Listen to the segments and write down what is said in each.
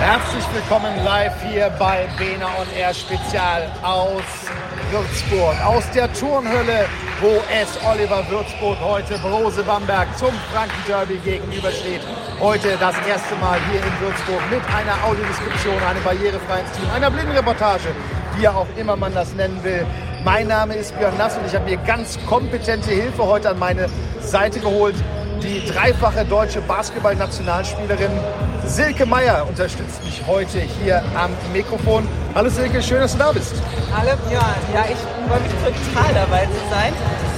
Herzlich willkommen live hier bei Bena und Air Spezial aus Würzburg, aus der Turnhölle, wo es Oliver Würzburg heute Brose Bamberg zum Franken Derby gegenübersteht. Heute das erste Mal hier in Würzburg mit einer Audiodeskription, einem barrierefreien Team, einer Blindenreportage, wie auch immer man das nennen will. Mein Name ist Björn Nass und ich habe mir ganz kompetente Hilfe heute an meine Seite geholt. Die dreifache deutsche Basketball-Nationalspielerin Silke Meyer unterstützt mich heute hier am Mikrofon. Hallo Silke, schön, dass du da bist. Hallo Björn, ja, ich freue mich total dabei zu sein.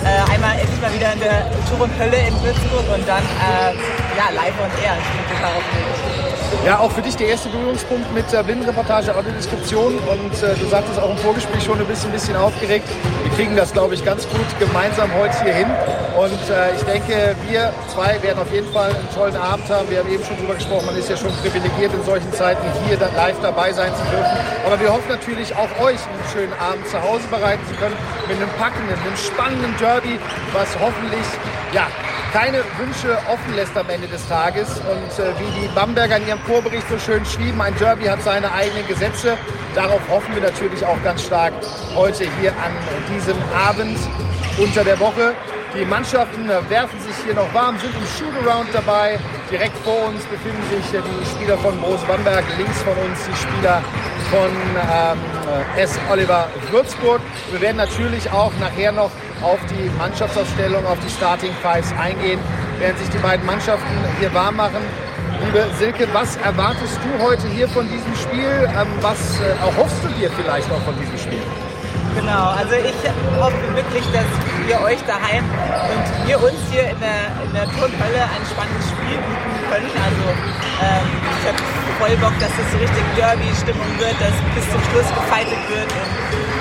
Äh, einmal endlich mal wieder in der Tourenhölle in Würzburg und dann äh, ja, live und air. Ich bin total aufgeregt. Ja, auch für dich der erste Berührungspunkt mit der Blindenreportage, Audiodeskription. Und äh, du sagtest auch im Vorgespräch schon, du bist ein bisschen aufgeregt. Wir kriegen das, glaube ich, ganz gut gemeinsam heute hier hin. Und äh, ich denke, wir zwei werden auf jeden Fall einen tollen Abend haben. Wir haben eben schon drüber gesprochen, man ist ja schon privilegiert in solchen Zeiten hier dann live dabei sein zu dürfen. Aber wir hoffen natürlich auch euch einen schönen Abend zu Hause bereiten zu können mit einem packenden, einem spannenden Derby, was hoffentlich ja, keine Wünsche offen lässt am Ende des Tages. Und äh, wie die Bamberger in ihrem Vorbericht so schön schrieben, ein Derby hat seine eigenen Gesetze. Darauf hoffen wir natürlich auch ganz stark heute hier an diesem Abend unter der Woche. Die Mannschaften werfen sich hier noch warm, sind im Shootaround dabei. Direkt vor uns befinden sich die Spieler von Moos Bamberg, links von uns die Spieler von ähm, S. Oliver Würzburg. Wir werden natürlich auch nachher noch auf die Mannschaftsaufstellung, auf die Starting Fives eingehen, während sich die beiden Mannschaften hier warm machen. Liebe Silke, was erwartest du heute hier von diesem Spiel? Ähm, was äh, erhoffst du dir vielleicht auch von diesem Spiel? Genau, also ich hoffe wirklich, dass wir euch daheim und wir uns hier in der, in der Turnhölle ein spannendes Spiel bieten können. Also ähm, ich habe voll Bock, dass es so richtig Derby-Stimmung wird, dass bis zum Schluss gefeitet wird und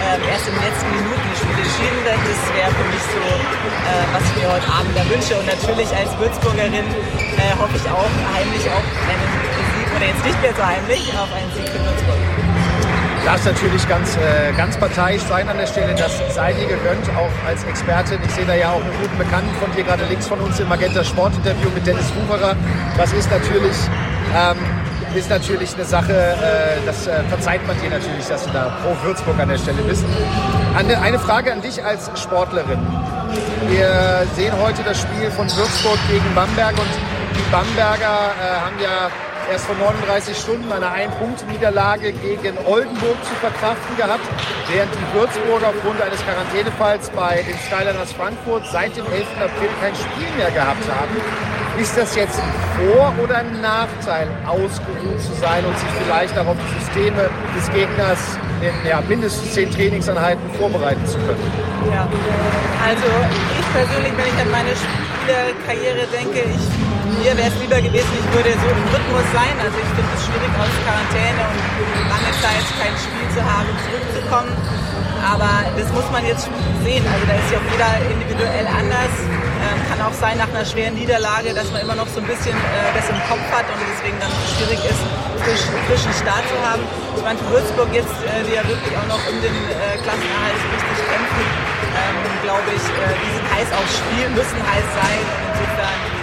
ähm, erst in den letzten Minuten das Spiel entschieden wird. Das wäre für mich so, äh, was ich mir heute Abend da wünsche. Und natürlich als Würzburgerin äh, hoffe ich auch heimlich auf einen Sieg, oder jetzt nicht mehr so heimlich, auf einen Sieg darf natürlich ganz, äh, ganz parteiisch sein an der Stelle. Das sei dir gegönnt, auch als Expertin. Ich sehe da ja auch einen guten Bekannten von dir gerade links von uns im Magenta Sport-Interview mit Dennis Wucherer. Das ist natürlich, ähm, ist natürlich eine Sache, äh, das äh, verzeiht man dir natürlich, dass du da pro Würzburg an der Stelle bist. Eine, eine Frage an dich als Sportlerin. Wir sehen heute das Spiel von Würzburg gegen Bamberg und die Bamberger äh, haben ja erst vor 39 Stunden eine Ein-Punkt-Niederlage gegen Oldenburg zu verkraften gehabt, während die Würzburger aufgrund eines Quarantänefalls bei den Skyliners Frankfurt seit dem 11. April kein Spiel mehr gehabt haben. Ist das jetzt ein Vor- oder ein Nachteil, ausgeruht zu sein und sich vielleicht auch auf die Systeme des Gegners in ja, mindestens zehn Trainingseinheiten vorbereiten zu können? Ja, also ich persönlich, wenn ich an meine Spielerkarriere denke, ich mir wäre es lieber gewesen, ich würde so im Rhythmus sein. Also ich finde es schwierig aus Quarantäne und lange Zeit kein Spiel zu haben, zurückzukommen. Aber das muss man jetzt sehen. Also da ist ja auch jeder individuell anders. Ähm, kann auch sein nach einer schweren Niederlage, dass man immer noch so ein bisschen äh, das im Kopf hat und deswegen dann schwierig ist, frisch, frischen Start zu haben. Ich meine, für Würzburg jetzt, äh, die ja wirklich auch noch um den äh, Klassenerhalt richtig kämpfen, ähm, glaube ich, äh, die sind heiß aufs Spiel, müssen heiß sein. insofern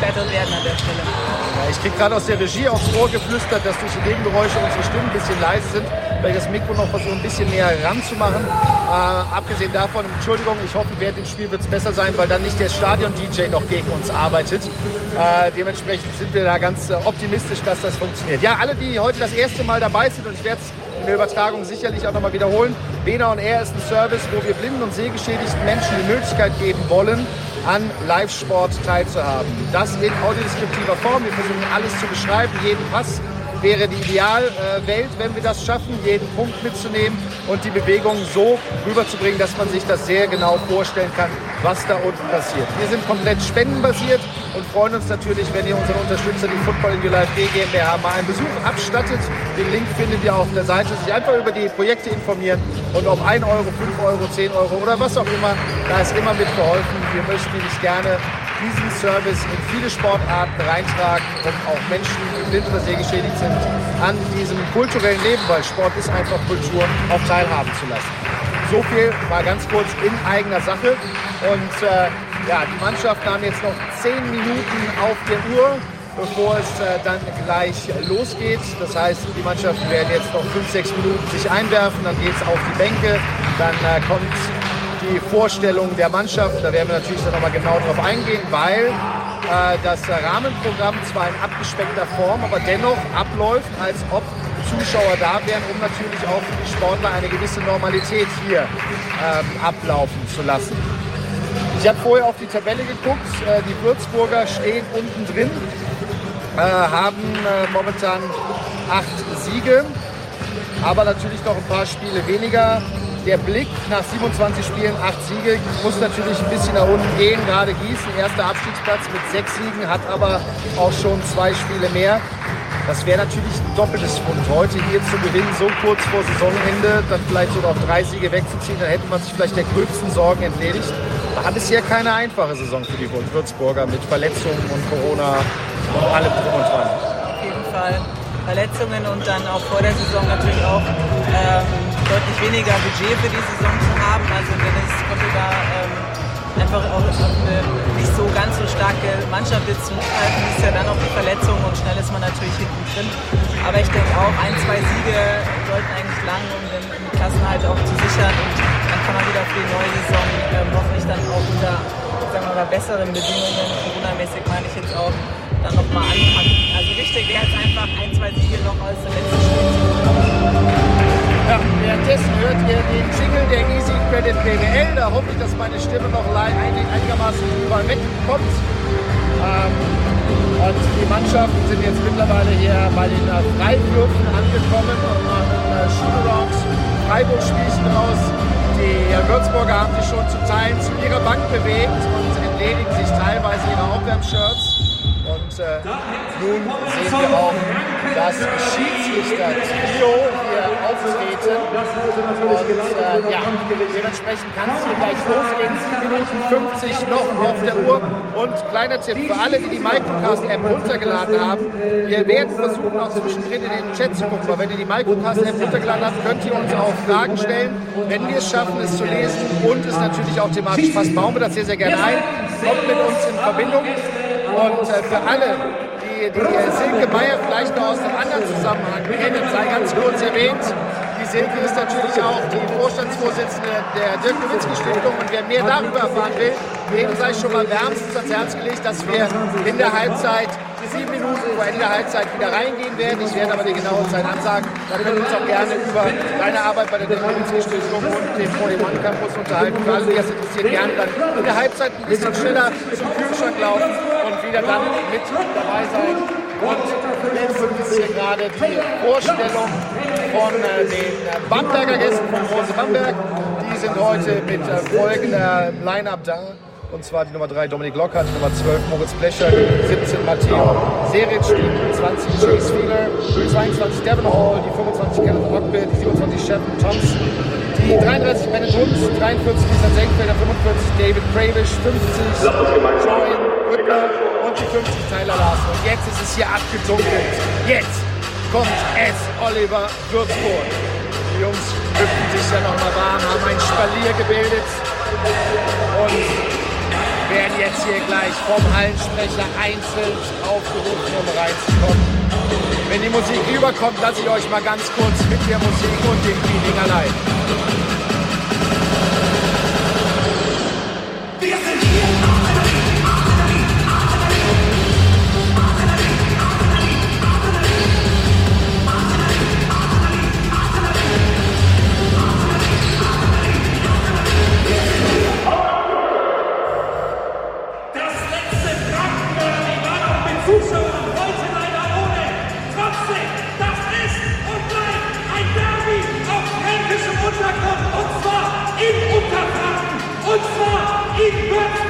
Battle werden an der Stelle. Ja, ich kriege gerade aus der Regie aufs Ohr geflüstert, dass durch die Nebengeräusche unsere Stimmen ein bisschen leise sind, weil ich das Mikro noch versuche, ein bisschen näher ranzumachen. Äh, abgesehen davon, Entschuldigung, ich hoffe, während dem Spiel wird es besser sein, weil dann nicht der Stadion-DJ noch gegen uns arbeitet. Äh, dementsprechend sind wir da ganz äh, optimistisch, dass das funktioniert. Ja, alle, die heute das erste Mal dabei sind, und ich werde es in der Übertragung sicherlich auch nochmal wiederholen, Bena und Er ist ein Service, wo wir blinden und sehgeschädigten Menschen die Möglichkeit geben wollen, an Live-Sport teilzuhaben. Das in audiodeskriptiver Form. Wir versuchen alles zu beschreiben, jeden Pass wäre die Idealwelt, wenn wir das schaffen, jeden Punkt mitzunehmen und die Bewegung so rüberzubringen, dass man sich das sehr genau vorstellen kann, was da unten passiert. Wir sind komplett spendenbasiert und freuen uns natürlich, wenn ihr unseren Unterstützer, die Football in Your Life GmbH, mal einen Besuch abstattet. Den Link findet ihr auf der Seite. Sich einfach über die Projekte informieren und ob 1 Euro, 5 Euro, 10 Euro oder was auch immer, da ist immer mit geholfen. Wir möchten nämlich gerne diesen Service in viele Sportarten reintragen, um auch Menschen, die blind oder sehgeschädigt sind, an diesem kulturellen Leben, weil Sport ist einfach Kultur, auch teilhaben zu lassen. So viel mal ganz kurz in eigener Sache. Und äh, ja, die Mannschaften haben jetzt noch zehn Minuten auf der Uhr. bevor es äh, dann gleich losgeht. Das heißt, die Mannschaften werden jetzt noch fünf, sechs Minuten sich einwerfen, dann geht es auf die Bänke, dann äh, kommt die Vorstellung der Mannschaft. Da werden wir natürlich dann nochmal genau drauf eingehen, weil äh, das Rahmenprogramm zwar in abgespeckter Form, aber dennoch abläuft, als ob Zuschauer da wären, um natürlich auch für die Sportler eine gewisse Normalität hier ähm, ablaufen zu lassen. Ich habe vorher auf die Tabelle geguckt. Äh, die Würzburger stehen unten drin, äh, haben äh, momentan acht Siege, aber natürlich noch ein paar Spiele weniger der Blick nach 27 Spielen, 8 Siege, muss natürlich ein bisschen nach unten gehen. Gerade Gießen, erster Abstiegsplatz mit 6 Siegen, hat aber auch schon zwei Spiele mehr. Das wäre natürlich ein doppeltes Fund. Heute hier zu gewinnen, so kurz vor Saisonende, dann vielleicht sogar auf drei Siege wegzuziehen, dann hätte man sich vielleicht der gröbsten Sorgen entledigt. War bisher keine einfache Saison für die Würzburger mit Verletzungen und Corona und allem drum und dran. Auf jeden Fall. Verletzungen und dann auch vor der Saison natürlich auch ähm, deutlich weniger Budget für die Saison zu haben. Also Dennis konnte da ähm, einfach auch eine nicht so ganz so starke Mannschaft jetzt zurückhalten. Ist ja dann auch die Verletzung und schnell ist man natürlich hinten drin. Aber ich denke auch, ein, zwei Siege sollten eigentlich lang, um den, Klassenhalt auch zu sichern. Und kann man wieder für die neue Saison ähm, hoffentlich dann auch unter sagen wir mal, besseren Bedingungen, Corona-mäßig meine ich jetzt auch, dann nochmal anpacken. Also wichtig wäre jetzt einfach ein, zwei Siege noch als letztes Spiel. Ja, währenddessen hört ihr den Jingle der Easy Credit BWL. Da hoffe ich, dass meine Stimme noch einigermaßen überall wegkommt. Ähm, und die Mannschaften sind jetzt mittlerweile hier bei den äh, Freiwürfen angekommen und machen äh, Shootarounds, Freiburg-Spielchen raus. Die Würzburger haben sich schon zu Teilen zu ihrer Bank bewegt und entledigen sich teilweise ihrer Aufwärmshirts. Und äh, nun sehen wir auch das Schiedsrichter-Trio hier auftreten. Und äh, ja, dementsprechend kann es hier gleich losgehen. 7 Minuten 50 noch auf der Uhr. Und kleiner Tipp für alle, die die Microcast-App runtergeladen haben. Wir werden versuchen, auch zwischendrin in den Chat zu gucken. Weil wenn ihr die Microcast-App runtergeladen habt, könnt ihr uns auch Fragen stellen. Wenn wir es schaffen, es zu lesen und es natürlich auch thematisch passt, bauen wir das sehr, sehr gerne ein. Kommt mit uns in Verbindung. Und für alle, die, die Silke Meyer vielleicht noch aus einem anderen Zusammenhang kennen, sei ganz kurz erwähnt. Die Silke ist natürlich auch die Vorstandsvorsitzende der Dirk Nowitzki Stiftung und wer mehr darüber erfahren will, dem sei schon mal wärmstens ans Herz gelegt, dass wir in der Halbzeit sieben Minuten vor Ende der Halbzeit wieder reingehen werden. Ich werde aber die genaue Zeit ansagen. Da können wir uns auch gerne über deine Arbeit bei der Demokratiestiftung und dem Polyman Campus unterhalten. Für alle, die das interessieren, gerne dann in der Halbzeit ein bisschen schneller zum Kühlschrank laufen und wieder dann mit dabei sein. Und jetzt ist hier gerade die Vorstellung von äh, den äh, Bamberger Gästen von Große Bamberg. Die sind heute mit äh, folgender Line-Up da. Und zwar die Nummer 3 Dominik Lockhart, die Nummer 12 Moritz Blecher, die 17 Matteo Seric, die 20 Chase Wheeler, die 22 Devon Hall, die 25 Kenneth Ockbill, die 27 Shepard Thompson, die 33 Bennett Hunz, 43 Lisa Senkfelder, 45 David Kravish, 50 Join Rüttner und die 50 Tyler Larsen. Und jetzt ist es hier abgedunkelt. Jetzt kommt es Oliver Würzburg. Die Jungs hüpfen sich ja nochmal warm, haben ein Spalier gebildet und werden jetzt hier gleich vom Hallensprecher einzeln aufgerufen, um reinzukommen. Wenn die Musik rüberkommt, lasse ich euch mal ganz kurz mit der Musik und dem Feeling allein. Deutschland, ich werde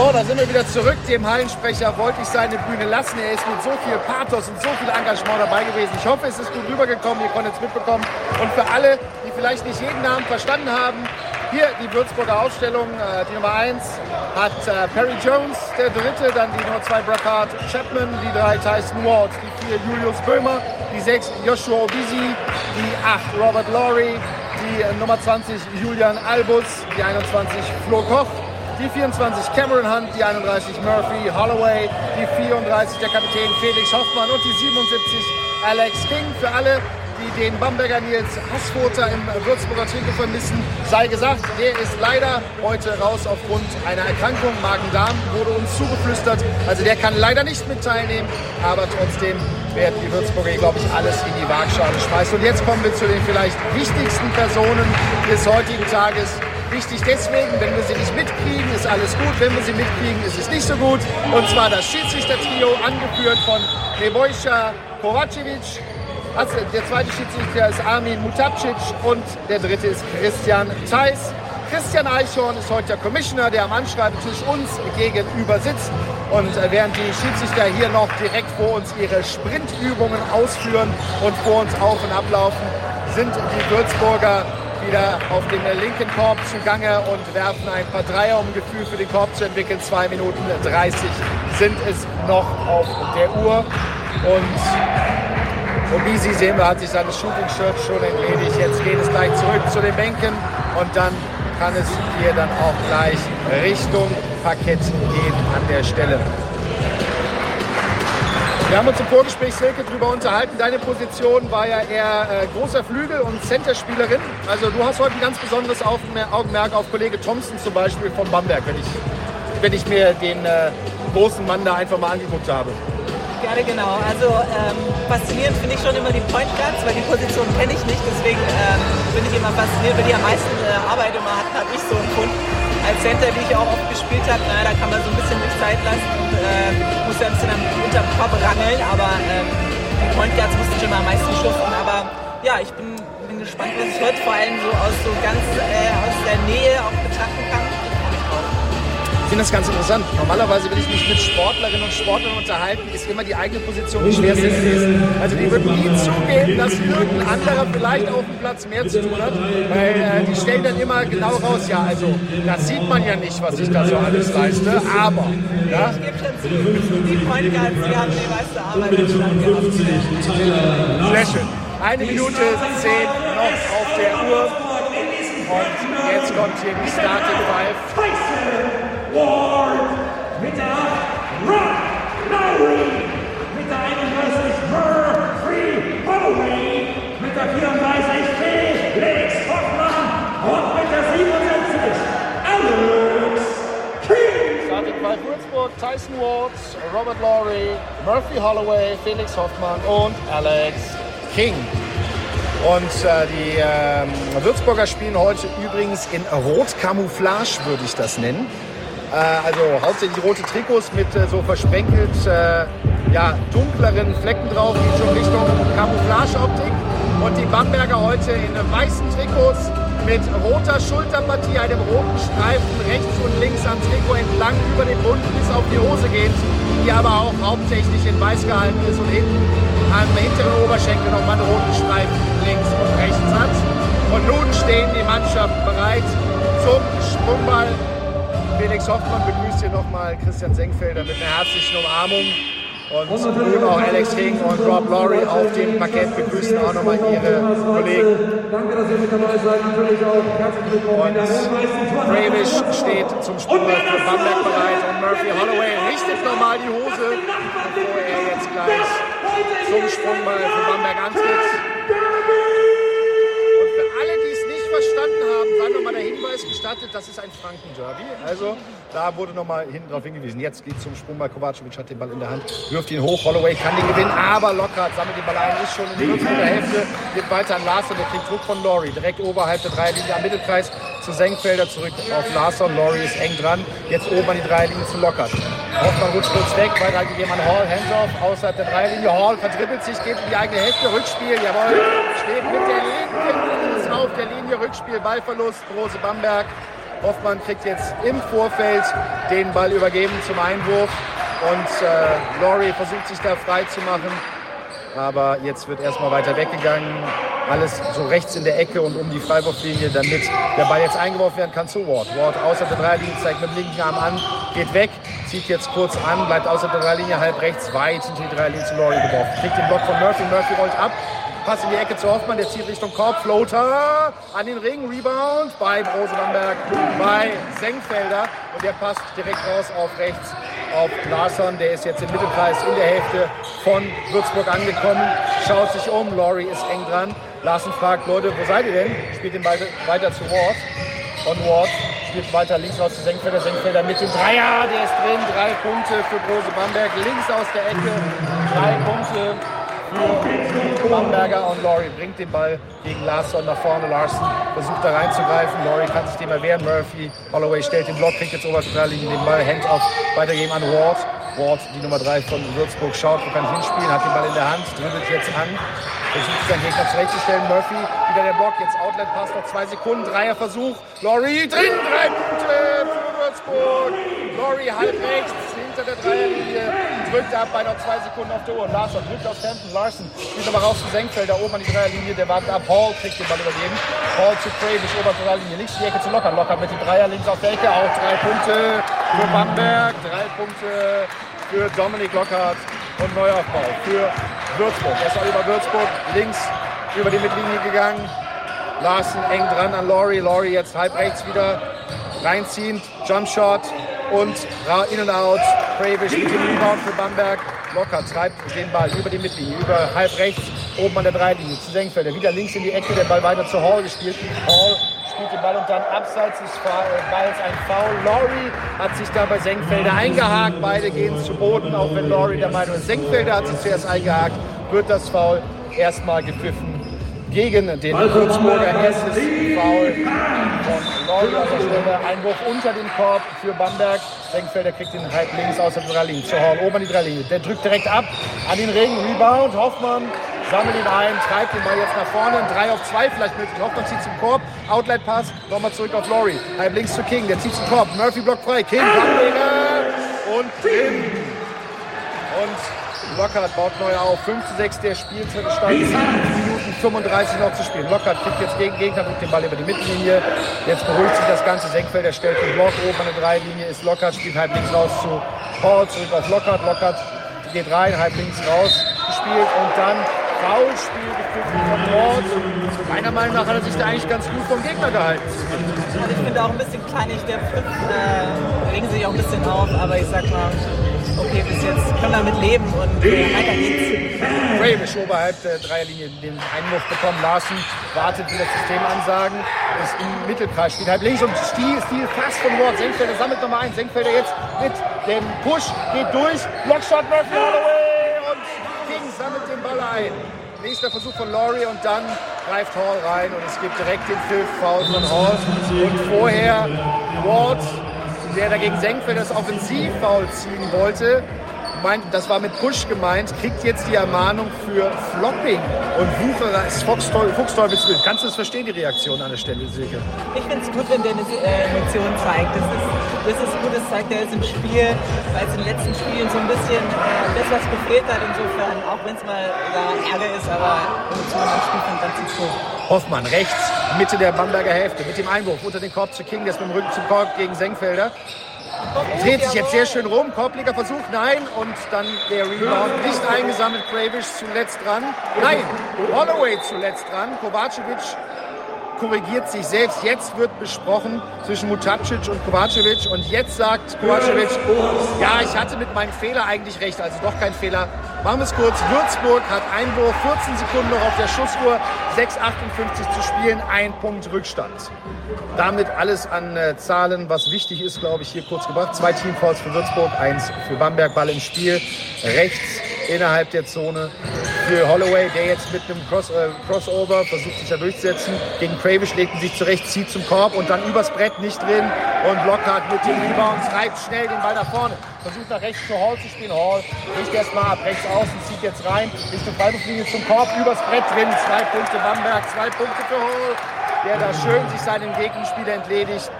So, da sind wir wieder zurück. Dem Hallensprecher wollte ich seine Bühne lassen. Er ist mit so viel Pathos und so viel Engagement dabei gewesen. Ich hoffe, es ist gut rübergekommen. Ihr konntet es mitbekommen. Und für alle, die vielleicht nicht jeden Namen verstanden haben, hier die Würzburger Ausstellung. Äh, die Nummer 1 hat äh, Perry Jones, der dritte, dann die Nummer 2 Bracard Chapman, die drei Tyson Ward, die vier Julius Böhmer, die sechs Joshua Obisi, die acht Robert Laurie, die äh, Nummer 20 Julian Albus, die 21 Flo Koch, die 24 Cameron Hunt, die 31 Murphy Holloway, die 34 der Kapitän Felix Hoffmann und die 77 Alex King. Für alle, die den Bamberger Nils Hassfurter im Würzburger Trikot vermissen, sei gesagt, der ist leider heute raus aufgrund einer Erkrankung. Magen-Darm wurde uns zugeflüstert. Also der kann leider nicht mit teilnehmen, aber trotzdem werden die Würzburger, glaube ich, alles in die Waagschale schmeißen. Und jetzt kommen wir zu den vielleicht wichtigsten Personen des heutigen Tages. Wichtig deswegen, wenn wir sie nicht mitkriegen, ist alles gut. Wenn wir sie mitkriegen, ist es nicht so gut. Und zwar das Schiedsrichtertrio, angeführt von Nebojša Kovacevic. Also der zweite Schiedsrichter ist Armin Mutapcic und der dritte ist Christian Theis. Christian Eichhorn ist heute der Commissioner, der am Anschreibetisch uns gegenüber sitzt. Und äh, während die Schiedsrichter hier noch direkt vor uns ihre Sprintübungen ausführen und vor uns auf- und ablaufen, sind die Würzburger wieder auf dem linken Korb zugange und werfen ein paar Dreier, um Gefühl für den Korb zu entwickeln. 2 Minuten 30 sind es noch auf der Uhr. Und Obisi sehen wir, hat sich seine Shooting-Shirt schon entledigt. Jetzt geht es gleich zurück zu den Bänken und dann kann es hier dann auch gleich Richtung Parkett gehen an der Stelle. Wir haben uns im Vorgespräch, Silke, darüber unterhalten. Deine Position war ja eher äh, großer Flügel- und Centerspielerin. Also du hast heute ein ganz besonderes Augenmerk auf Kollege Thompson zum Beispiel von Bamberg, wenn ich, wenn ich mir den äh, großen Mann da einfach mal angeguckt habe. Gerne genau. Also ähm, faszinierend finde ich schon immer die Point Guards, weil die Position kenne ich nicht. Deswegen ähm, bin ich immer fasziniert, weil die am meisten äh, Arbeit immer hatten, habe ich so empfunden. Als Center, wie ich auch oft gespielt habe, naja, da kann man so ein bisschen sich Zeit lassen und äh, muss ja ein bisschen am unterm Korb rangeln, aber ähm, die Point Guards mussten schon mal am meisten schuften. Aber ja, ich bin, bin gespannt, was ich heute vor allem so aus so ganz äh, aus der Nähe auch betrachten kann. Ich finde das ganz interessant. Normalerweise, wenn ich mich mit Sportlerinnen und Sportlern unterhalten, ist immer die eigene Position die schwerste gewesen. Also die würden nie zugeben, dass irgendein anderer vielleicht auf dem Platz mehr zu tun hat, weil äh, die stellen dann immer genau raus, ja, also das sieht man ja nicht, was ich da so alles leiste, aber... Ja? Ich gebe schon zu, die Guards, die haben die meiste Arbeit gehabt. Sehr schön. Eine Minute zehn noch auf der Uhr. Und jetzt kommt hier die Starting Five. Ward mit der 8 Rock Lowry, mit der 31 Murphy Holloway, mit der 34 Felix Hoffmann und mit der 77 Alex King. Starting Five Würzburg, Tyson Ward, Robert Laurie, Murphy Holloway, Felix Hoffmann und Alex King. Und äh, die äh, Würzburger spielen heute übrigens in Rot-Camouflage, würde ich das nennen. Äh, also hauptsächlich rote Trikots mit äh, so versprenkelt äh, ja, dunkleren Flecken drauf, die schon Richtung Camouflage-Optik. Und die Bamberger heute in weißen Trikots mit roter Schulterpartie, einem roten Streifen rechts und links am Trikot entlang über den Bund bis auf die Hose geht, die aber auch hauptsächlich in weiß gehalten ist und hinten am hinteren Oberschenkel nochmal einen roten Streifen links und rechts hat. Und nun stehen die Mannschaften bereit zum Sprungball. Felix Hoffmann begrüßt hier nochmal Christian Senkfelder mit einer herzlichen Umarmung. Und nun auch Alex King und Rob Laurie auf dem Parkett begrüßen auch nochmal ihre Kollegen. Danke, dass ihr mit dabei seid. Natürlich auch herzlich willkommen. Und Bravish steht zum Sprungball für Bamberg bereit und Murphy Holloway richtet nochmal die Hose, bevor er jetzt gleich zum Sprungball für Bamberg antritt. Und für alle, die es nicht verstanden haben, dann nochmal der Hinweis gestattet, das ist ein Franken-Derby. Also da wurde nochmal hinten darauf hingewiesen. Jetzt geht zum Sprung bei Kovacevic, hat den Ball in der Hand, wirft ihn hoch. Holloway kann den gewinnen, aber Lockhart sammelt den Ball ein, ist schon in der Hälfte, geht weiter an Larson, der kriegt Druck von Laurie. Direkt oberhalb der Dreierlinie am Mittelkreis zu Senkfelder, zurück auf Larson. Laurie ist eng dran, jetzt oben an die Dreierlinie zu Lockhart. Hoffmann rutscht kurz weg, weitergegeben an Hall, Handoff außerhalb der Dreierlinie. Hall verdribbelt sich, geht in die eigene Hälfte, Rückspiel, jawohl, steht mit der linken Auf der Linie, Rückspiel, Ballverlust, Rose Bamberg. Hoffmann kriegt jetzt im Vorfeld den Ball übergeben zum Einwurf und äh, Laurie versucht sich da frei zu machen. Aber jetzt wird erstmal weiter weggegangen. Alles so rechts in der Ecke und um die Freiwurflinie, damit der Ball jetzt eingeworfen werden kann zu Ward. Ward außer der Dreierlinie zeigt mit dem linken Arm an, geht weg, zieht jetzt kurz an, bleibt außer der Dreierlinie, halb rechts, weit hinter die Dreierlinie zu Laurie geworfen. Kriegt den Block von Murphy, Murphy rollt ab, Pass in die Ecke zu Hoffmann, der zieht Richtung Korb, Floater an den Ring, Rebound bei Brose Bamberg, bei Senkfelder. Und der passt direkt raus auf rechts auf Larsson, der ist jetzt im Mittelkreis in der Hälfte von Würzburg angekommen, schaut sich um, Laurie ist eng dran, Larsen fragt, Leute, wo seid ihr denn? Spielt den Ball weiter zu Ward. Und Ward spielt weiter links raus zu Senkfelder, Senkfelder mit dem Dreier, der ist drin, drei Punkte für Brose Bamberg, links aus der Ecke, drei Punkte Bamberger und Laurie bringt den Ball gegen Larsson nach vorne. Larson versucht da reinzugreifen. Laurie kann sich dem erwehren. Murphy, Holloway stellt den Block, kriegt jetzt oberste Dreilinie den Ball, Handoff weitergeben an Ward. Ward, die Nummer 3 von Würzburg, schaut, wo kann ich hinspielen, hat den Ball in der Hand, dribbelt jetzt an, versucht seinen Gegner zurechtzustellen. Murphy, wieder der Block, jetzt Outlet-Pass, noch zwei Sekunden, Dreierversuch. Laurie drin, drei Punkte für Würzburg. Laurie halb rechts, hinter der Dreierlinie, drückt ab bei noch zwei Sekunden auf der Uhr. Larson drückt auf Hampton, Larson spielt aber raus zu Senkfelder, oben an die Dreierlinie, der wartet ab. Hall kriegt den Ball übergeben. Hall zu Kravish, oberste Dreierlinie, links die Ecke zu Locker. Locker mit die Dreier, links auf der Ecke, auch drei Punkte für Bamberg, drei Punkte für Dominik Lockhart und Neuaufbau für Würzburg. Erst über Würzburg, links über die Mittellinie gegangen. Larsen eng dran an Laurie. Laurie jetzt halb rechts wieder reinziehend. Jumpshot und in und out. Kravish mit dem Rebound für Bamberg. Locker treibt den Ball über die Mittellinie, über halb rechts, oben an der Dreilinie zu Senkfelder. Wieder links in die Ecke, der Ball weiter zu Hall gespielt. Hall spielt den Ball und dann abseits des Balls ein Foul. Laurie hat sich da bei Senkfelder eingehakt. Beide gehen zu Boden, auch wenn Laurie der Meinung ist, Senkfelder hat sich zuerst eingehakt, wird das Foul erstmal gepfiffen gegen den Würzburger. Erstes Foul von Laurie aus der Stelle. Einwurf unter den Korb für Bamberg. Senkfelder kriegt den halb links aus der Dreilinie. Zu Hall, oben an die Dreilinie. Der drückt direkt ab an den Ring. Rebound. Hoffmann sammelt ihn ein, treibt den Ball jetzt nach vorne. 3 auf 2 vielleicht möglich. Hoffmann zieht zum Korb. Outlet-Pass. Nochmal zurück auf Laurie. Halb links zu King. Der zieht zum Korb. Murphy blockt frei. King, Bamberger und drin. Und Lockhart baut neu auf. 5 zu 6 der Spielstand. 7 Minuten 35 noch zu spielen. Lockhart kriegt jetzt gegen Gegner, drückt den Ball über die Mittellinie. Jetzt beruhigt sich das ganze Senkfeld. stellt den Block oben an der Dreilinie. Ist Lockhart, spielt halb links raus zu Paul. Zurück auf Lockhart. Lockhart geht rein, halb links raus gespielt und dann Foulspiel gepfiffen von Ward. Meiner Meinung nach hat er sich da eigentlich ganz gut vom Gegner gehalten. Und ich finde auch ein bisschen kleinlich, der Pfiff äh, regen sich auch ein bisschen auf, aber ich sag mal, okay, bis jetzt können wir mit leben und äh, weiter geht's. Ravish oberhalb der Dreierlinie den Einwurf bekommen. Larsen wartet wieder Systemansagen. Ist im Mittelkreis, spielt halb links und Stil, Stil fast von Ward. Senkfelder sammelt nochmal ein. Senkfelder jetzt mit dem Push, geht durch. Blockshot Murphy Holloway und King sammelt den Ball ein. Nächster Versuch von Laurie und dann greift Hall rein und es gibt direkt den Pfiff Foul von Hall. Und vorher Ward, der dagegen Senkfeld das Offensivfoul ziehen wollte, meint, das war mit Push gemeint, kriegt jetzt die Ermahnung für Flopping und Wucherer ist Fuchsteufelswild. Kannst du das verstehen, die Reaktion an der Stelle, Silke? Ich finde es gut, wenn der eine äh, Emotion zeigt. Das ist, das ist gut, das zeigt er jetzt im Spiel, weil es in den letzten Spielen so ein bisschen äh, das, was gefehlt hat, insofern, auch wenn es mal ja, Ärger ist, aber Emotionen im Spiel ganz gut. Hoffmann rechts, Mitte der Bamberger Hälfte, mit dem Einwurf unter den Korb zu King, der ist mit dem Rücken zum Korb gegen Senkfelder. Dreht sich jetzt sehr schön rum, Korbleger Versuch, nein, und dann der Rebound. Nicht eingesammelt, Kravish zuletzt dran. Nein, Holloway zuletzt dran, Kovacevic korrigiert sich selbst. Jetzt wird besprochen zwischen Mutapcic und Kovacevic. Und jetzt sagt Kovacevic, ja, ich hatte mit meinem Fehler eigentlich recht, also doch kein Fehler, Machen wir es kurz. Würzburg hat Einwurf, 14 Sekunden noch auf der Schussuhr, 6,58 zu spielen, ein Punkt Rückstand. Damit alles an äh, Zahlen, was wichtig ist, glaube ich, hier kurz gebracht. Zwei Teamfalls für Würzburg, eins für Bamberg, Ball im Spiel. Rechts innerhalb der Zone für Holloway, der jetzt mit einem Cross, äh, Crossover versucht sich da durchzusetzen. Gegen Kravish legt er sich zurecht, zieht zum Korb und dann übers Brett nicht drin. Und Lockhart mit dem Rebound treibt schnell den Ball nach vorne. Versucht nach rechts zu Hall zu spielen. Hall bricht erstmal ab, rechts außen, zieht jetzt rein. Richtung Freiburg-Linie zum Korb, übers Brett drin. Zwei Punkte Bamberg, zwei Punkte für Hall. Der da schön sich seinen Gegenspieler entledigt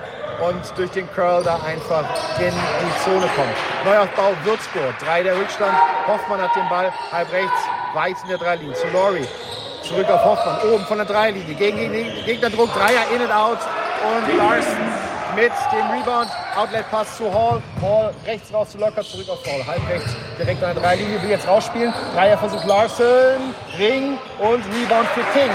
und durch den Curl da einfach in die Zone kommt. Neuaufbau Würzburg, drei der Rückstand. Hoffmann hat den Ball halb rechts, weit in der Dreilinie zu Lori. Zurück auf Hoffmann, oben von der Dreilinie. Gegen den Gegnerdruck, Dreier in and out. Und Larsen mit dem Rebound. Outlet-Pass zu Hall. Hall rechts raus zu Locker, zurück auf Hall. Halb rechts, direkt an der Dreilinie. Will jetzt rausspielen. Dreierversuch Larsen. Ring und Rebound für King.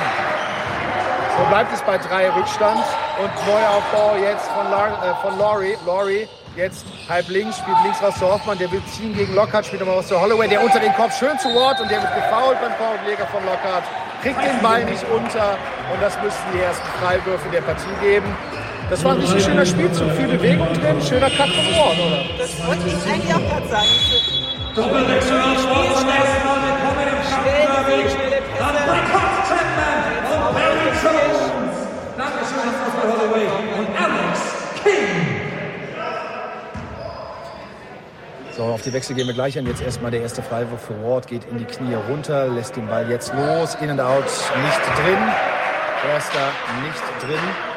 So bleibt es bei drei Rückstand und Neuaufbau jetzt von, Lar äh, von Laurie. Laurie jetzt halb links, spielt links raus zu Hoffmann, der will ziehen gegen Lockhart, spielt nochmal was zu Holloway, der unter den Kopf schön zu Ward und der wird gefoult beim Korbleger von Lockhart, kriegt den Ball nicht unter und das müssten die ersten Freiwürfe der Partie geben. Das war ein richtig schöner Spielzug, viel Bewegung drin, schöner Cut von Ward, oder? Das wollte ich eigentlich auch gerade sagen. Doppelwechsel, Schnell, schnell, schnelle Pässe. Dankeschön, Fußball Holloway und Alex King. So, auf die Wechsel gehen wir gleich an. Jetzt erstmal der erste Freiwurf für Ward, geht in die Knie runter, lässt den Ball jetzt los, in und out, nicht drin. Erster nicht drin.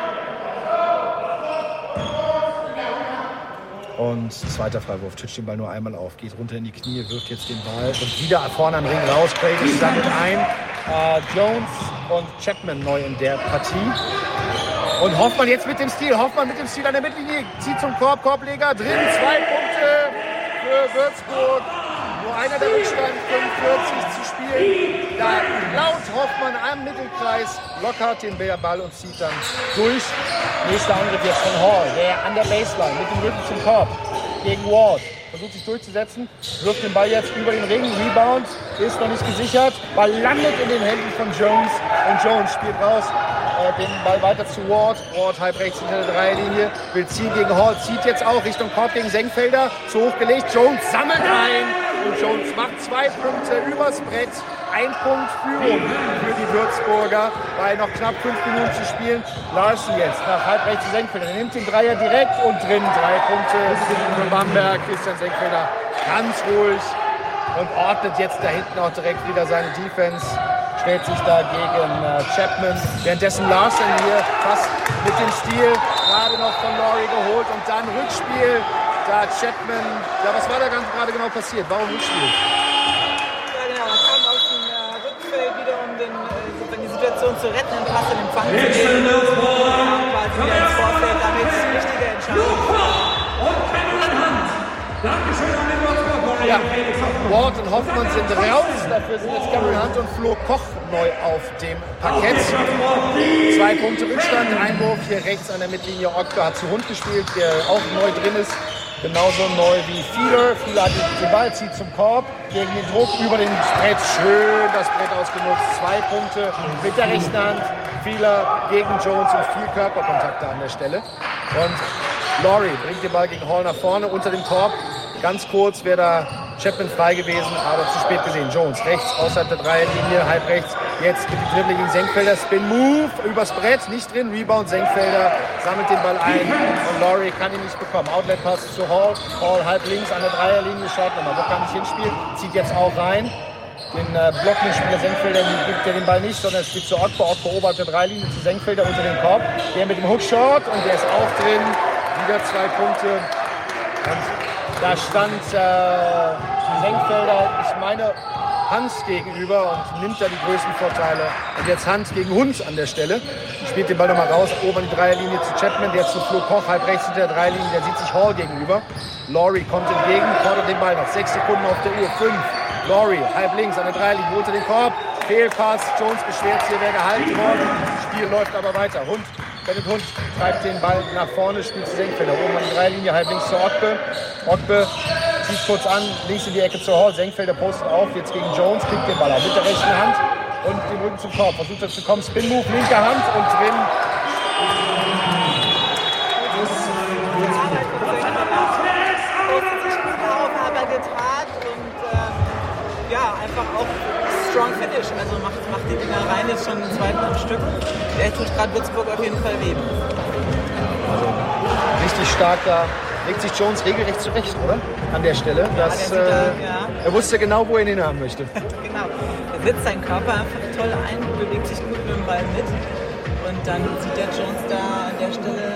Und zweiter Freiwurf, titscht den Ball nur einmal auf, geht runter in die Knie, wirft jetzt den Ball und wieder vorne am Ring raus. Craig sammelt ein. Äh, Jones und Chapman neu in der Partie. Und Hoffmann jetzt mit dem Stil. Hoffmann mit dem Stil an der Mittellinie. Zieht zum Korb, Korbleger drin. Zwei Punkte für Würzburg. Nur einer der Rückstand, 45 zu spielen. Da laut Hoffmann am Mittelkreis lockert den Ball und zieht dann durch. Nächster Angriff jetzt von Hall, der an der Baseline mit dem Rücken zum Korb gegen Ward. Versucht sich durchzusetzen, wirft den Ball jetzt über den Ring, Rebound, ist noch nicht gesichert, Ball landet in den Händen von Jones und Jones spielt raus, äh, den Ball weiter zu Ward, Ward halb rechts hinter der Dreierlinie, will ziehen gegen Hall, zieht jetzt auch Richtung Korb gegen Senkfelder, zu hoch gelegt, Jones sammelt ein und Jones macht zwei Punkte übers Brett, ein Punkt Führung für die Würzburger bei noch knapp fünf Minuten zu spielen. Larsen jetzt nach halb rechts zu Senkfelder. Er nimmt den Dreier direkt und drin. Drei Punkte für Bamberg. Christian Senkfelder ganz ruhig und ordnet jetzt da hinten auch direkt wieder seine Defense. Stellt sich da gegen äh, Chapman. Währenddessen Larsen hier fast mit dem Stil gerade noch von Laurie geholt und dann Rückspiel. Da Chapman, ja was war da ganz gerade genau passiert? Warum Rückspiel? Zu retten, den Pass in Empfang zu nehmen. Quasi wieder ins Vorfeld, damit wichtige Entscheidungen. Dankeschön an den Ja, Ward und Hoffmann sind raus. Dafür sind jetzt Cameron Hunt und Flo Koch neu auf dem Parkett. Zwei Punkte Rückstand. Einwurf hier rechts an der Mittellinie. Okta hat zu Hund gespielt, der auch neu drin ist. Genauso neu wie Fiedler. Fiedler hat den Ball, zieht zum Korb. Gegen den Druck über den Brett. Schön das Brett ausgenutzt. Zwei Punkte mit der rechten Hand. Fiedler gegen Jones und viel Körperkontakte an der Stelle. Und Laurie bringt den Ball gegen Hall nach vorne unter dem Korb. Ganz kurz wäre da Chapman frei gewesen, aber zu spät gesehen. Jones rechts, außerhalb der Dreierlinie, halb rechts. Jetzt mit dem Dribbling gegen Senkfelder. Spin Move übers Brett, nicht drin. Rebound, Senkfelder sammelt den Ball ein und Laurie kann ihn nicht bekommen. Outlet Pass zu Hall. Hall halb links an der Dreierlinie, schaut nochmal, wo kann ich hinspielen. Zieht jetzt auch rein. Den äh, Blockmitspieler Senkfelder gibt er den Ball nicht, sondern spielt zu Otto. Otto der Dreilinie zu Senkfelder unter den Korb. Der mit dem Hookshot und der ist auch drin. Wieder zwei Punkte. Und da stand äh, Senkfelder, ich meine, Hans gegenüber und nimmt da die größten Vorteile. Und jetzt Hans gegen Hund an der Stelle. Spielt den Ball nochmal raus, oben die Dreierlinie zu Chapman, der zu Flo Koch, halb rechts hinter der Dreierlinie, der sieht sich Hall gegenüber. Laurie kommt entgegen, fordert den Ball noch. Sechs Sekunden auf der Uhr, fünf. Laurie, halb links an der Dreierlinie, unter den Korb. Fehlpass, Jones beschwert sich, wäre gehalten worden. Spiel läuft aber weiter. Hund Bennett Hund treibt den Ball nach vorne, spielt zu Senkfelder. Oben an die Dreilinie, halb links zu Ockbe. Ockbe zieht kurz an, links in die Ecke zur Hall, Senkfelder postet auf, jetzt gegen Jones, kriegt den Ball mit der rechten Hand und den Rücken zum Korb. Versucht er zu kommen, Spin Move, linke Hand und drin. Strong finish. Also macht, macht die Dinger rein, ist schon den zweiten am Stück. Der tut gerade Würzburg auf jeden Fall weh. Richtig stark da. Legt sich Jones regelrecht zurecht, oder? An der Stelle. Das, der sieht da, äh, ja. Er wusste genau, wo er ihn hinhaben möchte. Genau. Er setzt seinen Körper einfach toll ein, bewegt sich gut mit dem Ball mit. Und dann sieht der Jones da an der Stelle.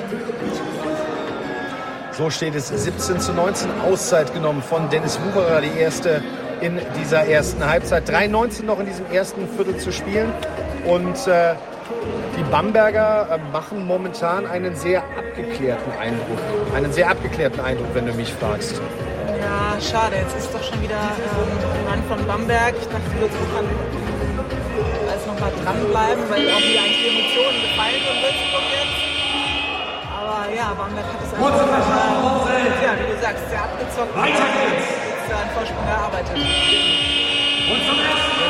So steht es 17 zu 19 Auszeit genommen von Dennis Wucherer, die erste in dieser ersten Halbzeit. 3,19 noch in diesem ersten Viertel zu spielen. Und äh, die Bamberger äh, machen momentan einen sehr abgeklärten Eindruck. Einen sehr abgeklärten Eindruck, wenn du mich fragst. Ja, schade. Jetzt ist doch schon wieder ähm, Mann von Bamberg. Ich dachte, Würzburg kann alles noch mal dranbleiben, weil auch hier eigentlich die Emotionen gefallen von Würzburg jetzt. Aber ja, Bamberg hat es einfach mal, ja, wie du sagst, sehr abgezockt. Jetzt da einen Vorsprung erarbeitet. Jetzt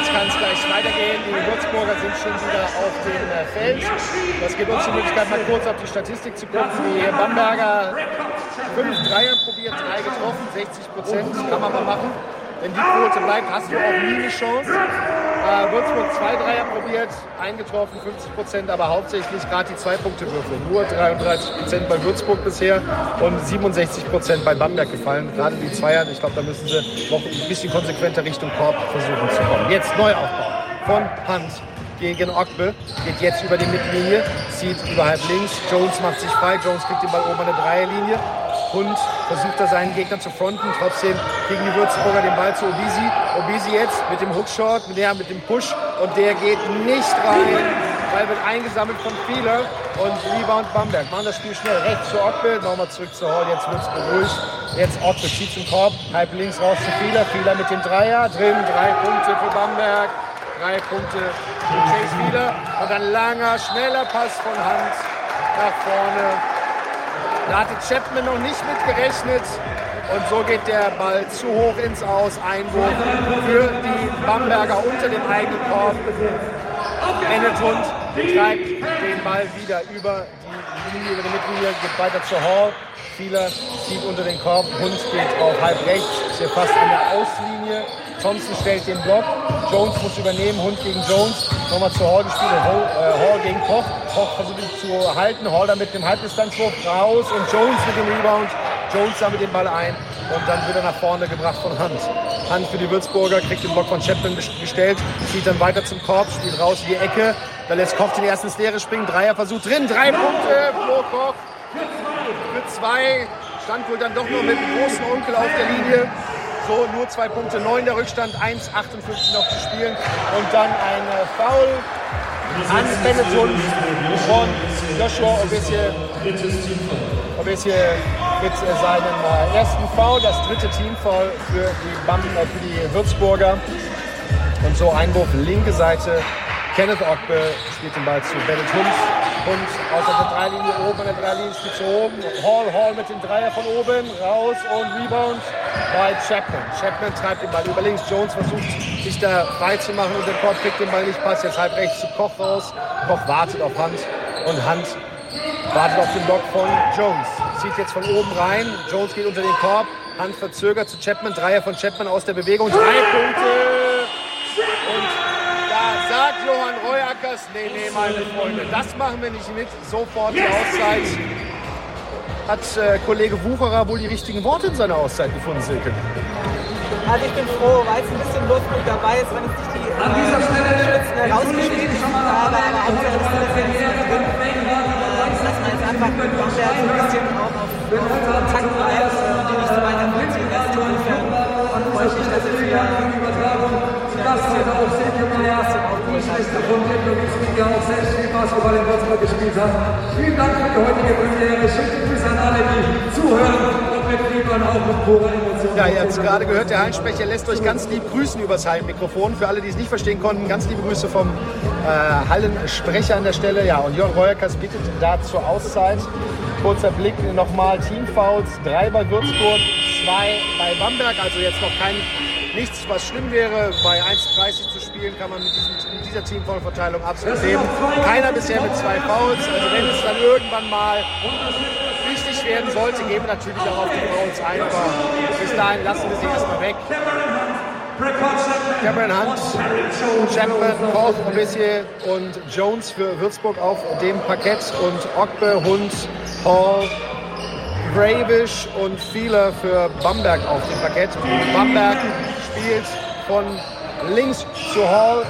kann es gleich weitergehen. Die Würzburger sind schon wieder auf dem äh, Feld. Das gibt uns die Möglichkeit, mal kurz auf die Statistik zu gucken. Die Bamberger fünf Dreier probiert, drei getroffen, 60 Prozent. Kann man mal machen. Wenn die Quote bleibt, hast du auch nie eine Chance. Äh, Würzburg zwei Dreier probiert, eingetroffen, 50 Prozent, aber hauptsächlich gerade die Zwei-Punkte-Würfel. Nur 33 Prozent bei Würzburg bisher und 67 Prozent bei Bamberg gefallen. Gerade die Zweier, ich glaube, da müssen sie noch ein bisschen konsequenter Richtung Korb versuchen zu kommen. Jetzt Neuaufbau von Hand gegen Okbe. Geht jetzt über die Mittellinie, zieht überhalb links. Jones macht sich frei. Jones kriegt den Ball oben an der Dreierlinie. Und versucht er seinen Gegner zu fronten. Trotzdem gegen die Würzburger den Ball zu Obisi. Obisi jetzt mit dem Hookshot, mit, der, mit dem Push. Und der geht nicht rein. Ball wird eingesammelt von Fehler. Und Rebound Bamberg. Machen das Spiel schnell. Rechts zu Okbe. Nochmal zurück zur Hall. Jetzt wird es beruhigt. Jetzt Okbe zieht zum Korb. Halb links raus zu Fehler. Fehler mit dem Dreier. Drin. Drei Punkte für Bamberg. Drei Punkte für Chase Fehler. Und ein langer, schneller Pass von Hand nach vorne. Da hatte Chapman noch nicht mit gerechnet. Und so geht der Ball zu hoch ins Aus. Einwurf für die Bamberger unter dem eigenen Korb. Ennetrund treibt den Ball wieder über die Linie, über die Mittellinie, geht weiter zur Hall. Fieler zieht unter den Korb. Hund geht auf halb rechts, ist hier fast an der Auslinie. Thompson stellt den Block. Jones muss übernehmen. Hund gegen Jones. Nochmal zu Hall gespielt. Hall, äh, Hall gegen Koch. Koch versucht ihn zu halten. Hall dann mit dem Halbdistanzwurf raus. Und Jones mit dem Rebound. Jones damit den Ball ein. Und dann wird er nach vorne gebracht von Hand. Hand für die Würzburger. Kriegt den Block von Chapman gestellt. Zieht dann weiter zum Korb. Spielt raus in die Ecke. Da lässt Koch den ersten ins Leere springen. Dreier versucht drin. Drei Punkte. Flo Koch. Für zwei. Stand wohl dann doch nur mit dem großen Onkel auf der Linie. So, nur zwei Punkte, neun der Rückstand, 1,58 noch zu spielen. Und dann ein äh, Foul an Benetton von Joshua Obesie. Obesie mit äh, seinem äh, ersten Foul, das dritte Teamfoul für die, Bam, für die Würzburger. Und so Einwurf linke Seite. Kenneth Ogbe spielt den Ball zu Bennett Hunt. Und aus der Dreilinie oben an der Dreilinie spielt zu oben. Hall, Hall mit dem Dreier von oben. Raus und Rebound bei Chapman. Chapman treibt den Ball über links. Jones versucht sich da frei zu machen und der Korb kriegt den Ball nicht. Passt jetzt halb rechts zu Koch raus. Koch wartet auf Hand. Und Hand wartet auf den Block von Jones. Zieht jetzt von oben rein. Jones geht unter den Korb. Hand verzögert zu Chapman. Dreier von Chapman aus der Bewegung. Drei Punkte. Reuackers, nee, nee, meine Freunde, das machen wir nicht mit. Sofort die Auszeit. Hat äh, Kollege Wucherer wohl die richtigen Worte in seiner Auszeit gefunden, Silke? Also ich bin froh, weil es ein bisschen Würzburg dabei ist, wenn es nicht die äh, Schützen herausgeschrieben habe, aber Hauptsache das ist jetzt nicht drin. Äh, dass man jetzt einfach mit Bamberg so ein bisschen auch auf Kontakt bleibt und die nicht so weiter vorziehen lässt. Insofern freue ich mich, dass jetzt hier Hat auch Sergio Maya, Schiedsrichter von Vietnamese Liga, auch selbst viel Basketball in Würzburg gespielt hat. Vielen Dank für die heutige Premiere. Schöne Grüße an alle, die zuhören und mitfiebern auch mit purer Emotion. Ja, ihr habt es gerade gehört, der Hallensprecher lässt euch ganz lieb grüßen übers Hallenmikrofon. Für alle, die es nicht verstehen konnten, ganz liebe Grüße vom äh, Hallensprecher an der Stelle. Ja, und Jörn Reuerkas bittet da zur Auszeit. Kurzer Blick nochmal Teamfouls. Drei bei Würzburg, zwei bei Bamberg. Also jetzt noch kein nichts, was schlimm wäre. Bei 1,30 zu spielen kann man mit, diesem, mit dieser Teamfoul-Verteilung absolut leben. Keiner bisher mit zwei Fouls. Also wenn es dann irgendwann mal wichtig werden sollte, gehen wir natürlich auch auf die Fouls ein. Aber bis dahin lassen wir sie erstmal weg. Cameron Hunt, Chapman, Koch, Obissier und Jones für Würzburg auf dem Parkett und Ogbe, Hund, Hall, Bravish und Fieler für Bamberg auf dem Parkett. Bamberg spielt von links zu Hall,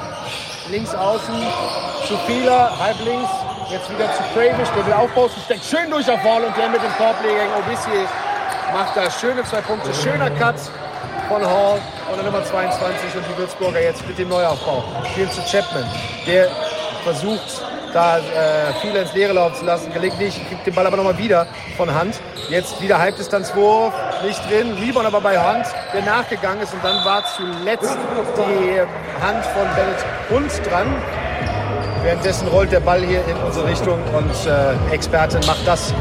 links außen zu Fieler, halb links, jetzt wieder zu Bravish, der will aufposten, steckt schön durch auf Hall und der mit dem Korbleger Obissier macht da schöne zwei Punkte, schöner Cut von Hall und der Nummer 22 und die Würzburger jetzt mit dem Neuaufbau. Spielen zu Chapman, der versucht da äh, viele ins Leere laufen zu lassen. Gelingt nicht, kriegt den Ball aber nochmal wieder von Hand. Jetzt wieder Halbdistanzwurf, nicht drin. Rebound aber bei Hand, der nachgegangen ist. Und dann war zuletzt die Hand von Bennett Hund dran. Währenddessen rollt der Ball hier in unsere Richtung und äh, Expertin macht das,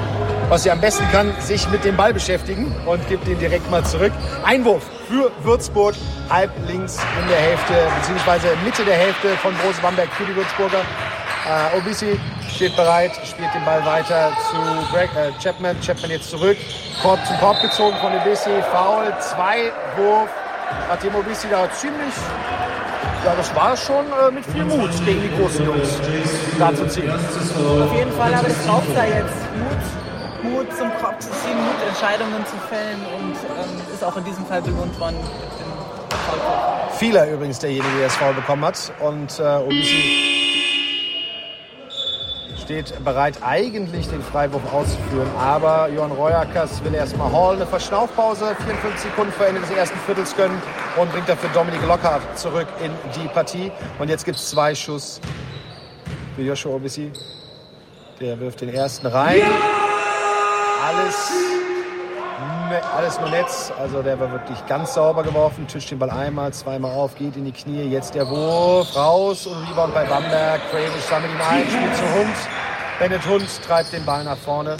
was sie am besten kann, sich mit dem Ball beschäftigen und gibt ihn direkt mal zurück. Einwurf für Würzburg, halb links in der Hälfte, beziehungsweise Mitte der Hälfte von Große Bamberg für die Würzburger. Äh, Obisi steht bereit, spielt den Ball weiter zu Greg, äh, Chapman. Chapman jetzt zurück. Korb zum Korb gezogen von Obisi. Foul, zwei Wurf. Nachdem Obisi da ziemlich, ja, das war schon äh, mit viel Mut gegen die großen Jungs da zu ziehen. Auf jeden Fall, aber es braucht da jetzt Mut, Mut zum Korb zu ziehen, Mut, Entscheidungen zu fällen und ähm, ist auch in diesem Fall belohnt worden mit dem Foul. Vieler übrigens derjenige, der das Foul bekommen hat. Und äh, Obisi steht bereit, eigentlich den Freiwurf auszuführen. Aber Johann Reuerkers will erstmal Hall eine Verschnaufpause, 54 Sekunden vor Ende des ersten Viertels gönnen und bringt dafür Dominik Lockhart zurück in die Partie. Und jetzt gibt es zwei Schuss für Joshua Obisi. Der wirft den ersten rein. Alles, ne, alles nur Netz. Also der war wirklich ganz sauber geworfen. Tischt den Ball einmal, zweimal auf, geht in die Knie. Jetzt der Wurf raus und Rebound bei Bamberg. Kravish sammelt ihn ein, spielt zu Hund. Bennett Hund treibt den Ball nach vorne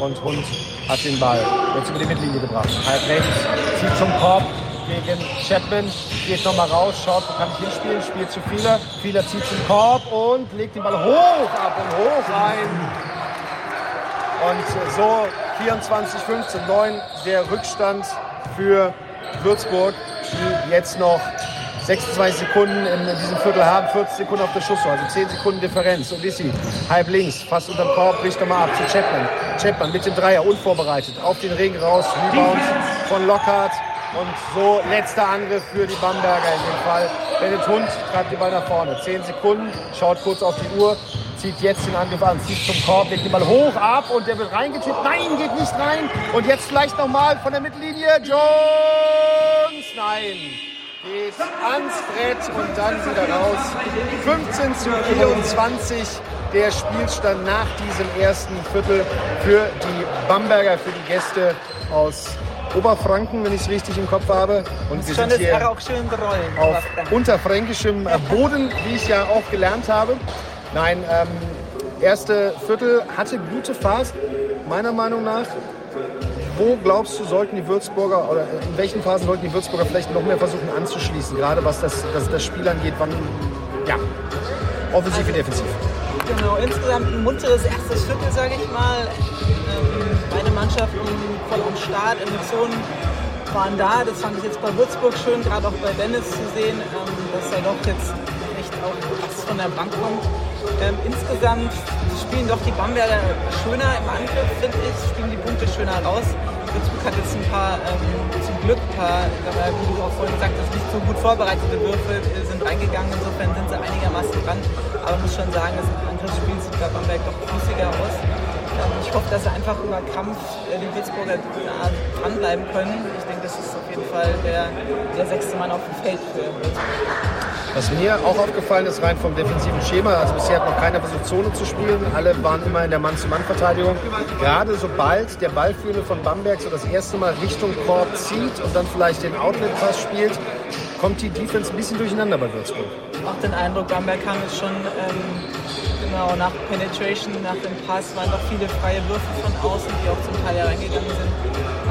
und Hund hat den Ball jetzt über die Mittellinie gebracht. Halb rechts, zieht zum Korb gegen Chapman, geht nochmal raus, schaut, wo kann ich hinspielen, spielt zu Fieler. Fieler zieht zum Korb und legt den Ball hoch ab und hoch rein. Und so 24, 15, 9 der Rückstand für Würzburg, die jetzt noch 26 Sekunden in diesem Viertel haben, 40 Sekunden auf der Schussuhr, also 10 Sekunden Differenz. Und Lissi, halb links, fast unterm Korb, bricht nochmal ab zu Chapman. Chapman mit dem Dreier, unvorbereitet, auf den Ring raus, Rebound von Lockhart. Und so letzter Angriff für die Bamberger in dem Fall. Bennett Hund treibt den Ball nach vorne. 10 Sekunden, schaut kurz auf die Uhr, zieht jetzt den Angriff an, zieht zum Korb, legt den Ball hoch ab und der wird reingetippt. Nein, geht nicht rein. Und jetzt vielleicht nochmal von der Mittellinie. Jones, nein geht ans Brett und dann wieder raus. 15 zu 24 der Spielstand nach diesem ersten Viertel für die Bamberger, für die Gäste aus Oberfranken, wenn ich es richtig im Kopf habe. Und wir Schon sind hier er auch schön gerollt. auf unterfränkischem Boden, wie ich ja auch gelernt habe. Nein, ähm, erste Viertel hatte gute Phasen, meiner Meinung nach. Wo glaubst du, sollten die Würzburger oder in welchen Phasen sollten die Würzburger vielleicht noch mehr versuchen anzuschließen, gerade was das, das, das Spiel angeht, wann, ja, offensiv wie defensiv? Genau, insgesamt ein munteres erstes Viertel, sage ich mal. Ähm, Mannschaften voll am Start, Emotionen waren da. Das fand ich jetzt bei Würzburg schön, gerade auch bei Dennis zu sehen, ähm, dass er doch jetzt echt auch was von der Bank kommt. Ähm, insgesamt spielen doch die Bamberger schöner im Angriff, finde ich, spielen die Punkte schöner raus. Würzburg hat jetzt ein paar, ähm, zum Glück ein paar, dabei, wie du auch vorhin gesagt hast, nicht so gut vorbereitete Würfel sind reingegangen. Insofern sind sie einigermaßen dran. Aber muss schon sagen, das Angriffsspiel sieht bei Bamberg doch flüssiger aus. Ich hoffe, dass sie einfach über Krampf äh, die Würzburger dranbleiben können. Ich denke, das ist auf jeden Fall der, der sechste Mann auf dem Feld für. Was mir auch aufgefallen ist, rein vom defensiven Schema, also bisher hat noch keiner versucht, Zone zu spielen. Alle waren immer in der Mann-zu-Mann-Verteidigung. Gerade sobald der Ballführende von Bamberg so das erste Mal Richtung Korb zieht und dann vielleicht den Outlet-Pass spielt, kommt die Defense ein bisschen durcheinander bei Würzburg. Auch den Eindruck, Bamberg kam jetzt schon ähm, Genau, nach Penetration, nach dem Pass waren doch viele freie Würfe von außen, die auch zum Teil reingegangen sind.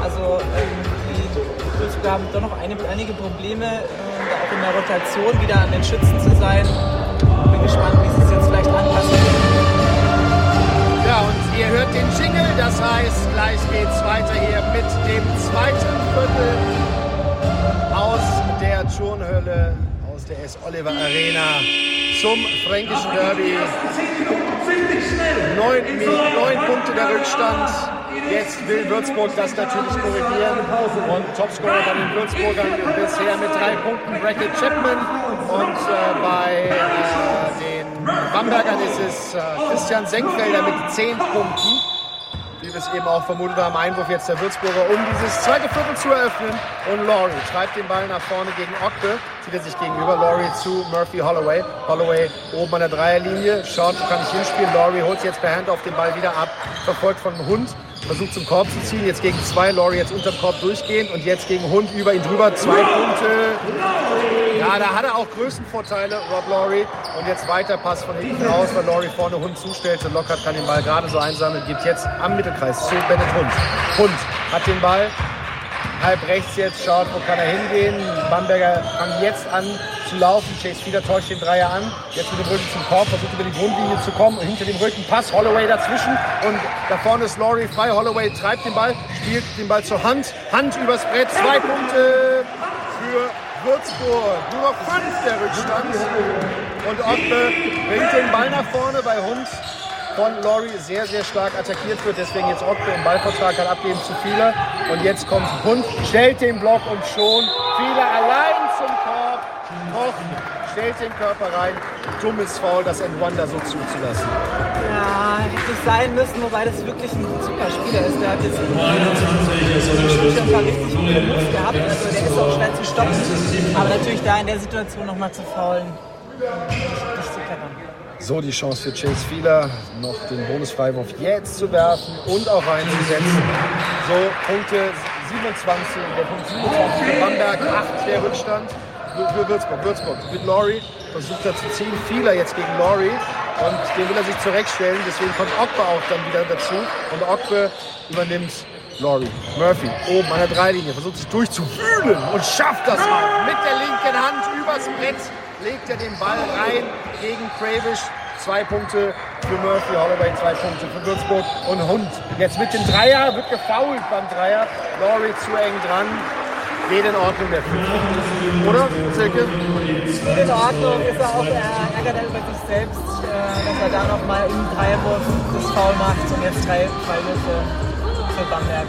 Also ähm, die Würzburger haben doch noch eine, einige Probleme, äh, auch in der Rotation wieder an den Schützen zu sein. Bin gespannt, wie sie es jetzt vielleicht anpassen. Ja, und ihr hört den Jingle, das heißt, gleich geht's weiter hier mit dem zweiten Viertel aus der Turnhölle, aus der S. Oliver Arena zum Fränkischen Derby. Neun, neun Punkte der Rückstand. Jetzt will Würzburg das natürlich korrigieren. Und Topscorer bei den Würzburgern bisher mit drei Punkten Brackett Chapman. Und äh, bei äh, den Bambergern ist es äh, Christian Senkfelder mit zehn Punkten wie wir es eben auch vermutet haben, Einwurf jetzt der Würzburger, um dieses zweite Viertel zu eröffnen. Und Laurie treibt den Ball nach vorne gegen Okte, zieht er sich gegenüber. Laurie zu Murphy Holloway. Holloway oben an der Dreierlinie, schaut, kann ich hinspielen. Laurie holt jetzt per Hand auf den Ball wieder ab, verfolgt von Hund. Versucht zum Korb zu ziehen, jetzt gegen zwei, Laurie jetzt unter dem Korb durchgehend und jetzt gegen Hund über ihn drüber, zwei Punkte. Ja, da hat er auch Größenvorteile, Rob Laurie. Und jetzt weiter Pass von hinten raus, weil Laurie vorne Hund zustellte. Lockert kann den Ball gerade so einsammeln, gibt jetzt am Mittelkreis zu Bennett Hund. Hund hat den Ball, halb rechts jetzt, schaut, wo kann er hingehen. Bamberger fängt jetzt an zu laufen. Chase wieder täuscht den Dreier an. Jetzt mit dem Rücken zum Korb, versucht über die Grundlinie zu kommen. Hinter dem Rücken Pass, Holloway dazwischen. Und da vorne ist Laurie frei. Holloway treibt den Ball, spielt den Ball zur Hand. Hand übers Brett. Zwei Punkte für Würzburg. Nur noch fünf der Rückstand. Und Otte bringt den Ball nach vorne bei Hund von Laurie sehr, sehr stark attackiert wird. Deswegen jetzt Okte im Ballvertrag kann abgeben zu viele. Und jetzt kommt Hund, stellt den Block und schon viele allein zum Korb. Koch stellt den Körper rein. Dummes Foul, das N1 da so zuzulassen. Ja, hätte nicht sein müssen, wobei das wirklich ein super Spieler ist. Der hat jetzt schon ein paar richtig gute Moves gehabt. Also der ist auch schwer zu stoppen. Aber natürlich da in der Situation nochmal zu faulen, nicht zu clever. So die Chance für Chase Fieler, noch den Bonusfreiwurf jetzt zu werfen und auch reinzusetzen. So, Punkte 27, der Punkt 27 für Bamberg, 8 der Rückstand für Würzburg. Würzburg mit Laurie versucht er zu ziehen. Fieler jetzt gegen Laurie und den will er sich zurechtstellen. Deswegen kommt Okbe auch dann wieder dazu und Okbe übernimmt Laurie. Murphy oben an der Dreilinie versucht sich durchzuwühlen und schafft das auch. Mit der linken Hand übers Brett legt er den Ball rein gegen Kravish. Zwei Punkte für Murphy, Holloway zwei Punkte für Würzburg und Hund. Jetzt mit dem Dreier, wird gefoult beim Dreier. Laurie zu eng dran. Geht in Ordnung, der Fünf. Oder, Silke? In Ordnung ist er auch äh, ärgert er über sich selbst, äh, dass er da nochmal im Dreierwurf das Foul macht und jetzt drei Freiwürfe für Bamberg.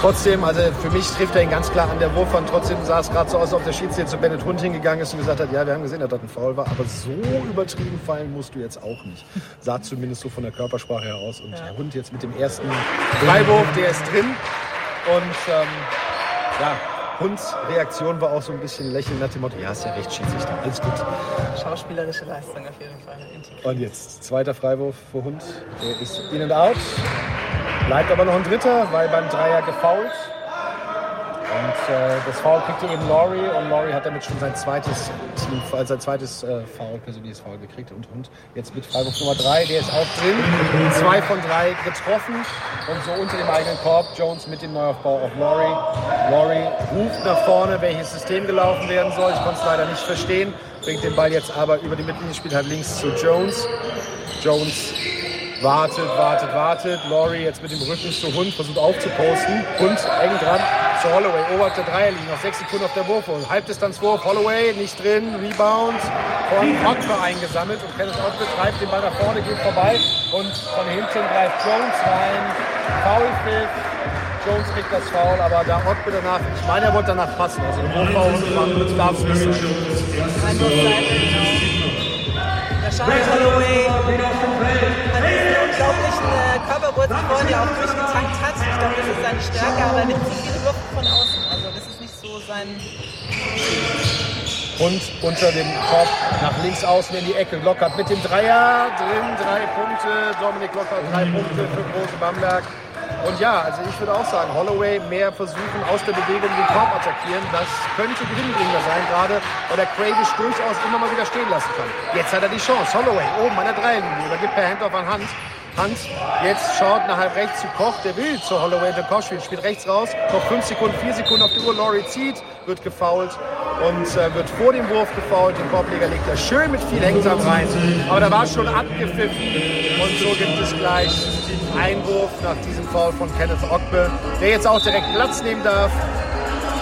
Trotzdem, also für mich trifft er ihn ganz klar an der Wurfhand. Trotzdem sah es gerade so aus, als ob der Schiedsrichter zu Bennett Hund hingegangen ist und gesagt hat, ja, wir haben gesehen, dass das ein Foul war, aber so übertrieben fallen musst du jetzt auch nicht. Sah zumindest so von der Körpersprache her aus. Und Ja. Hund jetzt mit dem ersten Freiwurf, der ist drin. Und ähm, ja, Hunds Reaktion war auch so ein bisschen lächeln nach dem Motto, ja, ist ja recht, Schiedsrichter, alles gut. Schauspielerische Leistung auf jeden Fall. Und jetzt zweiter Freiwurf für Hund. Der ist in and out. Bleibt aber noch ein dritter, weil beim Dreier gefoult. Und äh, das Foul kriegte eben Laurie und Laurie hat damit schon sein zweites Team, also sein zweites äh, Foul, persönliches Foul gekriegt und Hund jetzt mit Freiwurf Nummer drei, der ist auch drin. Zwei von drei getroffen und so unter dem eigenen Korb. Jones mit dem Neuaufbau auf Laurie. Laurie ruft nach vorne, welches System gelaufen werden soll. Ich konnte es leider nicht verstehen. Bringt den Ball jetzt aber über die Mittellinie, spielt halt links zu Jones. Jones wartet, wartet, wartet. Laurie jetzt mit dem Rücken zu Hund, versucht aufzuposten. Hund eng dran zu Holloway, der Dreierlinie, noch sechs Sekunden auf der Wurfhose. Halbdistanzwurf, Holloway nicht drin, Rebound von Otto eingesammelt und Kenneth Otto treibt den Ball nach vorne, geht vorbei und von hinten greift Jones rein. Foulpfiff. Jones kriegt das Foul, aber da Otto danach, ich meine, er wollte danach passen. Also Wurffoul machen, darf es nicht Charles Holloway hat einen unglaublichen äh, Körperwurzel vorhin, der auch durchgetankt hat. Ich glaube, das ist seine Stärke, aber er nimmt zu viele Luft von außen. Also das ist nicht so sein... Und unter dem Korb nach links außen in die Ecke. Lockert mit dem Dreier drin, drei Punkte. Dominik Lockert, drei Punkte für Große Bamberg. Und ja, also ich würde auch sagen, Holloway mehr versuchen, aus der Bewegung den Korb attackieren. Das könnte gewinnbringender sein, gerade weil der Cravish durchaus immer mal wieder stehen lassen kann. Jetzt hat er die Chance. Holloway oben an der Dreierlinie, übergibt per Handoff an Hand. Hand jetzt schaut nach halb rechts zu Koch, der will zu Holloway, der Koch spielt, spielt rechts raus, noch 5 Sekunden, 4 Sekunden auf die Uhr, Laurie zieht, wird gefoult und äh, wird vor dem Wurf gefoult, den Korbleger legt er schön mit viel Hängsam rein, aber da war schon abgepfiffen und so gibt es gleich Einwurf nach diesem Foul von Kenneth Ogbe, der jetzt auch direkt Platz nehmen darf.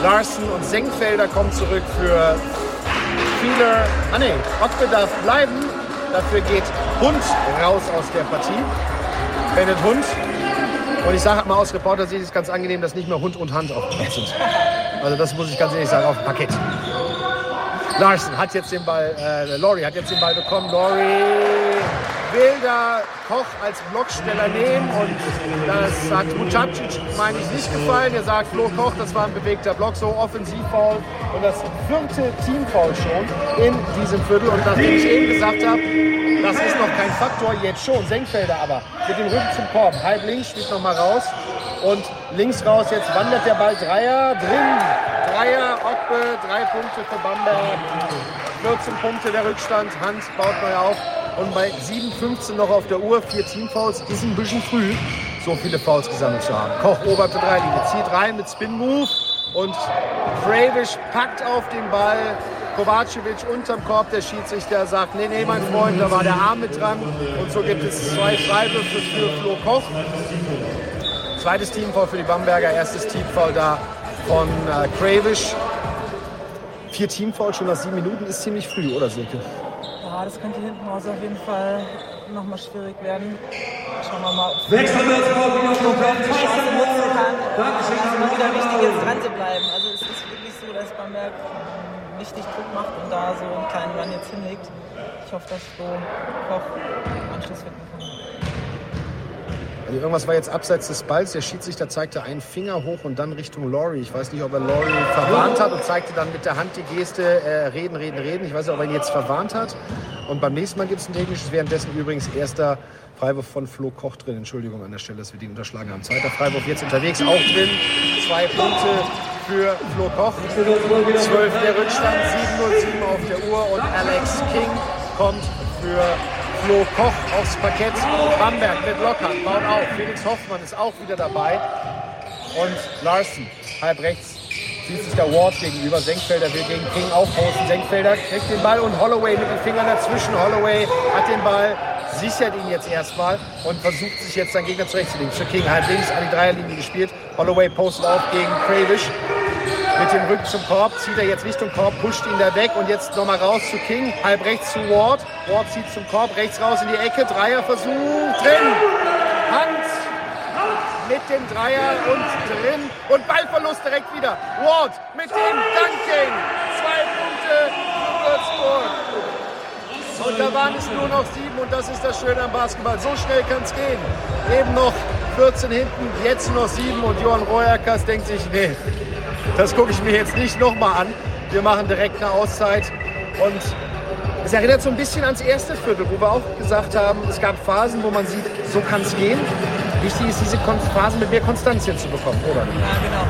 Larsen und Senkfelder kommen zurück für Fieler. Ah ne, Ogbe darf bleiben. Dafür geht Hund raus aus der Partie. Bennett Hund. Und ich sage mal aus Reporter-Sicht es ganz angenehm, dass nicht mehr Hund und Hand auf dem Platz sind. Also das muss ich ganz ehrlich sagen, auf dem Parkett. Larsen hat jetzt den Ball, äh, Laurie hat jetzt den Ball bekommen. Laurie will da Koch als Blocksteller nehmen und das hat Mutacic, meine ich, nicht gefallen. Er sagt, Flo Koch, das war ein bewegter Block, so Offensivfoul und das vierte Teamfoul schon in diesem Viertel. Und nachdem ich eben gesagt habe, das ist noch kein Faktor, jetzt schon, Senkfelder aber mit dem Rücken zum Korb, halb links, spielt nochmal raus und links raus, jetzt wandert der Ball Dreier drin. Dreier, Ogbe, drei Punkte für Bamberg. 14 Punkte der Rückstand. Hans baut neu auf. Und bei 7,15 noch auf der Uhr, vier Teamfouls, ist ein bisschen früh, so viele Fouls gesammelt zu haben. Koch oberte Dreilinie, zieht rein mit Spin-Move und Fravish packt auf den Ball. Kovacevic unterm Korb, der Schiedsrichter sagt, nee, nee, mein Freund, da war der Arm mit dran. Und so gibt es zwei Freiwürfe für Flo Koch. Zweites Teamfoul für die Bamberger, erstes Teamfoul da von äh, Kravish. Vier Teamfouls schon nach sieben Minuten ist ziemlich früh, oder Silke? Ja, das könnte hinten raus auf jeden Fall nochmal schwierig werden. Schauen wir mal, ob wieder vom Feld. die Chance nutzen kann. Es ist immer wieder wichtig, jetzt dran zu bleiben. Also es ist wirklich so, dass Bamberg ähm, richtig Druck macht und da so einen kleinen Run jetzt hinlegt. Ich hoffe, dass Flo Koch Anschluss finden. Also irgendwas war jetzt abseits des Balls. Der Schiedsrichter zeigte einen Finger hoch und dann Richtung Laurie. Ich weiß nicht, ob er Laurie verwarnt hat und zeigte dann mit der Hand die Geste, äh, reden, reden, reden. Ich weiß nicht, ob er ihn jetzt verwarnt hat. Und beim nächsten Mal gibt es ein technisches. Währenddessen übrigens erster Freiwurf von Flo Koch drin. Entschuldigung an der Stelle, dass wir den unterschlagen haben. Zweiter Freiwurf jetzt unterwegs, auch drin. Zwei Punkte für Flo Koch. 12 der Rückstand, 7:07 auf der Uhr und Alex King kommt für Flo Koch aufs Parkett. Bamberg mit Lockhart baut auf. Felix Hoffmann ist auch wieder dabei. Und Larsen, halb rechts, sieht sich der Ward gegenüber. Senkfelder will gegen King aufposten. Senkfelder kriegt den Ball und Holloway mit den Fingern dazwischen. Holloway hat den Ball, sichert ihn jetzt erstmal und versucht sich jetzt seinen Gegner zurechtzulegen. Für King halb links an die Dreierlinie gespielt. Holloway postet auf gegen Kravish. Mit dem Rücken zum Korb zieht er jetzt Richtung Korb, pusht ihn da weg und jetzt nochmal raus zu King. Halb rechts zu Ward. Ward zieht zum Korb, rechts raus in die Ecke. Dreierversuch drin. Hand mit dem Dreier und drin. Und Ballverlust direkt wieder. Ward mit dem Dunking. Zwei Punkte Würzburg. Und da waren es nur noch sieben und das ist das Schöne am Basketball. So schnell kann es gehen. Eben noch 14 hinten, jetzt noch sieben und Johann Royakas denkt sich, nee, das gucke ich mir jetzt nicht nochmal an. Wir machen direkt eine Auszeit und es erinnert so ein bisschen ans erste Viertel, wo wir auch gesagt haben, es gab Phasen, wo man sieht, so kann es gehen. Wichtig ist, diese Phasen mit mehr Konstanz hinzubekommen, oder? Ja, genau.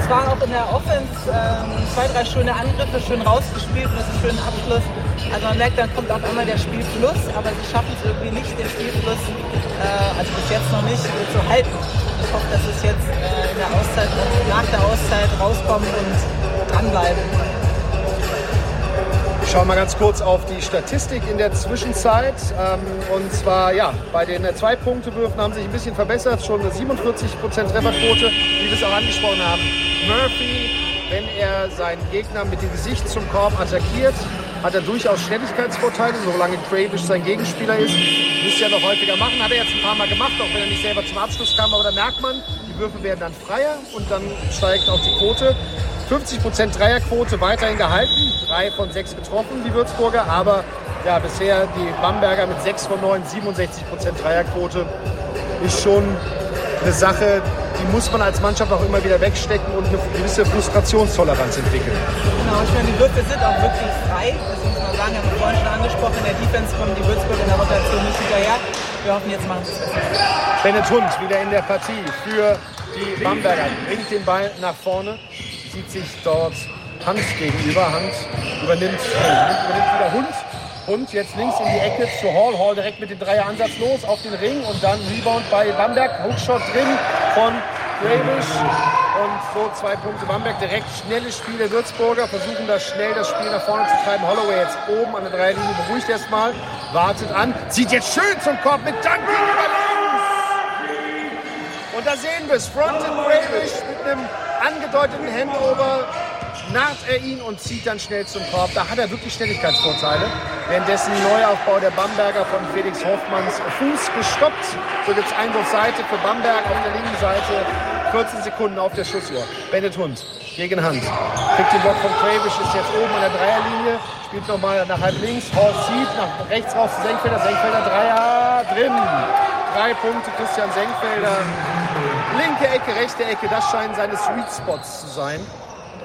Es waren auch in der Offense ähm, zwei, drei schöne Angriffe, schön rausgespielt mit einem schönen Abschluss. Also man merkt, dann kommt auf einmal der Spielfluss, aber sie schaffen es irgendwie nicht, den Spielfluss, äh, also bis jetzt noch nicht, zu halten. Ich hoffe, dass es jetzt äh, in der Auszeit nach der Auszeit rauskommt und dranbleiben. Ich schaue mal ganz kurz auf die Statistik in der Zwischenzeit. Ähm, und zwar, ja, bei den äh, Zwei-Punkte-Würfen haben sich ein bisschen verbessert. Schon eine 47% Trefferquote, wie wir es auch angesprochen haben. Murphy, wenn er seinen Gegner mit dem Gesicht zum Korb attackiert, hat er durchaus Schnelligkeitsvorteile, solange Kravish sein Gegenspieler ist. Müsste er noch häufiger machen, hat er jetzt ein paar Mal gemacht, auch wenn er nicht selber zum Abschluss kam. Aber da merkt man, die Würfe werden dann freier und dann steigt auch die Quote. 50% Dreierquote weiterhin gehalten, drei von sechs getroffen, die Würzburger, aber ja, bisher die Bamberger mit sechs von neun, 67% Dreierquote ist schon eine Sache, die muss man als Mannschaft auch immer wieder wegstecken und eine gewisse Frustrationstoleranz entwickeln. Genau, ich meine, die Würfe sind auch wirklich frei. Das muss man sagen, haben wir vorhin schon angesprochen. In der Defense kommen die Würzburg in der Rotation nicht hinterher. wir hoffen, jetzt machen sie es besser. Bennett Hund wieder in der Partie für die Bamberger. Bringt den Ball nach vorne, sieht sich dort Hans gegenüber. Hans übernimmt, äh, übernimmt wieder Hund. Hund jetzt links in die Ecke zu Hall. Hall direkt mit dem Dreieransatz los auf den Ring und dann Rebound bei Bamberg. Hookshot drin von Gravish. Und so zwei Punkte Bamberg. Direkt schnelle Spiele Würzburger. Versuchen da schnell das Spiel nach vorne zu treiben. Holloway jetzt oben an der Dreilinie beruhigt erstmal. Wartet an. Zieht jetzt schön zum Korb mit Duncan über. Und da sehen wir es. Front in Gravish mit einem angedeuteten Handover naht er ihn und zieht dann schnell zum Korb. Da hat er wirklich Schnelligkeitsvorteile. Währenddessen Neuaufbau der Bamberger von Felix Hoffmanns Fuß gestoppt. So gibt es Einwurfseite für Bamberg auf der linken Seite. 14 Sekunden auf der Schussuhr. Bennett Hund gegen Hand. Kriegt den Block von Kravish, ist jetzt oben an der Dreierlinie. Spielt nochmal nach halb links. Hall zieht nach rechts raus zu Senkfelder. Senkfelder Dreier drin. Drei Punkte Christian Senkfelder. Linke Ecke, rechte Ecke. Das scheinen seine Sweet Spots zu sein.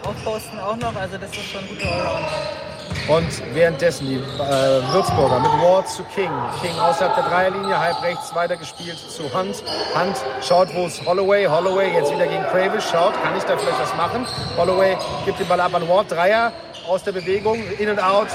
Aufposten auch noch, also das ist schon ein guter Allrounder. Und währenddessen die äh, Würzburger mit Ward zu King. King außerhalb der Dreierlinie, halb rechts weitergespielt zu Hunt. Hunt schaut, wo ist Holloway. Holloway jetzt wieder gegen Kravis. Schaut, kann ich da vielleicht was machen? Holloway gibt den Ball ab an Ward. Dreier aus der Bewegung, in und out.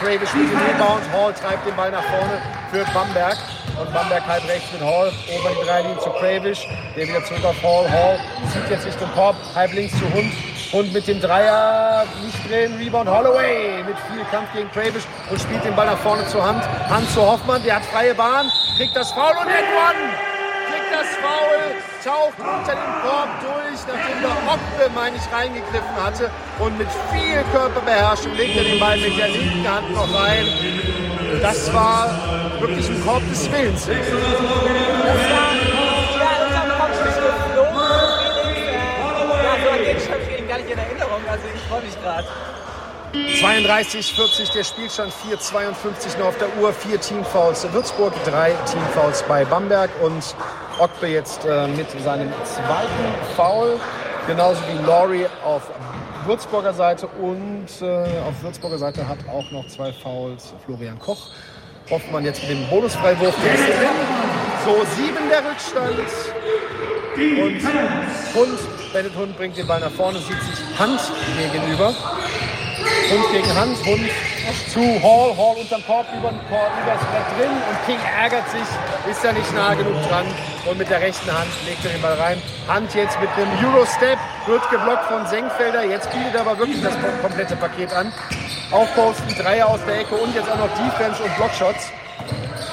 Kravis mit dem Rebound. Hall treibt den Ball nach vorne für Bamberg. Und Bamberg halb rechts mit Hall ober die Dreierlinie zu Kravish. Der wieder zurück auf Hall. Hall zieht jetzt Richtung Korb, halb links zu Hund. Und mit dem Dreier nicht drin, Rebound Holloway mit viel Kampf gegen Kravish und spielt den Ball nach vorne zur Hand. Hand zu Hoffmann, der hat freie Bahn, kriegt das Foul und Edwan kriegt das Foul, taucht unter den Korb durch, nachdem der Oppe, meine ich, reingegriffen hatte. Und mit viel Körperbeherrschung legt er den Ball mit der linken Hand noch rein. Das war wirklich ein Korb des Willens. Erinnerung. Also ich freue mich gerade. 32, 40 der Spielstand, 4,52 noch auf der Uhr, vier Teamfouls Würzburg, drei Teamfouls bei Bamberg und Okbe jetzt äh, mit seinem zweiten Foul, genauso wie Laurie auf Würzburger Seite und äh, auf Würzburger Seite hat auch noch zwei Fouls Florian Koch. Hoffmann jetzt mit dem Bonusfreiwurf. So, sieben der Rückstand. Und Hund, Bennett Hund bringt den Ball nach vorne, sieht sich Hand gegenüber. Hund gegen Hand, Hund zu Hall, Hall unterm Korb, über den Korb, übers Brett drin und King ärgert sich, ist ja nicht nah genug dran und mit der rechten Hand legt er den Ball rein. Hand jetzt mit einem Euro-Step, wird geblockt von Senkfelder, jetzt bietet er aber wirklich das komplette Paket an. Aufposten, Dreier aus der Ecke und jetzt auch noch Defense und Blockshots.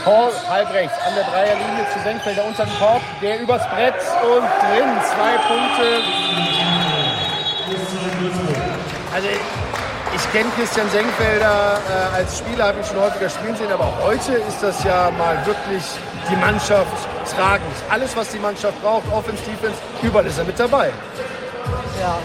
Hall halb rechts an der Dreierlinie zu Senkfelder unter dem Korb, der übers Brett und drin, zwei Punkte. Also ich kenne Christian Senkfelder äh, als Spieler, habe ihn schon häufiger spielen sehen, aber heute ist das ja mal wirklich die Mannschaft tragend. Alles, was die Mannschaft braucht, Offense, Defense, überall ist er mit dabei. Ja,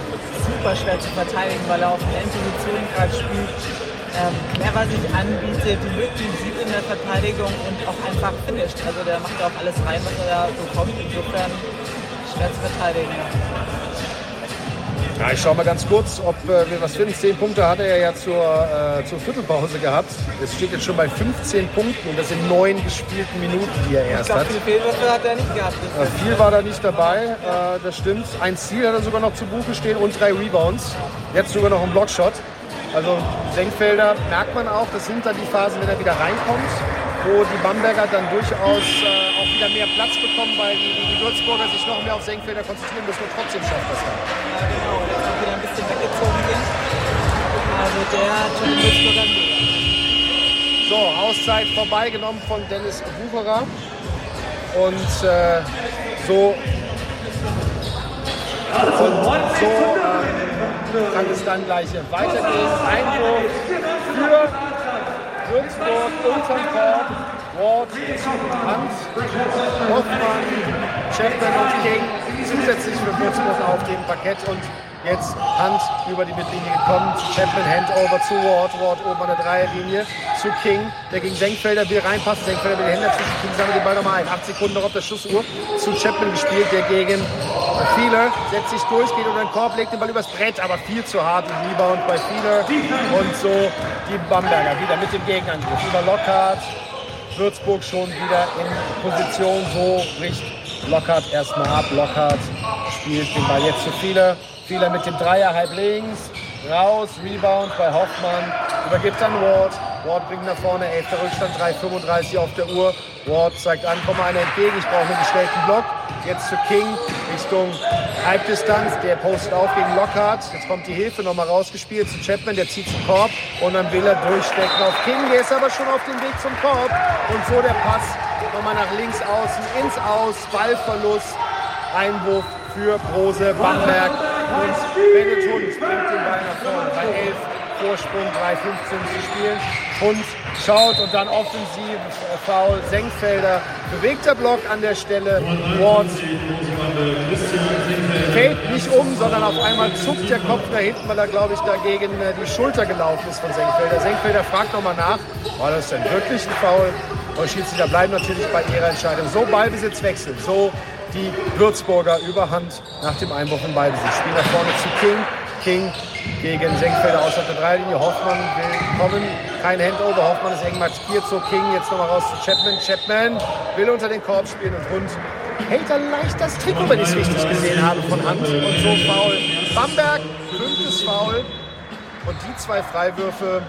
super schwer zu verteidigen, weil er auf der Endposition gerade spielt. Ähm, clever sich anbietet, die Lücken sieht in der Verteidigung und auch einfach finisht. Also der macht auch alles rein, was er da bekommt. Insofern schwer zu verteidigen. Ja, ich schaue mal ganz kurz, ob äh, wir was finden. Zehn Punkte hat er ja zur, äh, zur Viertelpause gehabt. Es steht jetzt schon bei 15 Punkten und das sind neun gespielten Minuten, die er Ich erst glaube, hat. viele Fehlwürfe hat er nicht gehabt. Äh, viel war da nicht dabei, äh, das stimmt. Ein Ziel hat er sogar noch zu Buche stehen und drei Rebounds. Jetzt sogar noch ein Blockshot. Also Senkfelder merkt man auch, das sind dann die Phasen, wenn er wieder reinkommt, wo die Bamberger dann durchaus äh, auch wieder mehr Platz bekommen, weil die, die Würzburger sich noch mehr auf Senkfelder konzentrieren müssen und trotzdem schafft das dann. Ja, genau. Und jetzt wieder ein bisschen weggezogen sind. Also der tut den Würzburgern. So, Auszeit vorbeigenommen von Dennis Bucherer. Und äh, so, und so ähm, kann es dann gleich weitergehen. Einwurf für Würzburg unterm Korb. Ward, Hand, Hoffmann, Chapman und King zusätzlich für Würzburg auf dem Parkett und jetzt Hand über die Mittellinie gekommen. Chapman Handover zu Ward, Ward oben an der Dreierlinie zu King, der gegen Senkfelder will reinpassen. Senkfelder will die Hände dazwischen, King sammelt den Ball nochmal ein. Acht Sekunden noch auf der Schussuhr zu Chapman gespielt, der gegen Feeler setzt sich durch, geht unter den Korb, legt den Ball übers Brett, aber viel zu hart im Rebound bei Feeler. Und so die Bamberger wieder mit dem Gegenangriff über Lockhart. Würzburg schon wieder in Position, so bricht Lockhart erstmal ab. Lockhart spielt den Ball jetzt zu viele. Vieler mit dem Dreier halb links, raus, Rebound bei Hoffmann, übergibt an Ward. Ward bringt nach vorne, 11. Rückstand, 3,35 auf der Uhr. Ward zeigt an, komm einer entgegen, ich brauche einen gestellten Block. Jetzt zu King, Richtung Halbdistanz, der postet auf gegen Lockhart. Jetzt kommt die Hilfe nochmal rausgespielt zu Chapman, der zieht zum Korb und dann will er durchstecken auf King. Der ist aber schon auf dem Weg zum Korb und so der Pass nochmal nach links außen, ins Aus, Ballverlust, Einwurf für Brose, Bamberg und Benetton bringt den Ball nach vorne bei 11 Vorsprung, 3,15 zu spielen. Und schaut und dann offensiv Foul Senkfelder. Bewegter Block an der Stelle. Ward fällt nicht um, sondern auf einmal zuckt der Kopf nach hinten, weil er, glaube ich, dagegen äh, die Schulter gelaufen ist von Senkfelder. Senkfelder fragt nochmal nach, war das denn wirklich ein Foul? Und Schiedsrichter bleiben natürlich bei ihrer Entscheidung. So Ballbesitzwechsel, so die Würzburger Überhand nach dem Einwurf im Ballbesitz. Spiel nach vorne zu King. King gegen Senkfelder aus der Dreilinie. Hoffmann will kommen. Kein Handover. Hoffmann ist eng markiert. So King jetzt nochmal raus zu Chapman. Chapman will unter den Korb spielen und Hund hält er leicht das Trikot, wenn ich es richtig gesehen habe, von Hand. Und so Foul. Bamberg, fünftes Foul. Und die zwei Freiwürfe,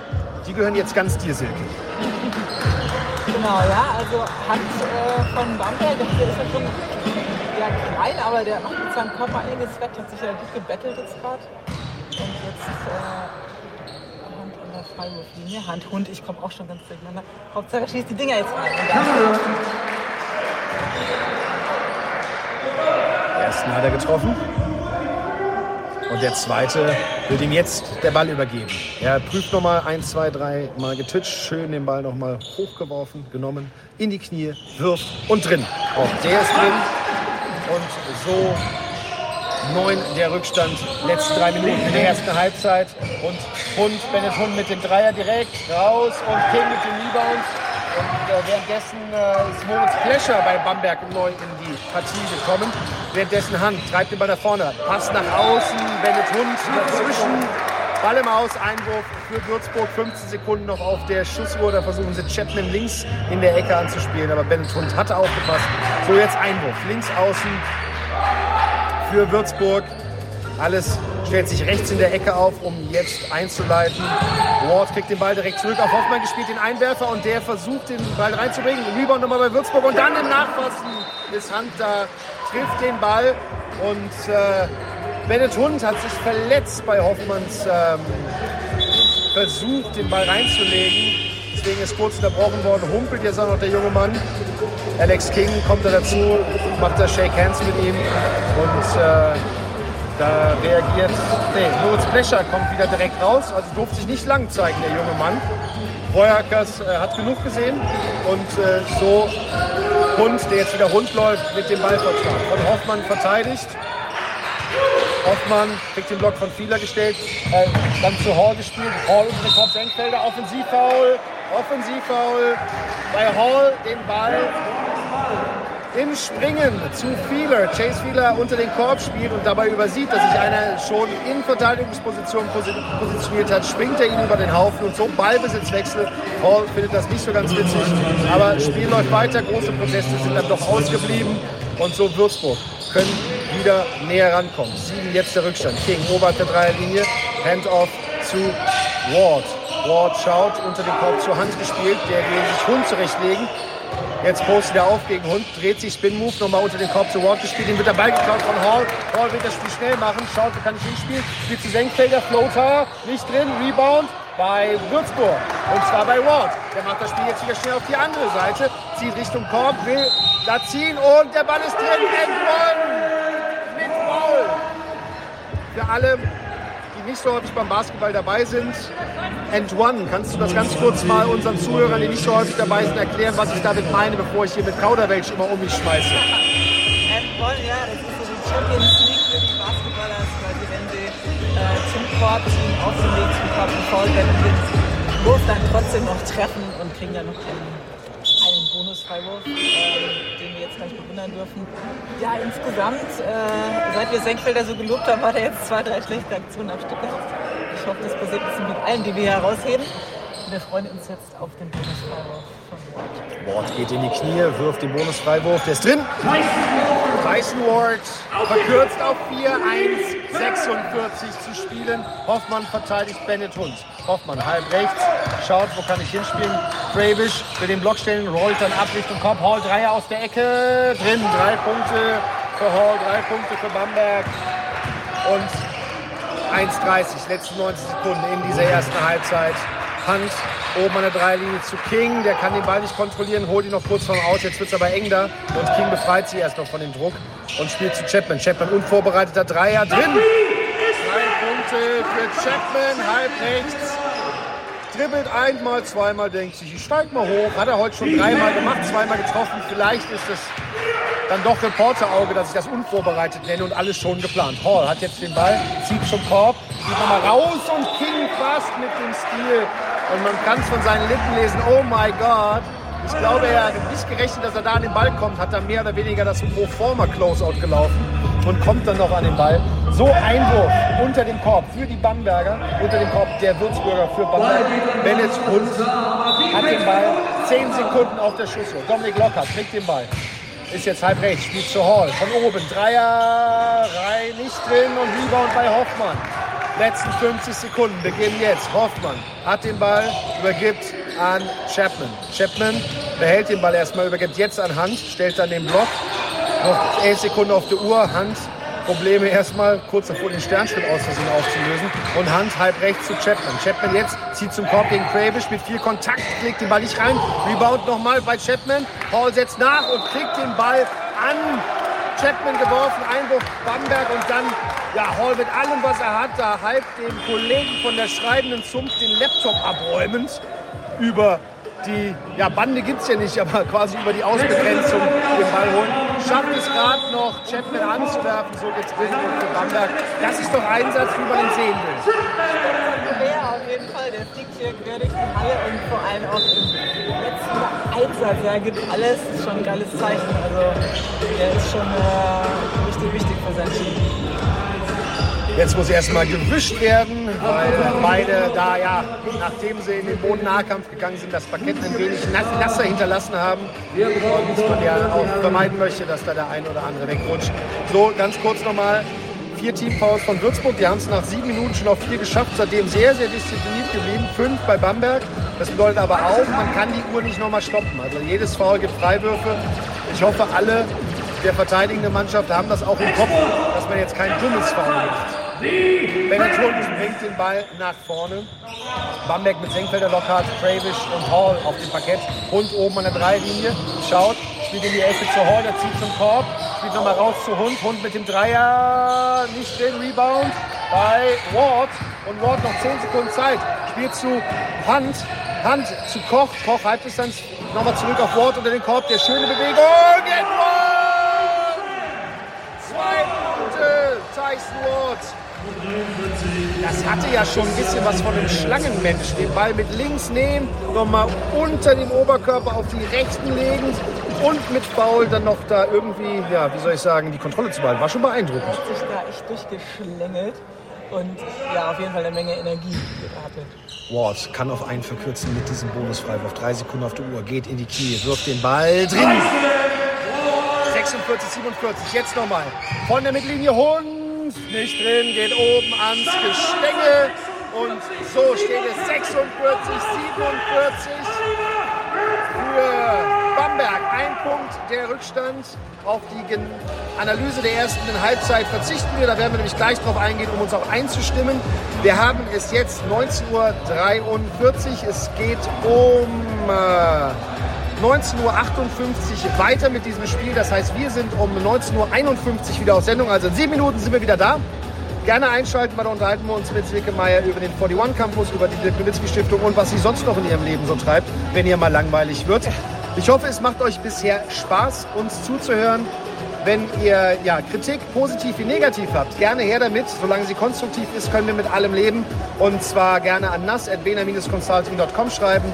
die gehören jetzt ganz dir, Silke. Genau, ja, also Hand äh, von Bamberg, der ist ja schon ja, klein, aber der macht mit seinem Körper einiges wett, hat sich ja gut gebettelt jetzt gerade. Und jetzt äh, Hand an der Freiwurflinie. Hand, Hund, ich komme auch schon ganz durcheinander. Hauptsache schießt die Dinger jetzt rein. Ersten hat er getroffen. Und der zweite wird ihm jetzt der Ball übergeben. Er prüft nochmal eins, zwei, drei Mal getitscht, schön den Ball nochmal hochgeworfen, genommen, in die Knie, wirft und drin. Auch der ist drin. Und so neun der Rückstand, letzte drei Minuten in der ersten Halbzeit. Und Hund, Bennett Hund mit dem Dreier direkt raus und King mit dem Rebound. Und äh, währenddessen äh, ist Moritz Plescher bei Bamberg neu in die Partie gekommen. Währenddessen Hand treibt den Ball nach vorne. Pass nach außen, Bennett Hund dazwischen. Ball im Aus, Einwurf für Würzburg. 15 Sekunden noch auf der Schussuhr. Da versuchen sie Chapman links in der Ecke anzuspielen. Aber Bennett Hund hatte aufgepasst. So, jetzt Einwurf. Links außen für Würzburg. Alles stellt sich rechts in der Ecke auf, um jetzt einzuleiten. Ward kriegt den Ball direkt zurück auf Hoffmann, gespielt den Einwerfer und der versucht den Ball reinzubringen. Rebound nochmal bei Würzburg und dann im Nachfassen ist Hand da, trifft den Ball und äh, Bennett Hund hat sich verletzt bei Hoffmanns ähm, Versuch, den Ball reinzulegen. Deswegen ist kurz unterbrochen worden, humpelt jetzt auch noch der junge Mann. Alex King kommt da dazu, macht da Shake Hands mit ihm und äh, da reagiert, nee, Moritz Blecher kommt wieder direkt raus, also durfte sich nicht lang zeigen, der junge Mann. Reuerkers äh, hat genug gesehen und äh, so Hund, der jetzt wieder rund läuft, mit dem Ballvertrag. Von Hoffmann verteidigt. Hoffmann kriegt den Block von Fieler gestellt, äh, dann zu Hall gespielt. Hall den Kopf Senkfelder, Offensivfoul, Offensivfoul. Bei Hall den Ball im Springen zu Fieler. Chase Fieler unter den Korb spielt und dabei übersieht, dass sich einer schon in Verteidigungsposition positioniert hat, springt er ihn über den Haufen und so Ballbesitzwechsel. Hall findet das nicht so ganz witzig, aber Spiel läuft weiter, große Proteste sind dann doch ausgeblieben und so Würzburg können wieder näher rankommen. Sieben jetzt der Rückstand. King oberhalb der Dreierlinie, Handoff zu Ward. Ward schaut, unter den Korb zur Hand gespielt, der will sich Hund zurechtlegen. Jetzt postet er auf gegen Hund, dreht sich, Spin-Move, nochmal unter den Korb zu Ward gespielt. Ihm wird der Ball geklaut von Hall. Hall will das Spiel schnell machen, schaut, kann ich hinspielen. Spielt zu Senkfelder, Floater, nicht drin, Rebound bei Würzburg. Und zwar bei Ward. Der macht das Spiel jetzt wieder schnell auf die andere Seite, zieht Richtung Korb, will da ziehen und der Ball ist drin. One mit Foul. Für alle, nicht so häufig beim Basketball dabei sind, and one. Kannst du das ganz kurz mal unseren Zuhörern, die nicht so häufig dabei sind, erklären, was ich damit meine, bevor ich hier mit Kauderwelsch immer um mich schmeiße? And one, ja, das ist so die Champions League für die Basketballer, quasi wenn sie äh, zum Korb ziehen, auf dem Weg zum Korb gefault werden den Wurf dann trotzdem noch treffen und kriegen dann noch einen, Bonusfreiwurf, ähm, den wir jetzt gleich bewundern dürfen. Ja, insgesamt, äh, seit wir Senkfelder so gelobt haben, hat er jetzt zwei, drei schlechte Aktionen am Stück gehabt. Ich hoffe, das passiert jetzt mit allen, die wir hier herausheben. wir freuen uns jetzt auf den Bonusfreiwurf von Ward. Ward geht in die Knie, wirft den Bonusfreiwurf, der ist drin. Tyson Ward verkürzt auf 4, 1, 46 zu spielen. Hoffmann verteidigt Bennett Hund. Hoffmann halb rechts, schaut, wo kann ich hinspielen. Kravish will den Block stellen, rollt dann ab Richtung Kopf. Hall, Dreier aus der Ecke, drin, drei Punkte für Hall, drei Punkte für Bamberg. Und 1,30, letzten 90 Sekunden in dieser ersten Halbzeit. Hand oben an der Dreilinie zu King. Der kann den Ball nicht kontrollieren, holt ihn noch kurz vom Aus. Jetzt wird es aber eng da. Und King befreit sich erst noch von dem Druck und spielt zu Chapman. Chapman unvorbereiteter Dreier drin. Drei Punkte für Chapman, halb rechts. Dribbelt einmal, zweimal, denkt sich, ich steig mal hoch. Hat er heute schon dreimal gemacht, zweimal getroffen. Vielleicht ist es dann doch Reporterauge, dass ich das unvorbereitet nenne und alles schon geplant. Hall hat jetzt den Ball, zieht zum Korb, geht nochmal raus und King fast mit dem Stil. Und man kann es von seinen Lippen lesen, oh my God. Ich glaube, er hat nicht gerechnet, dass er da an den Ball kommt, hat dann mehr oder weniger das Pro-Forma Closeout gelaufen und kommt dann noch an den Ball. So Einwurf unter dem Korb für die Bamberger, unter dem Korb der Würzburger für Bamberg. Bennett Hund hat den Ball, 10 Sekunden auf der Schusshöhe. Dominik Lockert kriegt den Ball. Ist jetzt halb rechts, spielt zu Hall. Von oben, Dreier, rein, nicht drin und Rebound bei Hoffmann. Letzten 50 Sekunden beginnen jetzt. Hoffmann hat den Ball, übergibt an Chapman. Chapman behält den Ball erstmal, übergibt jetzt an Hand, stellt dann den Block. Noch 11 Sekunden auf der Uhr. Hand Probleme erstmal kurz davor den Sternschritt aus Versehen aufzulösen. Und Hand halb rechts zu Chapman. Chapman jetzt zieht zum Korb gegen Kravish mit viel Kontakt, legt den Ball nicht rein. Rebound nochmal bei Chapman. Paul setzt nach und kriegt den Ball an Chapman geworfen, Einwurf Bamberg und dann ja, Hall mit allem, was er hat, da halb dem Kollegen von der schreibenden Zunft den Laptop abräumend über die ja, Bande gibt es ja nicht, aber quasi über die Ausbegrenzung den Ball holen. Schafft es gerade noch, Chapman anzuwerfen, so geht's drin für Bamberg. Das ist doch Einsatz, wie man ihn sehen will. Ja, auf jeden Fall. Der fliegt hier quer durch die Halle und vor allem auch im letzten Einsatz. Er gibt alles. Ist schon ein geiles Zeichen. Also, der ist schon äh, richtig wichtig für sein Team. Jetzt muss erstmal gewischt werden, weil beide da ja, nachdem sie in den Bodennahkampf gegangen sind, das Parkett ein wenig nasser hinterlassen haben. Und man ja auch vermeiden möchte, dass da der ein oder andere wegrutscht. So, ganz kurz nochmal. Vier Teamfouls von Würzburg, die haben es nach sieben Minuten schon auf vier geschafft, seitdem sehr, sehr diszipliniert geblieben. Fünf bei Bamberg. Das bedeutet aber auch, man kann die Uhr nicht nochmal stoppen. Also jedes Foul gibt Freiwürfe. Ich hoffe, alle der verteidigenden Mannschaft haben das auch im Kopf, dass man jetzt kein dummes Foul macht. Bennett bringt den Ball nach vorne. Bamberg mit Senkfelder, Lockhart, Kravish und Hall auf dem Parkett. Hund oben an der Dreilinie. Schaut, spielt in die Ecke zu Hall, der zieht zum Korb. Spielt nochmal raus zu Hund. Hund mit dem Dreier. Nicht den Rebound bei Ward. Und Ward noch 10 Sekunden Zeit. Spielt zu Hand. Hand zu Koch. Koch Halbdistanz. Nochmal zurück auf Ward unter den Korb. Der schöne Bewegung. One! Zwei Punkte. Tyson Ward. Das hatte ja schon ein bisschen was von einem Schlangenmensch. Den Ball mit links nehmen, nochmal unter dem Oberkörper auf die rechten legen und mit Foul dann noch da irgendwie, ja, wie soll ich sagen, die Kontrolle zu behalten. War schon beeindruckend. Hat sich da echt durchgeschlängelt und ja, auf jeden Fall eine Menge Energie hatte. Ward kann auf einen verkürzen mit diesem Bonusfreiwurf. Drei Sekunden auf der Uhr, geht in die Knie, wirft den Ball drin. 46, 47, jetzt nochmal. Von der Mittellinie Hund nicht drin, geht oben ans Gestänge und so steht es 46, 47 für Bamberg. Ein Punkt der Rückstand. Auf die Analyse der ersten Halbzeit verzichten wir. Da werden wir nämlich gleich drauf eingehen, um uns auch einzustimmen. Wir haben es jetzt 19.43 Uhr. Es geht um... Äh, 19.58 Uhr weiter mit diesem Spiel. Das heißt, wir sind um 19.51 Uhr wieder auf Sendung. Also in sieben Minuten sind wir wieder da. Gerne einschalten, weil da unterhalten wir uns mit Silke Meier über den 41 Campus, über die Dirk Nowitzki Stiftung und was sie sonst noch in ihrem Leben so treibt, wenn ihr mal langweilig wird. Ich hoffe, es macht euch bisher Spaß, uns zuzuhören. Wenn ihr ja, Kritik positiv wie negativ habt, gerne her damit. Solange sie konstruktiv ist, können wir mit allem leben. Und zwar gerne an nas.bena-consulting.com schreiben.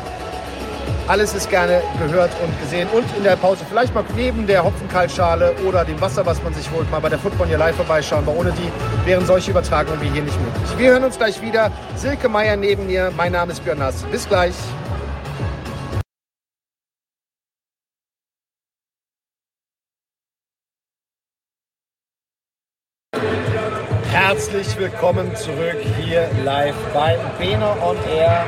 Alles ist gerne gehört und gesehen. Und in der Pause vielleicht mal neben der Hopfenkaltschale oder dem Wasser, was man sich holt, mal bei der Football hier live vorbeischauen. Weil ohne die wären solche Übertragungen wie hier nicht möglich. Wir hören uns gleich wieder. Silke Meier neben mir. Mein Name ist Björn Nass. Bis gleich. Herzlich willkommen zurück hier live bei Bene on Air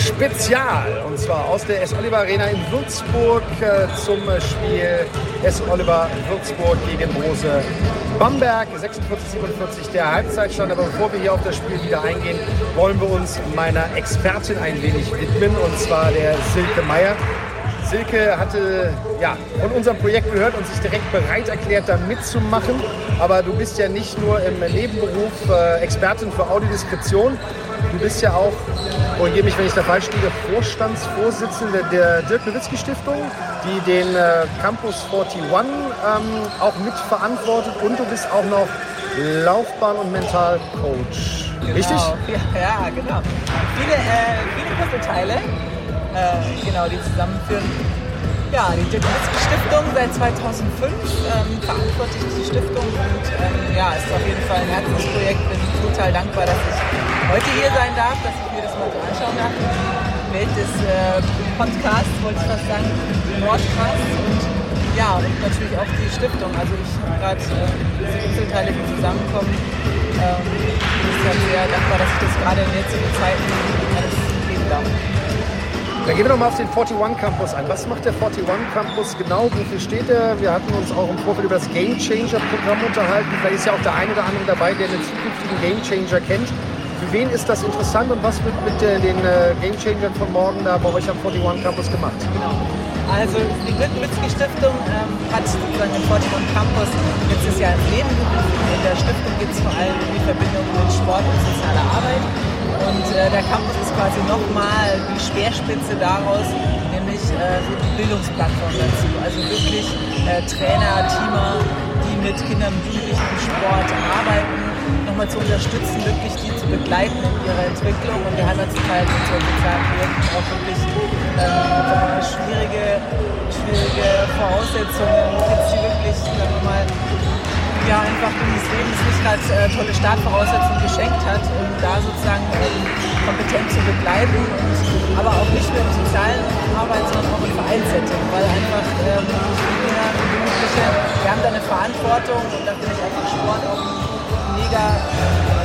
Spezial. Und zwar aus der S. Oliver Arena in Würzburg äh, zum Spiel S. Oliver Würzburg gegen Rose Bamberg. 46-47 der Halbzeitstand. Aber bevor wir hier auf das Spiel wieder eingehen, wollen wir uns meiner Expertin ein wenig widmen. Und zwar der Silke Meier. Silke hatte ja, von unserem Projekt gehört und sich direkt bereit erklärt, da mitzumachen. Aber du bist ja nicht nur im Nebenberuf äh, Expertin für Audiodeskription, du bist ja auch, korrigiere mich, wenn ich da falsch liege, Vorstandsvorsitzende der Dirk Nowitzki Stiftung, die den äh, Campus 41 ähm, auch mitverantwortet und du bist auch noch Laufbahn- und Mentalcoach. Genau. Richtig? Ja, ja, genau. Viele, äh, viele Puzzleteile, äh, genau, die zusammenführen. Ja, die Dirk Stiftung seit 2005 ähm, verantworte ich die Stiftung und ähm, ja, ist auf jeden Fall ein Herzensprojekt. Bin total dankbar, dass ich heute hier sein darf, dass ich mir das mal so anschauen darf. Welt des äh, Podcasts, wollte ich fast sagen, Nordcast und ja, und natürlich auch die Stiftung. Also ich habe gerade äh, diese die zusammenkommen. Ähm, bin ich sehr dankbar, dass ich das gerade in jetzigen Zeiten alles geben darf. Dann gehen wir nochmal auf den 41 Campus ein. Was macht der 41 Campus genau? Wofür steht er? Wir hatten uns auch im Vorfeld über das Game Changer Programm unterhalten. Vielleicht ist ja auch der eine oder andere dabei, der einen zukünftigen Game Changer kennt. Für wen ist das interessant und was wird mit äh, den äh, Game Changern von morgen da bei euch am 41 Campus gemacht? Genau. Also die Glück-Witzki Stiftung ähm, hat sozusagen den 41 Campus letztes Jahr ins Leben gerufen. In der Stiftung geht es vor allem die Verbindung mit Sport und sozialer Arbeit. Und äh, der Campus ist quasi nochmal die Speerspitze daraus, nämlich äh, Bildungsplattform dazu. Also wirklich äh, Trainer, Teamer, die mit Kindern und im Sport arbeiten, nochmal zu unterstützen, wirklich die zu begleiten in ihrer Entwicklung. Und wir haben jetzt halt mit so sozialen auch wirklich ähm, schwierige, schwierige Voraussetzungen, Kids, die wirklich, sagen wir mal, Gerade äh, tolle Startvoraussetzungen geschenkt hat, um da sozusagen ähm, kompetent zu begleiten. Und, aber auch nicht nur im sozialen Arbeit, sondern auch im Vereinssetting, weil einfach ähm, die Kinder wir haben da eine Verantwortung und da finde ich einfach Sport auch ein mega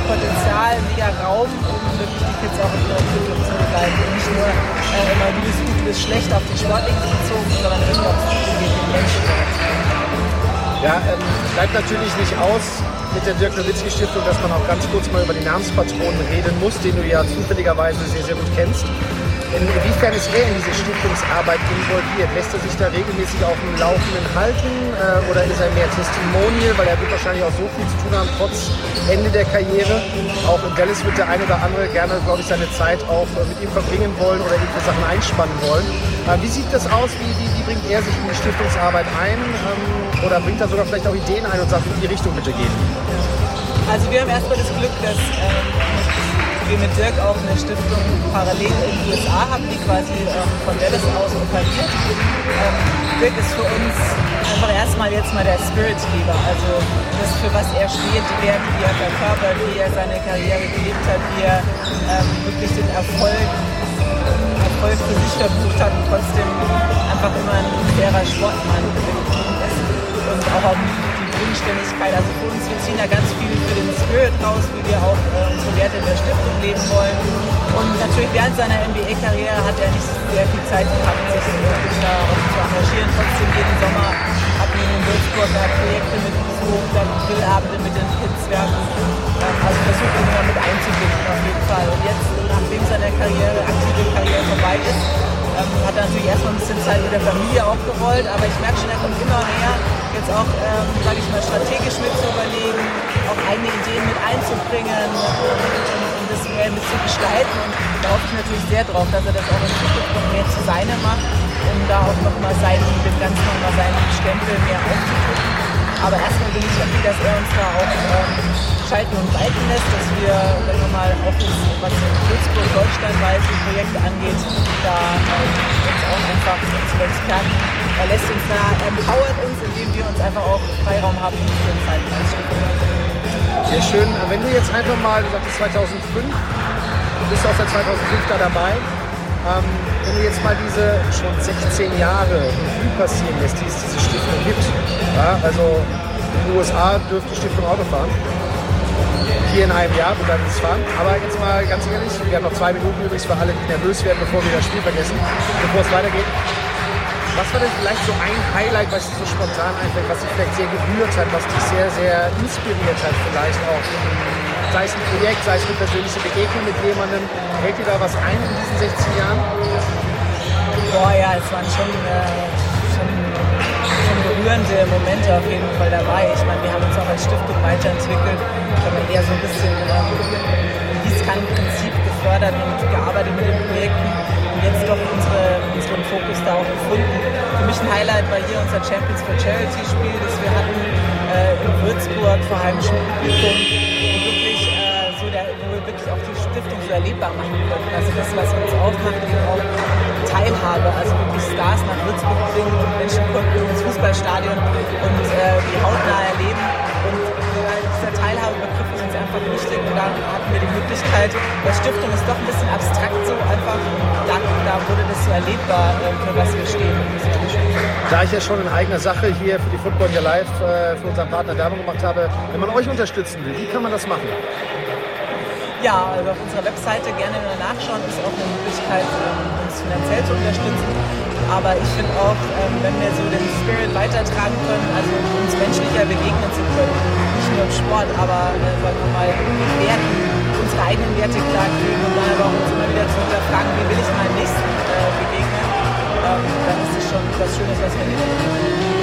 Potenzial, mega Raum, um wirklich die Kids auch in ihrer Entwicklung zu begleiten. Und nicht nur äh, immer, du bist gut, du schlecht auf die Sportlichen bezogen, sondern wirklich auch den Menschen. Ja, ähm, bleibt natürlich nicht aus mit der Dirk Nowitzki Stiftung, dass man auch ganz kurz mal über die Namenspatronen reden muss, den du ja zufälligerweise sehr, sehr gut kennst. Inwiefern ist er in diese Stiftungsarbeit involviert? Lässt er sich da regelmäßig auf dem Laufenden halten äh, oder ist er mehr Testimonial, weil er wird wahrscheinlich auch so viel zu tun haben, trotz Ende der Karriere. Auch in Dallas wird der eine oder andere gerne, glaube ich, seine Zeit auch äh, mit ihm verbringen wollen oder für Sachen einspannen wollen. Äh, wie sieht das aus? Wie, wie, wie, bringt er sich in die Stiftungsarbeit ein? Ähm, oder bringt er sogar vielleicht auch Ideen ein und sagt, in die Richtung bitte gehen? Also wir haben erstmal das Glück, dass ähm, wir mit Dirk auch eine Stiftung parallel in den USA haben, die quasi ähm, von Dallas aus operiert. Ähm, Dirk ist für uns einfach erstmal jetzt mal der Spiritgeber, also das, für was er steht, die Werte, die er verkörpert, wie er seine Karriere gelebt hat, wie er ähm, wirklich den Erfolg, Erfolg für sich verbucht hat und trotzdem einfach immer ein fairer Sportmann ist und auch auf Bodenständigkeit. Also für uns, wir ziehen da ganz viel für den Spirit raus, wie wir auch äh, unsere Werte in der Stiftung leben wollen. Und natürlich während seiner NBA-Karriere hat er nicht sehr viel Zeit gehabt, sich wirklich da zu engagieren. Trotzdem jeden Sommer hatten wir in Würzburg da Projekte mit besucht, dann Grillabende mit den Kids. Wir haben ähm, also versucht, ihn immer mit einzubinden auf jeden Fall. Und jetzt, nachdem seine Karriere, aktive Karriere vorbei ist, ähm, hat er natürlich erstmal ein bisschen Zeit mit der Familie aufgerollt, aber ich merke schon, er kommt immer mehr, jetzt auch, ähm, sage ich mal, strategisch mit zu überlegen, auch eigene Ideen mit einzubringen und, und, das mehr mit zu gestalten. Und da hoffe ich natürlich sehr drauf, dass er das auch in Zukunft noch mehr zu seine macht, um da auch nochmal seinen, dem Ganzen nochmal seinen Stempel mehr aufzudrücken. Aber erstmal bin ich happy, dass er uns da auch ähm, schalten und walten lässt, dass wir, wenn wir mal auch das, was Würzburg deutschlandweite Projekte angeht, da ähm, uns auch einfach unsere Experten, er lässt uns da, empowert uns, indem wir uns einfach auch Freiraum haben, für den Zeit Sehr schön. Wenn du jetzt einfach mal, du sagtest 2005, du bist auch seit 2005 da dabei, ähm, wenn du jetzt mal diese schon 16 Jahre Revue passieren lässt, die es diese Stiftung gibt, ja, also in den USA dürfte die Stiftung Auto fahren, hier in einem Jahr, wir werden es fahren. Aber jetzt mal ganz ehrlich, wir haben noch zwei Minuten übrigens für alle, die nervös werden, bevor wir das Spiel vergessen, bevor es weitergeht. Was war denn vielleicht so ein Highlight, was dir so spontan einfällt, was dich vielleicht sehr gerührt hat, was dich sehr, sehr inspiriert hat vielleicht auch? Sei es ein Projekt, sei es eine persönliche Begegnung mit jemandem. Fällt dir da was ein in diesen 16 Jahren? Boah, ja, es waren schon, äh, berührende Momente auf jeden Fall dabei. Ich meine, wir haben uns auch als Stiftung weiterentwickelt. Haben eher so ein bisschen ähm, Gießkannenprinzip gefördert und gearbeitet mit den Projekten und jetzt doch unsere, unseren Fokus da auch gefunden. Für mich ein Highlight war hier unser Champions for Charity Spiel, das wir hatten äh, in Würzburg vor heimischem Publikum. So erlebbar machen konnten. Also das, was uns ausmacht, eben auch Teilhabe, also wirklich Stars nach Würzburg bringen und Menschen konnten ins Fußballstadion und äh, die hautnah erleben. Und dieser Teilhabebegriff ist uns einfach wichtig und da hatten wir die Möglichkeit, weil Stiftung ist doch ein bisschen abstrakt so einfach, da, da wurde das so erlebbar, äh, für was wir stehen. Da ich ja schon in eigener Sache hier für die Football hier live äh, für unseren Partner Werbung gemacht habe, wenn man euch unterstützen will, wie kann man das machen? Ja, also auf unserer Webseite gerne mal nachschauen, ist auch eine Möglichkeit, ähm, uns finanziell zu unterstützen. Aber ich finde auch, ähm, wenn wir so den Spirit weitertragen können, also uns menschlicher begegnen zu können, nicht nur im Sport, aber äh, sagen wir mal, Werten, unsere eigenen Werte klar kriegen und dann aber auch uns immer wieder zu hinterfragen, wie will ich meinem Nächsten äh, begegnen, ähm, dann ist das schon was Schönes, was wir tun.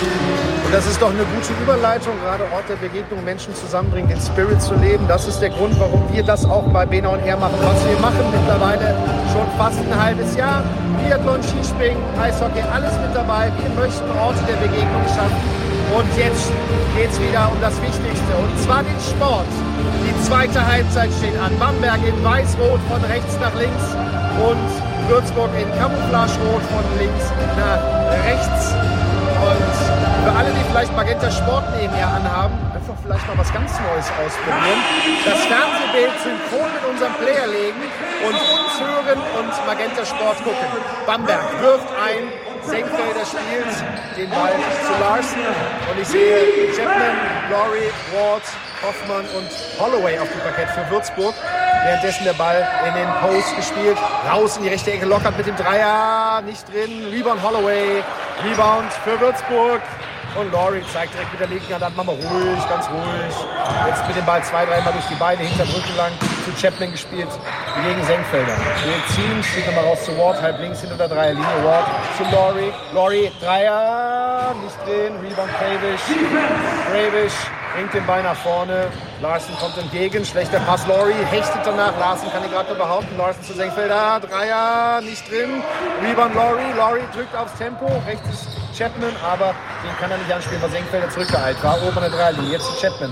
Und das ist doch eine gute Überleitung, gerade Ort der Begegnung, Menschen zusammenbringen, den Spirit zu leben. Das ist der Grund, warum wir das auch bei Bena und R machen, was wir machen mittlerweile schon fast ein halbes Jahr. Biathlon, Skispringen, Eishockey, alles mit dabei. Wir möchten Orte der Begegnung schaffen. Und jetzt geht es wieder um das Wichtigste, und zwar den Sport. Die zweite Halbzeit steht an. Bamberg in weiß-rot von rechts nach links und Würzburg in Camouflage-rot von links nach rechts. Und für alle, die vielleicht Magenta Sport nebenher anhaben, einfach vielleicht mal was ganz Neues ausprobieren. Das Fernsehbild synchron mit unserem Player legen und uns hören und Magenta Sport gucken. Bamberg wirft ein, Senkfelder spielt den Ball zu Larsen und ich sehe Chapman, Laurie, Ward, Hoffmann und Holloway auf dem Parkett für Würzburg. Währenddessen der Ball in den Post gespielt, raus in die rechte Ecke, lockert mit dem Dreier, nicht drin. Rebound Holloway, Rebound für Würzburg. Und Laurie zeigt direkt mit der linken Hand an, machen wir ruhig, ganz ruhig. Jetzt mit dem Ball zwei, dreimal durch die Beine, hinter Rücken lang zu Chapman gespielt, gegen Senkfelder. Wir ziehen, spielt nochmal raus zu Ward, halb links hinter der Dreierlinie. Ward zu Laurie. Laurie, Dreier, nicht drin, Rebound Kravish. Kravish bringt den Ball nach vorne. Larsen kommt entgegen, schlechter Pass. Laurie hechtet danach. Larsen kann ihn gerade nur behaupten. Larsen zu Senkfelder. Dreier, nicht drin. Rebound Laurie. Laurie drückt aufs Tempo. Rechts ist Chapman, aber den kann er nicht anspielen, weil Senkfelder zurückgeeilt war. Oben an der Dreierlinie. Jetzt ist Chapman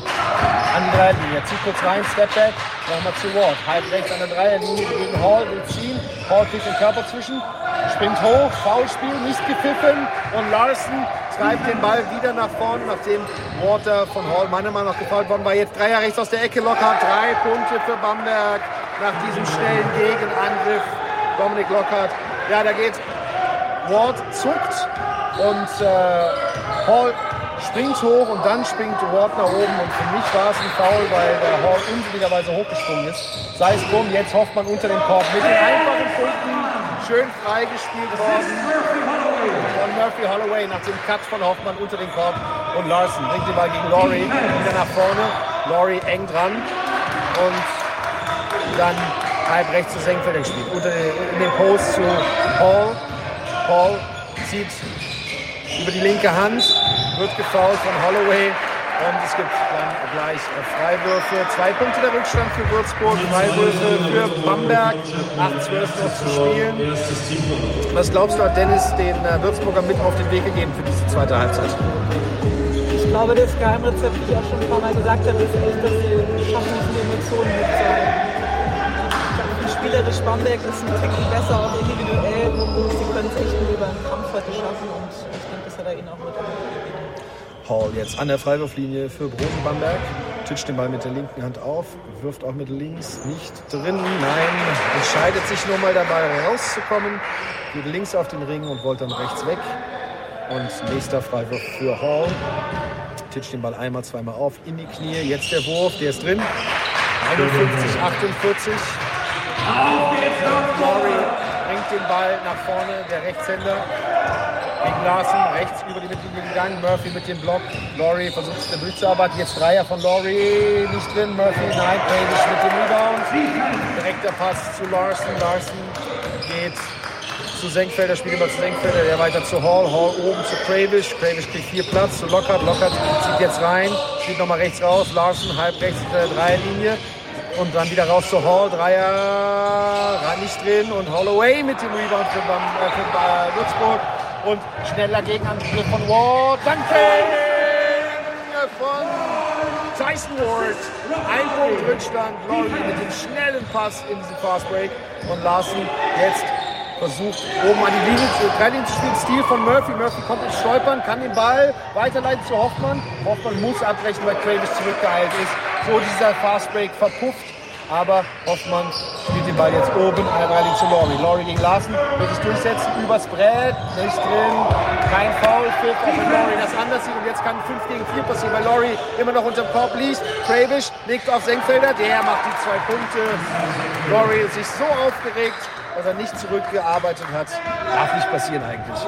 an die Dreierlinie. Zieht kurz rein, Step Back. Nochmal zu Ward. Halb rechts an der Dreierlinie gegen Hall. Will ziehen. Hall kriegt den Körper zwischen. Springt hoch. Foulspiel, nicht gepfiffen. Und Larsen treibt den Ball wieder nach vorne, nachdem Water von Hall meiner Meinung nach gefault worden war. Jetzt Dreier rechts aus der Ecke Lockhart. Drei Punkte für Bamberg nach diesem schnellen Gegenangriff. Dominik Lockhart. Ja, da geht Ward zuckt und äh, Hall springt hoch und dann springt Ward nach oben. Und für mich war es ein Foul, weil der Hall unsinnigerweise hochgesprungen ist. Sei es drum, jetzt hofft man unter dem Korb mit den einfachen Punkten. Schön freigespielt worden von Murphy Holloway nach dem Cut von Hoffmann unter den Korb. Und Larson bringt den Ball gegen Laurie wieder nach vorne. Laurie eng dran und dann halb rechts zu Senkfelder gespielt. Unter den, in den Post zu Paul. Paul zieht über die linke Hand, wird gefoult von Holloway. Und es gibt dann gleich Freiwürfe. Zwei Punkte der Rückstand für Würzburg, Freiwürfe für Bamberg. 8-12 noch zu spielen. Was glaubst du, hat Dennis den äh, Würzburger mit auf den Weg gegeben für diese zweite Halbzeit? Ich glaube, das Geheimrezept, wie ich auch schon ein paar Mal gesagt habe, ist echt, dass sie schaffen, die Emotionen mitzuhalten. Ich Spielerisch Bamberg ist ein Ticken besser, auch individuell. Sie können es echt nur über einen Kampf heute schaffen und ich denke, das hat er ihnen auch mit Hall jetzt an der Freiwurflinie für Broden Bamberg. Titscht den Ball mit der linken Hand auf, wirft auch mit links nicht drin. Nein, entscheidet sich nur mal dabei rauszukommen. Geht links auf den Ring und wollte dann rechts weg. Und nächster Freiwurf für Hall. Titscht den Ball einmal, zweimal auf in die Knie. Jetzt der Wurf, der ist drin. 51, 48. Laurie bringt den Ball nach vorne, der Rechtshänder gegen Larsen, rechts über die Mittellinie gegangen, Murphy mit dem Block, Laurie versucht es durchzuarbeiten, jetzt Dreier von Laurie, nicht drin, Murphy, nein, Page mit dem Rebound, direkter Pass zu Larsen, Larsen geht zu Senkfelder, spielt immer zu Senkfelder, der weiter zu Hall, Hall oben zu Kravish, Kravish kriegt viel Platz, zu Lockhart, Lockhart zieht jetzt rein, spielt nochmal rechts raus, Larsen halb rechts der Dreierlinie, und dann wieder raus zu Hall, Dreier, rein nicht drin. Und Holloway mit dem Rebound für, äh, für äh, Würzburg und schneller Gegenangriff von Ward. Danke von Tyson Ward. Ein Punkt Rückstand. Laurie mit dem schnellen Pass in diesen Fastbreak. Und Larsen jetzt versucht oben an die Linie zu, Training zu spielen. Stil von Murphy. Murphy kommt ins Stolpern, kann den Ball weiterleiten zu Hoffmann. Hoffmann muss abbrechen, weil Kravis zurückgeheilt ist. So dieser Fastbreak verpufft. Aber Hoffmann spielt den Ball jetzt oben, Alvarelli zu Laurie. Laurie gegen Larsen, wird sich durchsetzen, übers Brett, nicht drin, kein Foul, Pfiff, auch wenn Laurie das anders sieht. Und jetzt kann 5 gegen 4 passieren, weil Laurie immer noch unterm Korb liegt. Kravish legt auf Senkfelder, der macht die zwei Punkte. Laurie ist sich so aufgeregt, dass er nicht zurückgearbeitet hat. Darf nicht passieren eigentlich.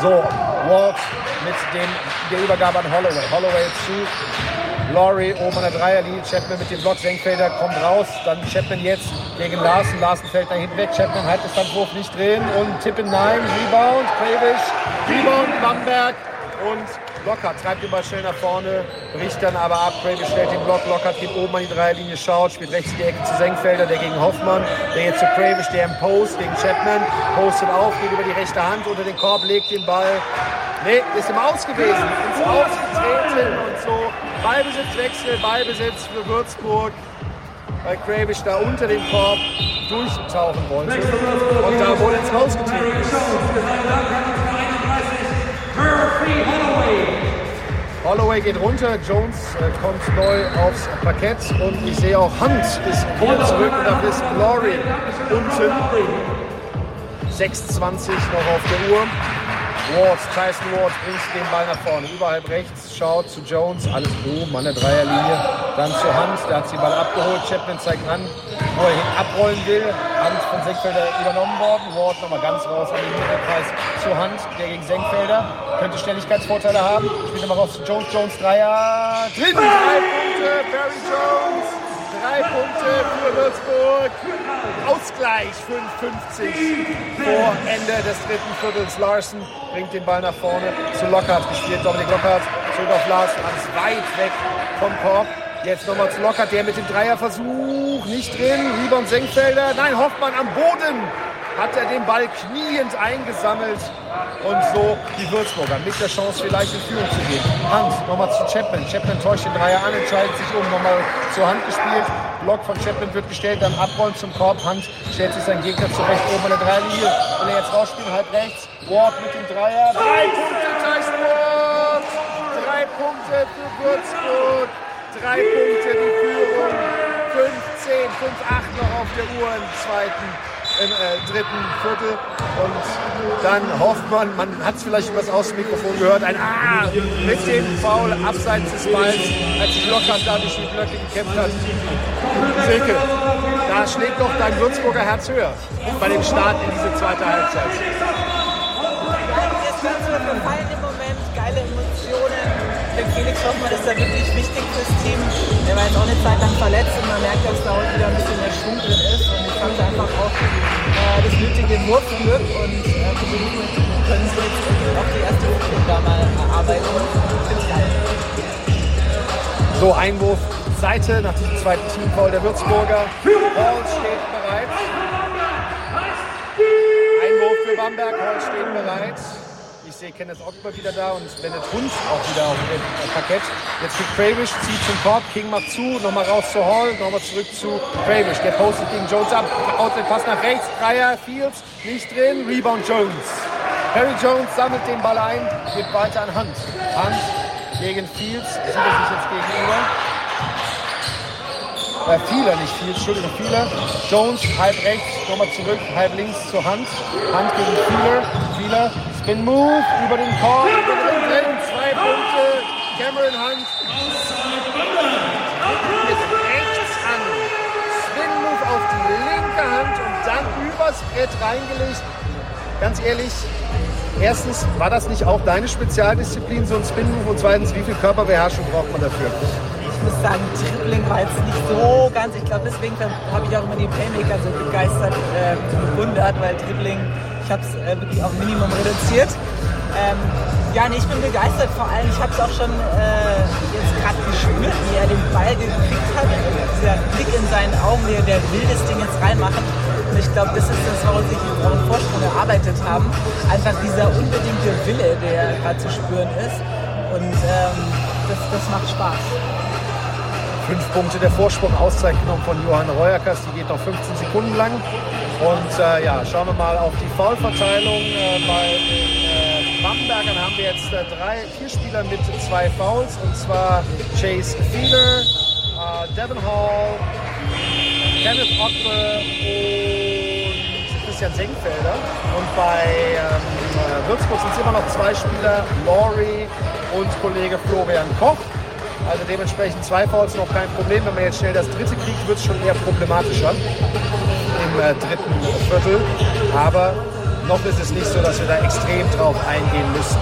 So, Ward mit dem, der Übergabe an Holloway. Holloway zu Laurie oben an der Dreierlinie, Chapman mit dem Block, Senkfelder kommt raus, dann Chapman jetzt gegen Larsen, Larsen fällt da hinten weg, Chapman hat dann Wurf nicht drin und Tippen nein, Rebound, Kravish, Rebound, Bamberg und Lockhart treibt den Ball schnell nach vorne, bricht dann aber ab, Kravish stellt den Block, Lockhart geht oben an die Dreierlinie, schaut, spielt rechts die Ecke zu Senkfelder, der gegen Hoffmann, der jetzt zu Kravish, der im Post gegen Chapman, postet auf, geht über die rechte Hand unter den Korb, legt den Ball, Nee, ist im Aus gewesen, ins Aus getreten und so. Ballbesitzwechsel, Ballbesitz für Würzburg, weil Kravish da unter dem Korb durchtauchen wollte. Und da wohl ins Aus getreten ist. Holloway geht runter, Jones äh, kommt neu aufs Parkett. Und ich sehe auch Hunt ist wieder zurück. und da ist Laurie. Unten. 6,20 noch auf der Uhr. Ward, Tyson Ward bringt den Ball nach vorne. Überhalb rechts, schaut zu Jones, alles oben an der Dreierlinie. Dann zu Hand, der hat den Ball abgeholt. Chapman zeigt an, wo er hin abrollen will. Hand von Senkfelder übernommen worden. Ward nochmal ganz raus an den Mittelkreis zu Hand, der gegen Senkfelder. Könnte Schnelligkeitsvorteile haben. Spielt nochmal raus zu Jones, Jones Dreier. Drin, drei Punkte, Barry Jones. Drei Punkte für Würzburg. Ausgleich 55 vor Ende des dritten Viertels. Larsen bringt den Ball nach vorne zu Lockhart gespielt. Dominik Lockhart zurück auf Larsen. Alles weit weg vom Korb. Jetzt nochmal zu Lockhart, der mit dem Dreierversuch nicht drin. Rebound Senkfelder. Nein, Hoffmann am Boden hat er den Ball kniend eingesammelt und so die Würzburger mit der Chance vielleicht in Führung zu gehen. Hand nochmal zu Chapman. Chapman täuscht den Dreier an, entscheidet sich um, nochmal zur Hand gespielt. Block von Chapman wird gestellt, dann abrollen zum Korb. Hand stellt sich seinen Gegner zurecht oben an der Dreierlinie. Will er jetzt rausspielen, halb rechts. Ward mit dem Dreier. Drei Punkte, Tyson Ward. Drei Punkte für Würzburg. Drei Punkte die Führung. 15, 5-8 noch auf der Uhr im zweiten im äh, dritten Viertel. Und dann hofft man, man hat es vielleicht über das Außenmikrofon gehört, ein A mit dem Foul abseits des Balls, als sich Lockhart da durch die Blöcke gekämpft hat. Silke, da schlägt doch dein Würzburger Herz höher bei dem Start in diese zweite Halbzeit. Der Felix Hoffmann ist da wirklich wichtig fürs Team. Der war jetzt auch eine Zeit lang verletzt und man merkt, dass da heute wieder ein bisschen mehr Schwung drin ist. Und ich fand einfach auch äh, das nötige Wurfglück und äh, können sie jetzt auch die erste Wurfglück da mal erarbeiten. So, Einwurf Seite nach diesem zweiten Teamfoul der Würzburger. Hall steht bereit. Einwurf für Bamberg, Hall steht bereit. Ich sehe Kenneth Ogber wieder da und Bennett Hund auch wieder auf dem Parkett. Jetzt geht Kravish, zieht zum Korb, King macht zu, nochmal raus zu Hall, nochmal zurück zu Kravish. Der postet gegen Jones ab, Outlet Pass nach rechts, Dreier, Fields, nicht drin, Rebound Jones. Harry Jones sammelt den Ball ein, geht weiter an Hand. Hand gegen Fields, sieht er sich jetzt gegenüber. Äh, Fieler, nicht Fields, Entschuldigung, Fieler. Jones, halb rechts, nochmal zurück, halb links zur Hand. Hand gegen Fieler, Fieler, Spin Move, über den Korb, drin, zwei Punkte, Cameron Hunt. Jetzt rechts an. Spin Move auf die linke Hand und dann übers Brett reingelegt. Ganz ehrlich, erstens, war das nicht auch deine Spezialdisziplin, so ein Spin Move? Und zweitens, wie viel Körperbeherrschung braucht man dafür? Ich muss sagen, Dribbling war jetzt nicht so ganz. Ich glaube, deswegen habe ich auch immer die Playmaker so begeistert äh, bewundert, weil Dribbling, ich habe es äh, wirklich auf Minimum reduziert. Ähm, ja, nee, ich bin begeistert. Vor allem, ich habe es auch schon äh, jetzt gerade gespürt, wie er den Ball gekriegt hat. Dieser Blick in seinen Augen, wie er der will das Ding jetzt reinmachen. Und ich glaube, das ist das, warum sich einen Vorsprung erarbeitet haben. Einfach dieser unbedingte Wille, der gerade zu spüren ist. Und ähm, das, das macht Spaß. Fünf Punkte der Vorsprung, genommen von Johann Reuerkers. Die geht noch 15 Sekunden lang. Und äh, ja, schauen wir mal auf die Foulverteilung. Äh, bei den äh, Bambergern haben wir jetzt äh, drei, vier Spieler mit zwei Fouls. Und zwar Chase Fiedler, äh, Devin Hall, Kenneth Ockle und Christian Senkfelder. Und bei ähm, äh, Würzburg sind es immer noch zwei Spieler, Laurie und Kollege Florian Koch. Also dementsprechend zwei Fouls noch kein Problem. Wenn man jetzt schnell das dritte kriegt, wird es schon eher problematischer im äh, dritten Viertel. Aber noch ist es nicht so, dass wir da extrem drauf eingehen müssen.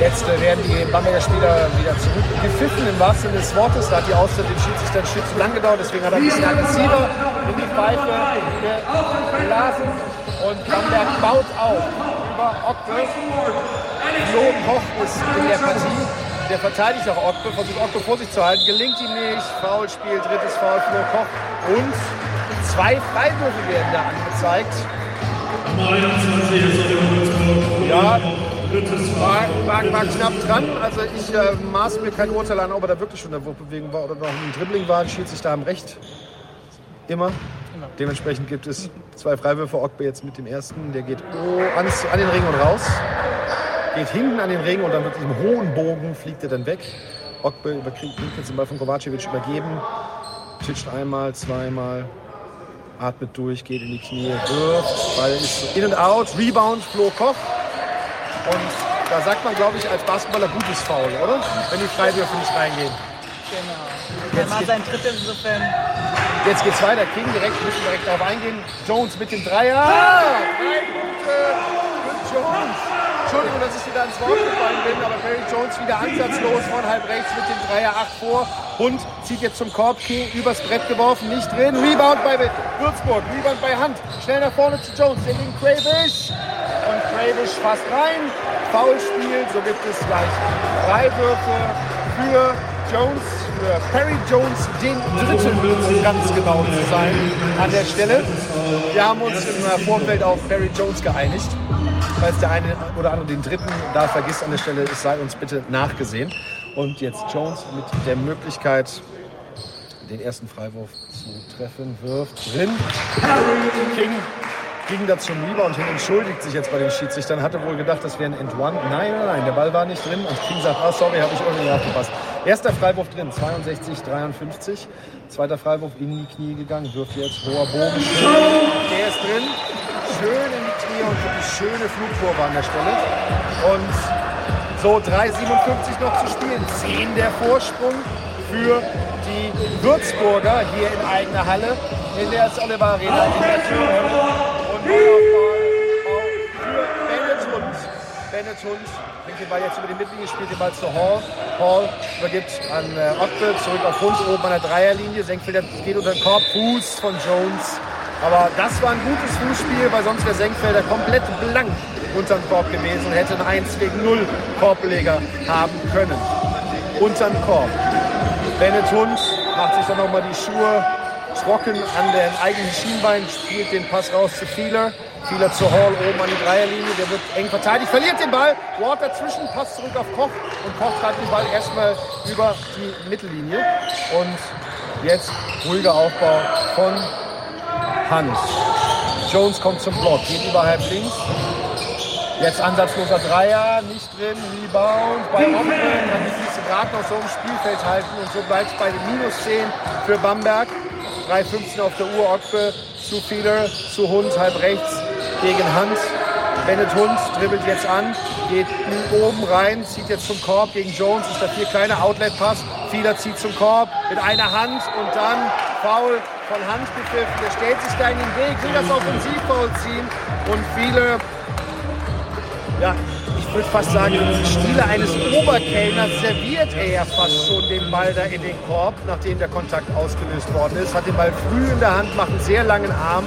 Jetzt äh, werden die Bamberger Spieler wieder zurückgepfiffen im wahrsten Sinne des Wortes. Da hat die Auszeit dem Schiedsrichter Stück zu lang gedauert, deswegen hat er ein bisschen aggressiver in die Pfeife geblasen. Und Bamberg baut auf über Ocke. Loben Hoch ist in der Partie. Der verteidigt auch Ocke, versucht Ocke vor sich zu halten. Gelingt ihm nicht. Foulspiel, drittes Foul, Flo Koch. Und zwei Freiwürfe werden da angezeigt. Ja, war, war, war knapp dran. Also ich äh, maß mir kein Urteil an, ob er da wirklich schon in der Wurfbewegung war oder noch im Dribbling war. Schiedsrichter haben recht. Immer. Dementsprechend gibt es zwei Freiwürfe. Ogbe jetzt mit dem ersten. Der geht oh, ans, an den Ring und raus. Geht hinten an den Ring und dann mit diesem hohen Bogen fliegt er dann weg. Ogbe überkriegt jetzt den Ball von Kovacevic übergeben. Titscht einmal, zweimal. Atmet durch, geht in die Knie, wirft. Ball ist in und out. Rebound, Flo Koch. Und da sagt man, glaube ich, als Basketballer gutes Foul, oder? Wenn die Freiwürfe nicht reingehen. Genau. Er war sein drittes insofern. Jetzt geht's weiter. King direkt, müssen direkt darauf eingehen. Jones mit dem Dreier. Drei Punkte für Jones. Entschuldigung, dass ich wieder ins Wort gefallen bin, aber Barry Jones wieder ansatzlos von halb rechts mit dem Dreier 8 vor. Hund zieht jetzt zum Korb, King übers Brett geworfen, nicht drin. Rebound bei Würzburg, Rebound bei Hand. Schnell nach vorne zu Jones, der linken Kravish. Und Kravish fast rein. Foulspiel, so gibt es gleich Freiwürfe für Jones, Perry Jones, den dritten, ganz genau zu sein, an der Stelle. Wir haben uns im Vorfeld auf Perry Jones geeinigt. Falls der eine oder andere den dritten da vergisst an der Stelle, es sei uns bitte nachgesehen. Und jetzt Jones mit der Möglichkeit, den ersten Freiwurf zu treffen, wirft drin. King ging da zum Rebound hin, entschuldigt sich jetzt bei den Schiedsrichtern, hatte wohl gedacht, das wäre ein End One. Nein, nein, nein, der Ball war nicht drin und King sagt, ah, sorry, habe ich irgendwie aufgepasst. Erster Freiwurf drin, 62, 53. Zweiter Freiwurf in die Knie gegangen, wirft jetzt hoher Bogen. Der ist drin, schön in die Knie und wirklich schöne Flugkurve an der Stelle. Und so 3,57 noch zu spielen, 10 der Vorsprung für die Würzburger hier in eigener Halle in der Oliver Arena in der Tür. Und Bennett Hund. Bennett Hund bringt den Ball jetzt über die Mittellinie, spielt den Ball zu Hall. Hall übergibt an äh, Otte, zurück auf Hund, oben an der Dreierlinie. Senkfelder geht unter den Korb, Fuß von Jones. Aber das war ein gutes Fußspiel, weil sonst wäre Senkfelder komplett blank unterm Korb gewesen und hätte einen 1 gegen 0 Korbleger haben können. Unterm Korb. Bennett Hund macht sich dann nochmal die Schuhe trocken an den eigenen Schienbein, spielt den Pass raus zu Fieler. Vieler zu Hall oben an die Dreierlinie, der wird eng verteidigt, verliert den Ball. Ward dazwischen, passt zurück auf Koch und Koch treibt den Ball erstmal über die Mittellinie. Und jetzt ruhiger Aufbau von Hans. Jones kommt zum Block, geht überhalb links. Jetzt ansatzloser Dreier, nicht drin, Rebound bei Oppen. Dann müssen sie gerade noch so im Spielfeld halten und so bleibt es bei den Minus 10 für Bamberg. 3,15 auf der Uhr, Ockbe zu Fieder, zu Hund, halb rechts gegen Hans. Bennett Hund dribbelt jetzt an, geht oben rein, zieht jetzt zum Korb gegen Jones, ist der vier kleine Outlet-Pass. Fieder zieht zum Korb mit einer Hand und dann Foul von Hans gepfiffen. Der stellt sich da in den Weg, will das Offensivfoul ziehen und viele, ja, ich würde fast sagen, im Stile eines Oberkellners serviert er ja fast schon den Ball da in den Korb, nachdem der Kontakt ausgelöst worden ist. Hat den Ball früh in der Hand, macht einen sehr langen Arm.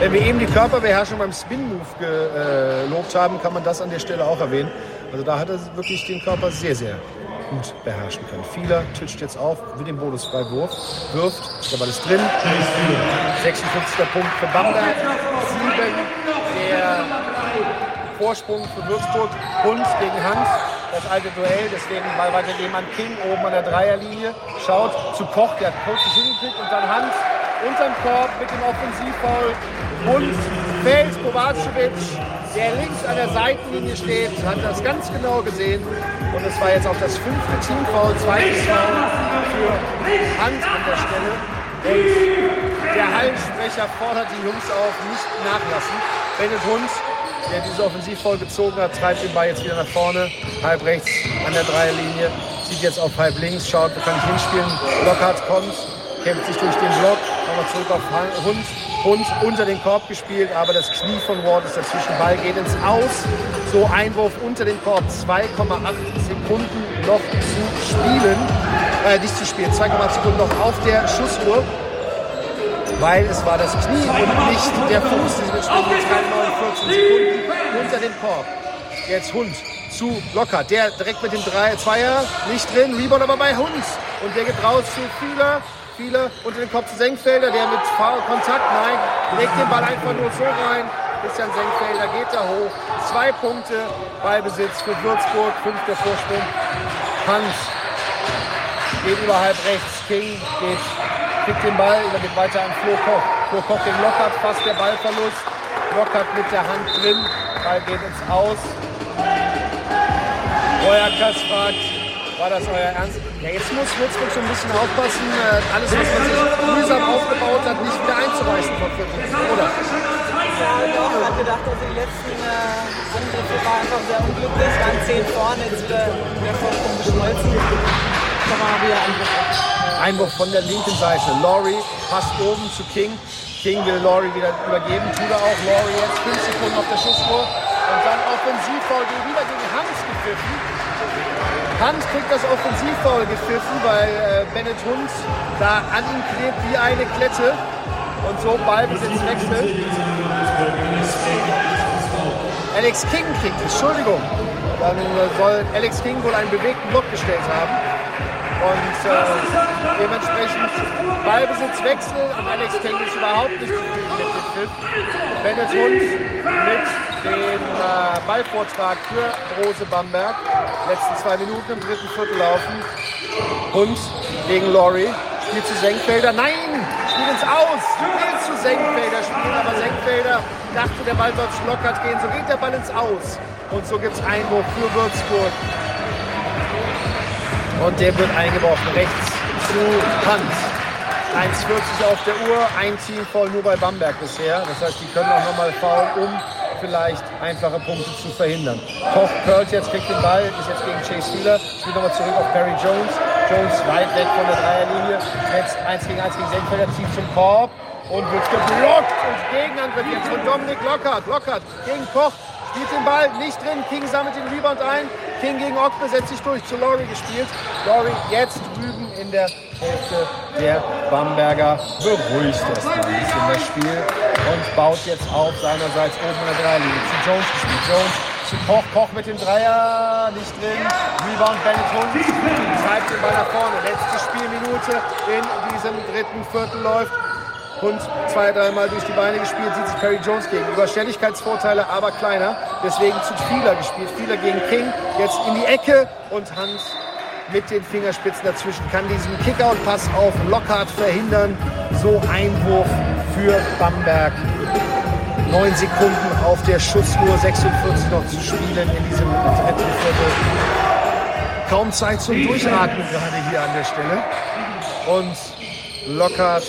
Wenn wir eben die Körperbeherrschung beim Spin-Move gelobt haben, kann man das an der Stelle auch erwähnen. Also da hat er wirklich den Körper sehr, sehr gut beherrschen können. Vieler titscht jetzt auf, will den Bonusfreiwurf, wirft, der Ball ist drin. 56. Punkt für Bamberg. 7 der Vorsprung für Würzburg. Hund gegen Hans. Das alte Duell, deswegen Ball weitergeben an King oben an der Dreierlinie. Schaut zu Koch, der hat kurz hingekriegt und dann Hans unterm Korb mit dem Offensivfoul. Hund fällt Kovacevic, der links an der Seitenlinie steht, hat das ganz genau gesehen. Und es war jetzt auch das fünfte Teamfoul, zweites Foul für Hans an der Stelle. Und der Hallensprecher fordert die Jungs auf, nicht nachlassen. Bennett Hund der diese Offensivfoul gezogen hat, treibt den Ball jetzt wieder nach vorne, halb rechts an der Dreierlinie, zieht jetzt auf halb links, schaut, wo kann ich hinspielen. Lockhart kommt, kämpft sich durch den Block, nochmal zurück auf Hund. Hund unter den Korb gespielt, aber das Knie von Ward ist dazwischen. Ball geht ins Aus. So Einwurf unter den Korb. 2,8 Sekunden noch zu spielen. Äh, nicht zu spielen. 2,8 Sekunden noch auf der Schussuhr weil es war das Knie und nicht der Fuß. Spielen jetzt keine 49 Sekunden unter dem Korb. Jetzt Hund zu Locker. Der direkt mit dem Drei, Zweier nicht drin. Rebound aber bei Hund. Und der geht raus zu Fieler. Fieler unter den Kopf zu Senkfelder. Der mit Foul Kontakt. Nein, legt den Ball einfach nur so rein. Christian Senkfelder geht da hoch. Zwei Punkte Ballbesitz für Würzburg. Fünfter Vorsprung. Hans geht überhalb rechts. King geht kriegt den Ball, geht weiter an Flo Koch. Flo Koch gegen Lockhart, fast der Ballverlust. Lockhart mit der Hand drin, Ball geht ins Aus. Euer fragt, war das euer Ernst? Ja, jetzt muss Würzburg so ein bisschen aufpassen, äh, alles, was man sich mühsam aufgebaut hat, nicht wieder einzureißen vor oder? Ja, doch, ich habe gedacht, also die letzten äh, Angriffe waren einfach sehr unglücklich, waren 10 vorne, jetzt wieder der Vorsprung geschmolzen. Kann man wieder Angriffe. Einwurf von der linken Seite. Laurie passt oben zu King. King will Laurie wieder übergeben. Tut er auch. Laurie jetzt 5 Sekunden auf der Schussuhr. Und dann Offensivfoul wieder gegen Hans gepfiffen. Hans kriegt das Offensivfoul gepfiffen, weil äh, Bennett Hund da an ihm klebt wie eine Klette. Und so Ballbesitz wechselt. Alex King kriegt Entschuldigung. Dann soll Alex King wohl einen bewegten Block gestellt haben. Und äh, dementsprechend Ballbesitzwechsel und Alex ist überhaupt nicht zufrieden mit dem Pfiff. Bennett mit dem äh, Ballvortrag für Rose Bamberg. Letzten zwei Minuten im dritten Viertel laufen. Hund gegen Laurie. Spielt zu Senkfelder. Nein! Spielt ins Aus! Will zu Senkfelder spielen, aber Senkfelder dachte, der Ball soll lockert gehen. So geht der Ball ins Aus. Und so gibt es Einwurf für Würzburg. Und der wird eingeworfen rechts zu Hans. 1,40 auf der Uhr, ein Team voll nur bei Bamberg bisher. Das heißt, die können auch nochmal faulen, um vielleicht einfache Punkte zu verhindern. Koch curlt jetzt, kriegt den Ball, ist jetzt gegen Chase Wheeler, spielt nochmal zurück auf Barry Jones. Jones weit weg von der Dreierlinie, jetzt 1 gegen 1 gegen Senkfelder, zieht zum Korb und wird geblockt und Gegenangriff jetzt von Dominik Lockert. Lockert gegen Koch, spielt den Ball nicht drin, King sammelt den Rebound ein, King gegen Ogbe setzt sich durch, zu Laurie gespielt. Laurie jetzt drüben in der Hälfte der Bamberger beruhigt das ein bisschen das Spiel und baut jetzt auf seinerseits oben in der Dreierlinie. Zu Jones gespielt. Jones zu Koch, Koch mit dem Dreier, nicht drin. Rebound Bennett Hund, treibt den Ball nach vorne. Letzte Spielminute in diesem dritten Viertel läuft. Hund zwei, dreimal durch die Beine gespielt, sieht sich Perry Jones gegenüber. Schnelligkeitsvorteile, aber kleiner. Deswegen zu Fieler gespielt. Fieler gegen King, jetzt in die Ecke und Hans mit den Fingerspitzen dazwischen kann diesen Kickout-Pass auf Lockhart verhindern. So Einwurf für Bamberg. Neun Sekunden auf der Schussuhr, 46 noch zu spielen in diesem dritten Viertel. Kaum Zeit zum Durchatmen gerade hier an der Stelle. Und Lockhart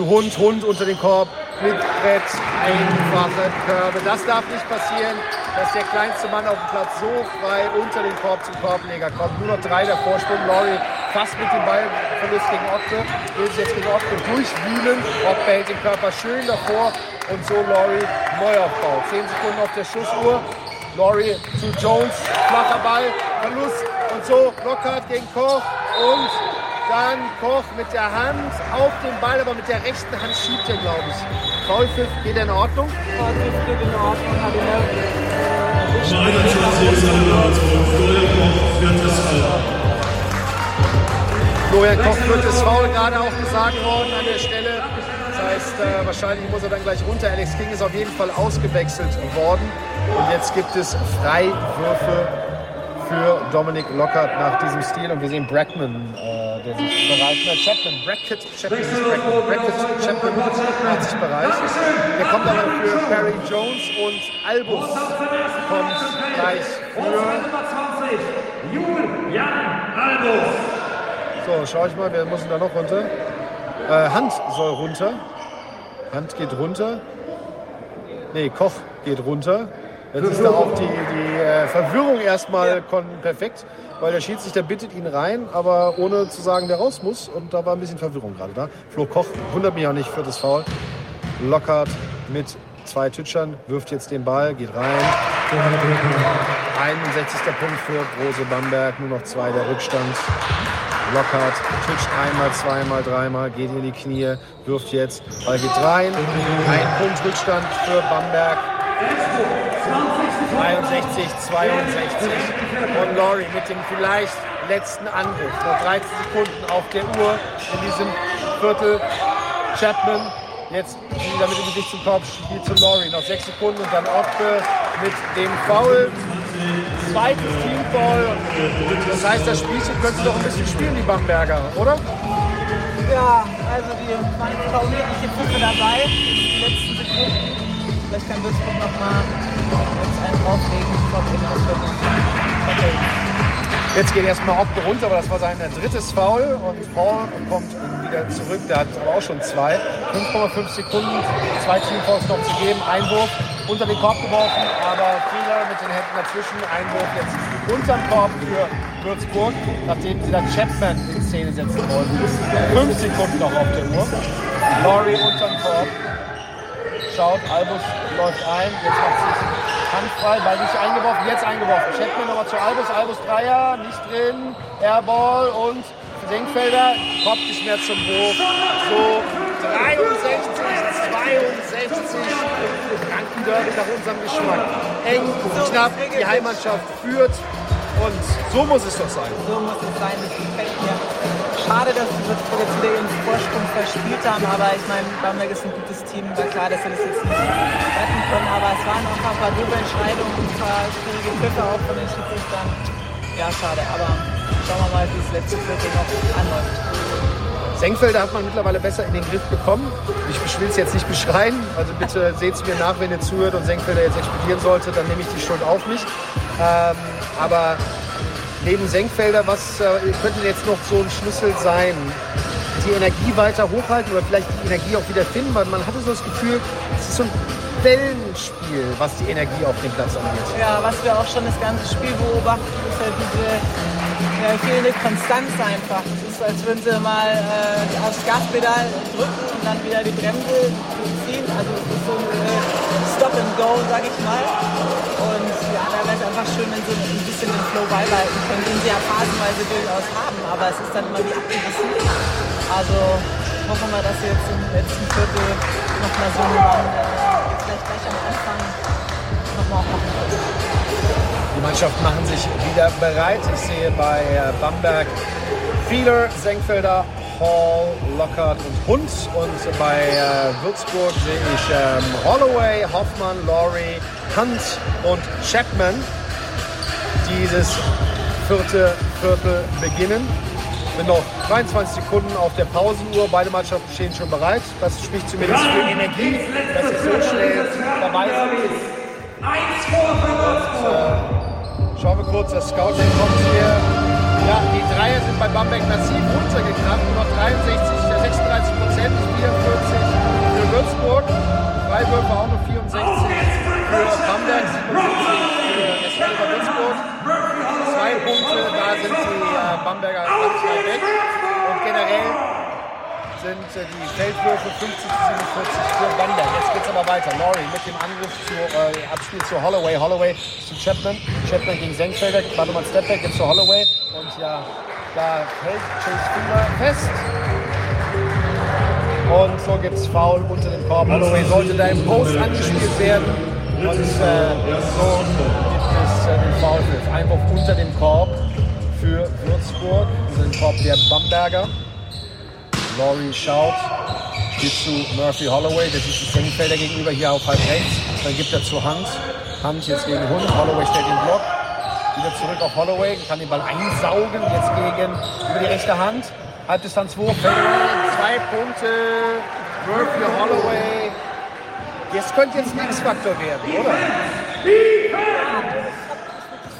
zu Hund, Hund unter den Korb mit Brett, einfache Körbe. Das darf nicht passieren, dass der kleinste Mann auf dem Platz so frei unter den Korb zum Korbleger kommt. Nur noch drei der Vorsprung. Laurie fast mit dem Ballverlust gegen Otto. Will sich jetzt gegen Otto durchwühlen. Ott behält den Körper schön davor und so Laurie Neuaufbau. Zehn Sekunden auf der Schussuhr. Laurie zu Jones, flacher Ball, Verlust und so Lockhart gegen Koch und dann Koch mit der Hand auf den Ball, aber mit der rechten Hand schiebt er, glaube ich. Foulpfiff, geht er in Ordnung? Foulpfiff geht in Ordnung, hat erwischt. Florian Koch wird das Foul gerade auch gesagt worden an der Stelle. Das heißt, äh, wahrscheinlich muss er dann gleich runter. Alex King ist auf jeden Fall ausgewechselt worden. Und jetzt gibt es Freiwürfe für Dominic Lockhart nach diesem Stil. Und wir sehen Brackman, äh, der sich bereit macht. Chapman, Brackett, Chapman, Brackett, Brackett, Chapman macht sich bereit. Der kommt aber für Barry Jones und Albus kommt gleich für Julian Albus. So, schau ich mal, wer muss denn da noch runter? Äh, Hand soll runter. Hand geht runter. Nee, Koch geht runter. Jetzt ist da auch die, die äh, Verwirrung erstmal perfekt, weil der Schiedsrichter bittet ihn rein, aber ohne zu sagen, der raus muss. Und da war ein bisschen Verwirrung gerade da. Flo Koch wundert mich auch nicht für das Foul. Lockhart mit zwei Tütschern wirft jetzt den Ball, geht rein. 61. Punkt für Brose Bamberg, nur noch zwei der Rückstand. Lockhart titscht einmal, zweimal, dreimal, geht in die Knie, wirft jetzt, Ball geht rein. Ein Punkt Rückstand für Bamberg. 63, 62. Und Laurie mit dem vielleicht letzten Angriff. Noch 13 Sekunden auf der Uhr in diesem Viertel. Chapman jetzt wieder mit dem Gesicht zum Korb, spielt zu Laurie. Noch 6 Sekunden und dann Oppe mit dem Foul. Zweites Teamfoul. Das heißt, das Spielchen können sie doch ein bisschen spielen, die Bamberger, oder? Ja, also die waren kaumierliche Pfiffe dabei. Die letzten Sekunden. Vielleicht kann Würzburg noch mal jetzt geht erstmal Okto runter, aber das war sein drittes Foul und Paul kommt wieder zurück. Der hat aber auch schon zwei. 5,5 Sekunden, zwei Teamfouls noch zu geben. Einwurf unter den Korb geworfen, aber Fehler mit den Händen dazwischen. Einwurf jetzt unterm Korb für Würzburg, nachdem sie dann Chapman in Szene setzen wollten. Fünf Sekunden noch auf der Uhr. Laurie unterm Korb. Schaut, Albus läuft ein, jetzt macht sich handfrei, Ball nicht eingeworfen, jetzt eingeworfen. Chapman nochmal zu Albus, Albus Dreier, nicht drin, Airball und Senkfelder, kommt nicht mehr zum Wurf. So 63, 62, Franken-Derby nach unserem Geschmack. Eng, knapp, die Heimmannschaft führt und so muss es doch sein. So muss es sein, das gefällt mir. Schade, dass Würzburger jetzt wieder ihren Vorsprung verspielt haben, aber ich meine, Bamberg ist ein gutes Team, war klar, dass sie das jetzt nicht retten können, aber es waren auch ein paar doofe Entscheidungen, ein paar schwierige Griffe auch von den Schiedsrichtern. Ja, schade, aber schauen wir mal, wie das letzte Viertel noch anläuft. Senkfelder hat man mittlerweile besser in den Griff bekommen. Ich will es jetzt nicht beschreien, also bitte seht es mir nach, wenn ihr zuhört und Senkfelder jetzt explodieren sollte, dann nehme ich die Schuld auf mich. Ähm, aber neben Senkfelder, was äh, könnte jetzt noch so ein Schlüssel sein? Die Energie weiter hochhalten oder vielleicht die Energie auch wieder finden, weil man hatte so das Gefühl, es ist so ein Wellenspiel, was die Energie auf dem Platz angeht. Ja, was wir auch schon das ganze Spiel beobachten, ist halt diese ja, fehlende Konstanz einfach. Es ist, als würden sie mal äh, aufs Gaspedal drücken und dann wieder die Bremse ziehen. Also es ist so ein äh, Go, sag ich mal. Und ja, da wäre es einfach schön, wenn sie ein bisschen den Flow beibehalten können, den sie ja phasenweise durchaus haben. Aber es ist dann immer wie abgerissen. Also hoffen wir, dass sie jetzt im letzten Viertel nochmal so einen äh, vielleicht gleich am Anfang nochmal machen können. Die Mannschaften machen sich wieder bereit. Ich sehe bei Bamberg Fieler, Senkfelder, Hall, Lockhart und Hund. Und bei äh, Würzburg sehe ich ähm, Holloway, Hoffmann, Laurie, Hunt und Chapman. Dieses vierte Viertel beginnen. Sind noch 23 Sekunden auf der Pausenuhr. Beide Mannschaften stehen schon bereit. Das spricht zumindest für Energie, dass sie so schnell dabei sind. Und, äh, schauen wir kurz, das Scouting kommt hier. Ja, die Dreier sind bei Bamberg massiv runtergekracht. Nur noch 63, 36 Prozent, 44 für Würzburg. Freiwürfe auch nur 64 für Bamberg, 77 für SV zwei Punkte, da sind die äh, Bamberger ganz weit weg. Und generell sind äh, die Feldwürfe 50 zu 47 für Bamberg. Jetzt geht es aber weiter. Laurie mit dem Angriff zu, äh, Abspiel zu Holloway. Holloway zu Chapman. Chapman gegen Senkfelder. Warte mal, Stepback jetzt zu Holloway. Und ja, da hält Chase Finger fest. Und so gibt es Foul unter dem Korb. Holloway sollte da im Post angespielt werden. Und äh, so gibt es äh, den Foulpfiff. Einwurf unter dem Korb für Würzburg, unter dem Korb der Bamberger. Laurie schaut, geht zu Murphy Holloway, das ist die Sennfelder gegenüber hier auf halb rechts. Dann gibt er zu Hand. Hand jetzt gegen Hund. Holloway stellt den Block. Wieder zurück auf Holloway, kann den Ball einsaugen. Jetzt gegen über die rechte Hand. Halbdistanzwurf, zwei Punkte. Murphy Holloway. Jetzt könnte jetzt ein X-Faktor werden, oder?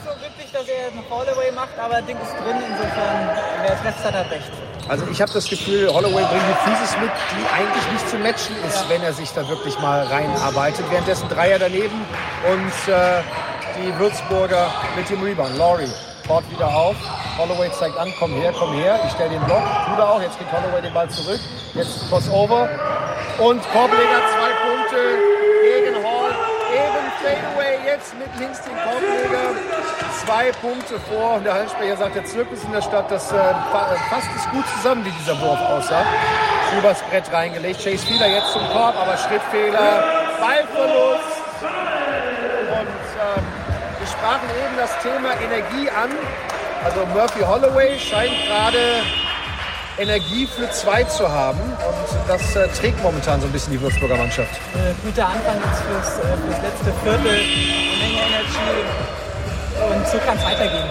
so wirklich, dass er einen Holloway macht, aber Ding ist drin. Insofern, wer trifft, hat er recht. Also ich habe das Gefühl, Holloway bringt die Physis mit, die eigentlich nicht zu matchen ist, wenn er sich da wirklich mal reinarbeitet. Währenddessen Dreier daneben und äh, die Würzburger mit dem Rebound. Laurie baut wieder auf. Holloway zeigt an, komm her, komm her. Ich stelle den Block. Tut er auch. Jetzt kriegt Holloway den Ball zurück. Jetzt Crossover. Und Korbleger zwei Punkte gegen Hall. Fadeaway jetzt mit links den Korbleger. Zwei Punkte vor. Und der Hallenspieler sagt, der Zirkus in der Stadt, das äh, fa- fasst es gut zusammen, wie dieser Wurf aussah. Übers Brett reingelegt. Chase Fiedler jetzt zum Korb, aber Schrittfehler. Ballverlust. Und ähm, wir sprachen eben das Thema Energie an. Also Murphy Holloway scheint gerade Energie für zwei zu haben. Und das äh, trägt momentan so ein bisschen die Würzburger Mannschaft. Äh, guter Anfang jetzt fürs, äh, fürs letzte Viertel. Eine Menge Energy. Und so kann es weitergehen.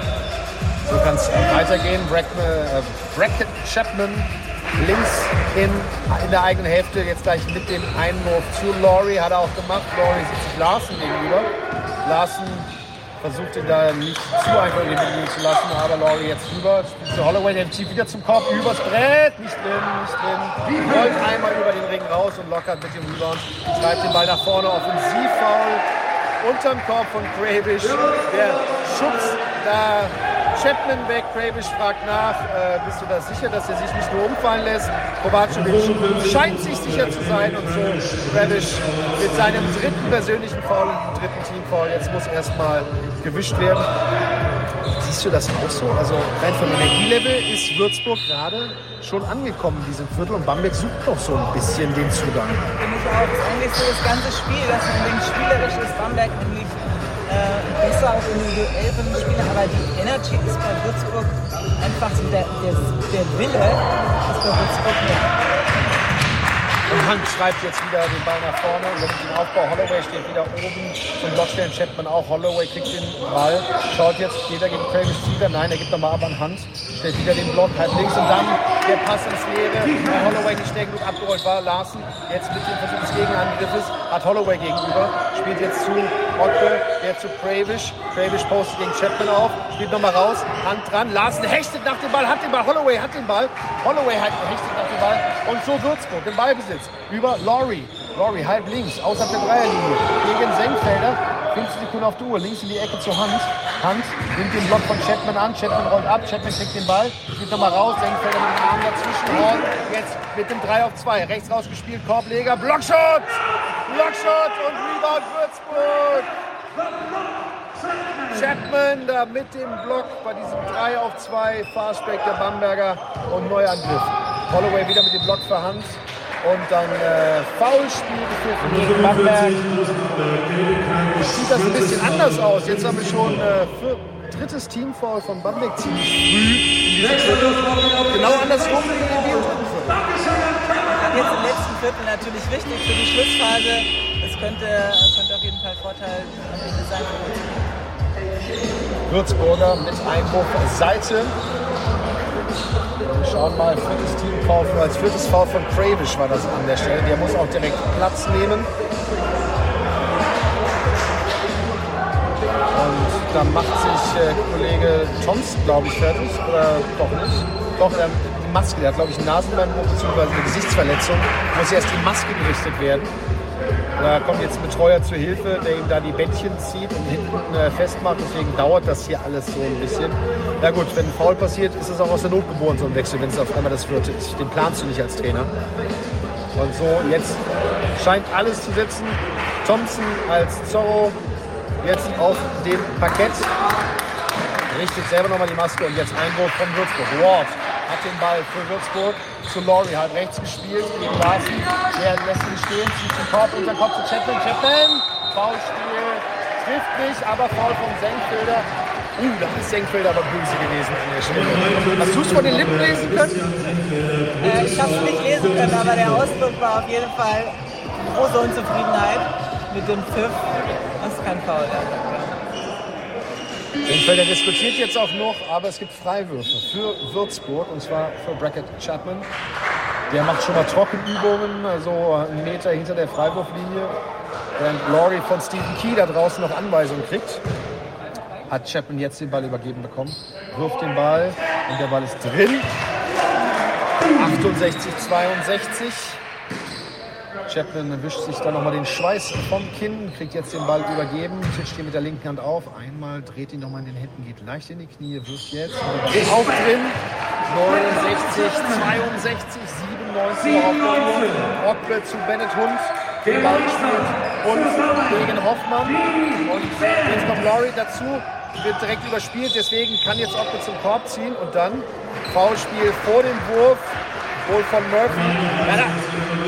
So kann es weitergehen. Brackman, äh, Brackett Chapman links in, in der eigenen Hälfte. Jetzt gleich mit dem Einwurf zu Laurie. Hat er auch gemacht. Laurie sitzt sich Larsen gegenüber. Larsen versucht ihn da nicht zu einfach in den Mittellinie zu lassen, aber Laurie jetzt rüber. Spielt zu Holloway, der zieht wieder zum Korb, übers Brett. Nicht drin, nicht drin. Rollt einmal über den Ring raus und lockert mit dem Rebound. Treibt den Ball nach vorne. Offensivfoul unterm Korb von Krabisch. Der Schutz da Chapman weg. Krabisch fragt nach, äh, bist du da sicher, dass er sich nicht nur umfallen lässt? Kovacevic scheint sich sicher zu sein und so Krabisch mit seinem dritten persönlichen Foul und dritten Teamfoul. Jetzt muss erstmal gewischt werden. Siehst du das auch so? Also rein vom Energielevel ist Würzburg gerade schon angekommen in diesem Viertel und Bamberg sucht noch so ein bisschen den Zugang. Finde ich auch. Ist eigentlich so das ganze Spiel, dass man denkt, spielerisch ist Bamberg eigentlich äh, besser auch individuell von den Spielern, aber die Energy ist bei Würzburg einfach so, der, der, der Wille ist bei Würzburg mehr. Und Hand schreibt jetzt wieder den Ball nach vorne, lässt den Aufbau. Holloway steht wieder oben zum Blockstellen. Chapman auch. Holloway kriegt den Ball. Schaut jetzt, geht er gegen Travis Sieger? Nein, er gibt nochmal ab an Hand. Stellt wieder den Block halb links und dann der Pass ins Leere. Weil Holloway nicht schnell genug abgerollt war. Larsen jetzt mit dem Versuch des Gegenangriffes hat Holloway gegenüber. Spielt jetzt zu Otto, der zu Pravish. Pravish postet gegen Chapman auf. Spielt nochmal raus. Hand dran. Larsen hechtet nach dem Ball, hat den Ball. Holloway hat den Ball. Holloway hechtet nach dem Ball. Und so Würzburg im Ballbesitz über Laurie. Laurie halb links, außerhalb der Dreierlinie. Gegen Senkfelder. 15 Sekunden auf die Uhr. Links in die Ecke zu Hand. Hand nimmt den Block von Chapman an. Chapman rollt ab. Chapman kriegt den Ball. Spielt nochmal raus. Senkfelder mit dem Arm dazwischen. Hall jetzt mit dem 3 auf 2. Rechts rausgespielt. Korbleger. Blockshot. Blockshot und Rebound Würzburg. Chapman da mit dem Block bei diesem 3 auf 2 Fastback der Bamberger und Neuangriff. Holloway wieder mit dem Block für Hand und dann äh, Foulspiel geführt gegen Bamberg. Sieht das ein bisschen anders aus. Jetzt haben wir schon äh, für, drittes Teamfoul von Bamberg ziemlich früh. Genau andersrum wie im dritten Viertel natürlich wichtig für die Schlussphase. Es könnte, könnte auf jeden Fall Vorteil am Ende sein. Würzburger mit Einwurf Seite. Schauen mal, viertes Team Foul, als viertes Foul von Kravish war das an der Stelle. Der muss auch direkt Platz nehmen. Und da macht sich äh, Kollege Thompson, glaube ich, fertig. Oder doch nicht? Doch, ähm, die Maske. Der hat, glaube ich, einen Nasenbeinbruch bzw. eine Gesichtsverletzung. Muss erst die Maske gerichtet werden. Da kommt jetzt ein Betreuer zur Hilfe, der ihm da die Bändchen zieht und hinten äh, festmacht. Deswegen dauert das hier alles so ein bisschen. Ja gut, wenn ein Foul passiert, ist es auch aus der Not geboren, so ein Wechsel, wenn es auf einmal das ist. Den planst du nicht als Trainer. Und so, jetzt scheint alles zu sitzen. Thompson als Zorro jetzt auf dem Parkett. Richtet selber nochmal die Maske und jetzt Einwurf von Würzburg. Ward hat den Ball für Würzburg zu Laurie, halb rechts gespielt gegen Larsen. Der lässt ihn stehen, zieht den Kopf, unter Kopf zu Chapman. Chapman, Foulspiel, trifft nicht, aber Foul von Senkfelder. Uh, da ist Senkfelder aber böse gewesen an der Stelle. Hast du es von den Lippen lesen können? Äh, ich habe es nicht lesen können, aber der Ausdruck war auf jeden Fall große Unzufriedenheit mit dem Pfiff. Das ist kein Foul. Senkfelder diskutiert jetzt auch noch, aber es gibt Freiwürfe für Würzburg und zwar für Brackett Chapman. Der macht schon mal Trockenübungen, also einen Meter hinter der Freiwurflinie. Während Laurie von Stephen Key da draußen noch Anweisungen kriegt, hat Chapman jetzt den Ball übergeben bekommen. Wirft den Ball und der Ball ist drin. 68, 62. Chapman wischt sich dann nochmal den Schweiß vom Kinn, kriegt jetzt den Ball übergeben, titscht ihn mit der linken Hand auf. Einmal dreht ihn nochmal in den Händen, geht leicht in die Knie, wirft jetzt. Ist auch drin. 69, 62, 97 auf. Rockle zu Bennett Hund. Den Ball gespielt. Und gegen Hoffmann. Und jetzt kommt Laurie dazu. Wird direkt überspielt, deswegen kann jetzt Ockle zum Korb ziehen. Und dann Foulspiel vor dem Wurf. Wohl von Murphy. Ja.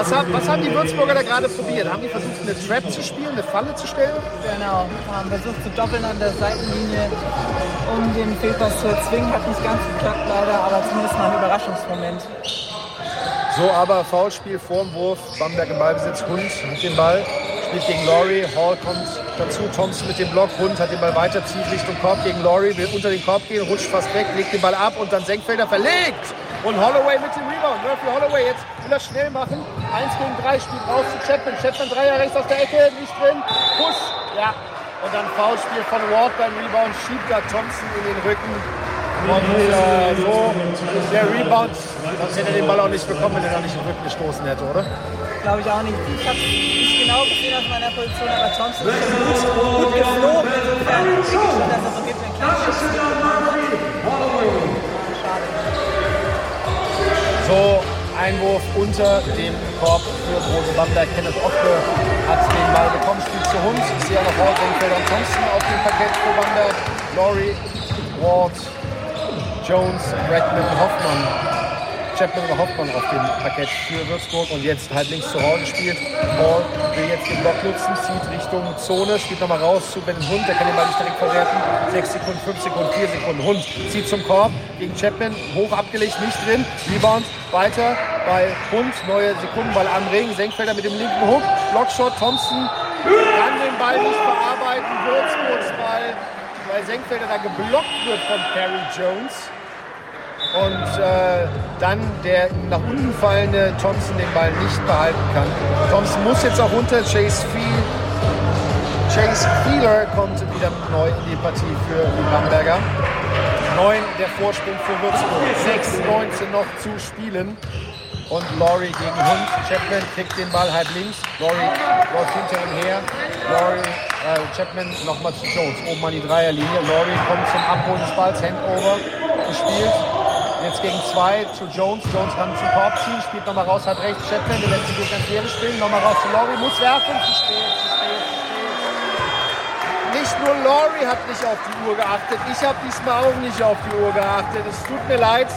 Was, haben, was haben die Würzburger da gerade probiert? Haben die versucht, eine Trap zu spielen, eine Falle zu stellen? Genau, haben versucht zu doppeln an der Seitenlinie, um den Fehlpass zu erzwingen. Hat nicht ganz geklappt leider, aber zumindest mal ein Überraschungsmoment. So, aber Foulspiel vorm Wurf. Bamberg im Ballbesitz. Hund mit dem Ball. Spielt gegen Laurie. Hall kommt dazu. Thompson mit dem Block. Hund hat den Ball weiter, zieht Richtung Korb gegen Laurie. Will unter den Korb gehen, rutscht fast weg, legt den Ball ab und dann Senkfelder verlegt. Und Holloway mit dem Rebound. Murphy Holloway jetzt will er schnell machen. Eins gegen drei spielt raus zu Chapman. Chapman Dreier rechts aus der Ecke, nicht drin. Push. Ja. Und dann Foulspiel von Ward beim Rebound. Schiebt da Thompson in den Rücken. Und äh, so der Rebound, sonst hätte er den Ball auch nicht bekommen, wenn er da nicht in den Rücken gestoßen hätte, oder? Glaube ich auch nicht. Ich habe nicht genau gesehen aus meiner Position, aber Thompson ist gut, gut geflogen. Insofern denke ich schon, dass er so gibt, So, Einwurf unter dem Korb für Rose Bamberg. Kenneth Ockle hat den Ball bekommen, spielt zu Hund. Noch Hall, Senkfelder und Thompson auf dem Parkett für Bamberg. Laurie, Ward, Jones, Redman, Hoffmann. Chapman und Hoffmann auf dem Parkett für Würzburg und jetzt halt links zu Hall gespielt. Hall will jetzt den Block nutzen, zieht Richtung Zone, spielt nochmal raus zu Ben Hund, der kann den Ball nicht direkt verwerten. 6 Sekunden, 5 Sekunden, 4 Sekunden. Hund zieht zum Korb gegen Chapman, hoch abgelegt, nicht drin. Rebound weiter bei Hund, neue Sekundenball am Ring. Senkfelder mit dem linken Hook, Blockshot, Thompson kann den Ball nicht verarbeiten. Würzburgs Ball, weil Senkfelder da geblockt wird von Perry Jones. Und äh, dann der nach unten fallende Thompson den Ball nicht behalten kann. Thompson muss jetzt auch runter. Chase Field. Chase Feeler kommt wieder neu in die Partie für die Bamberger. 9 der Vorsprung für Würzburg. 6, 19 noch zu spielen. Und Laurie gegen Hund. Chapman kriegt den Ball halb links. Laurie läuft hinter ihm her. Laurie, äh, Chapman nochmal zu Jones. Oben an die Dreierlinie. Laurie kommt zum Abholen des Balls. Handover gespielt. Jetzt gegen zwei zu Jones. Jones kann zum Korb ziehen, spielt nochmal raus, hat rechts Chapman, der lässt sich durch ganz Leere spielen. Nochmal raus zu Laurie, muss werfen. Zu spät, zu spät, zu spät. Nicht nur Laurie hat nicht auf die Uhr geachtet, ich habe diesmal auch nicht auf die Uhr geachtet. Es tut mir leid.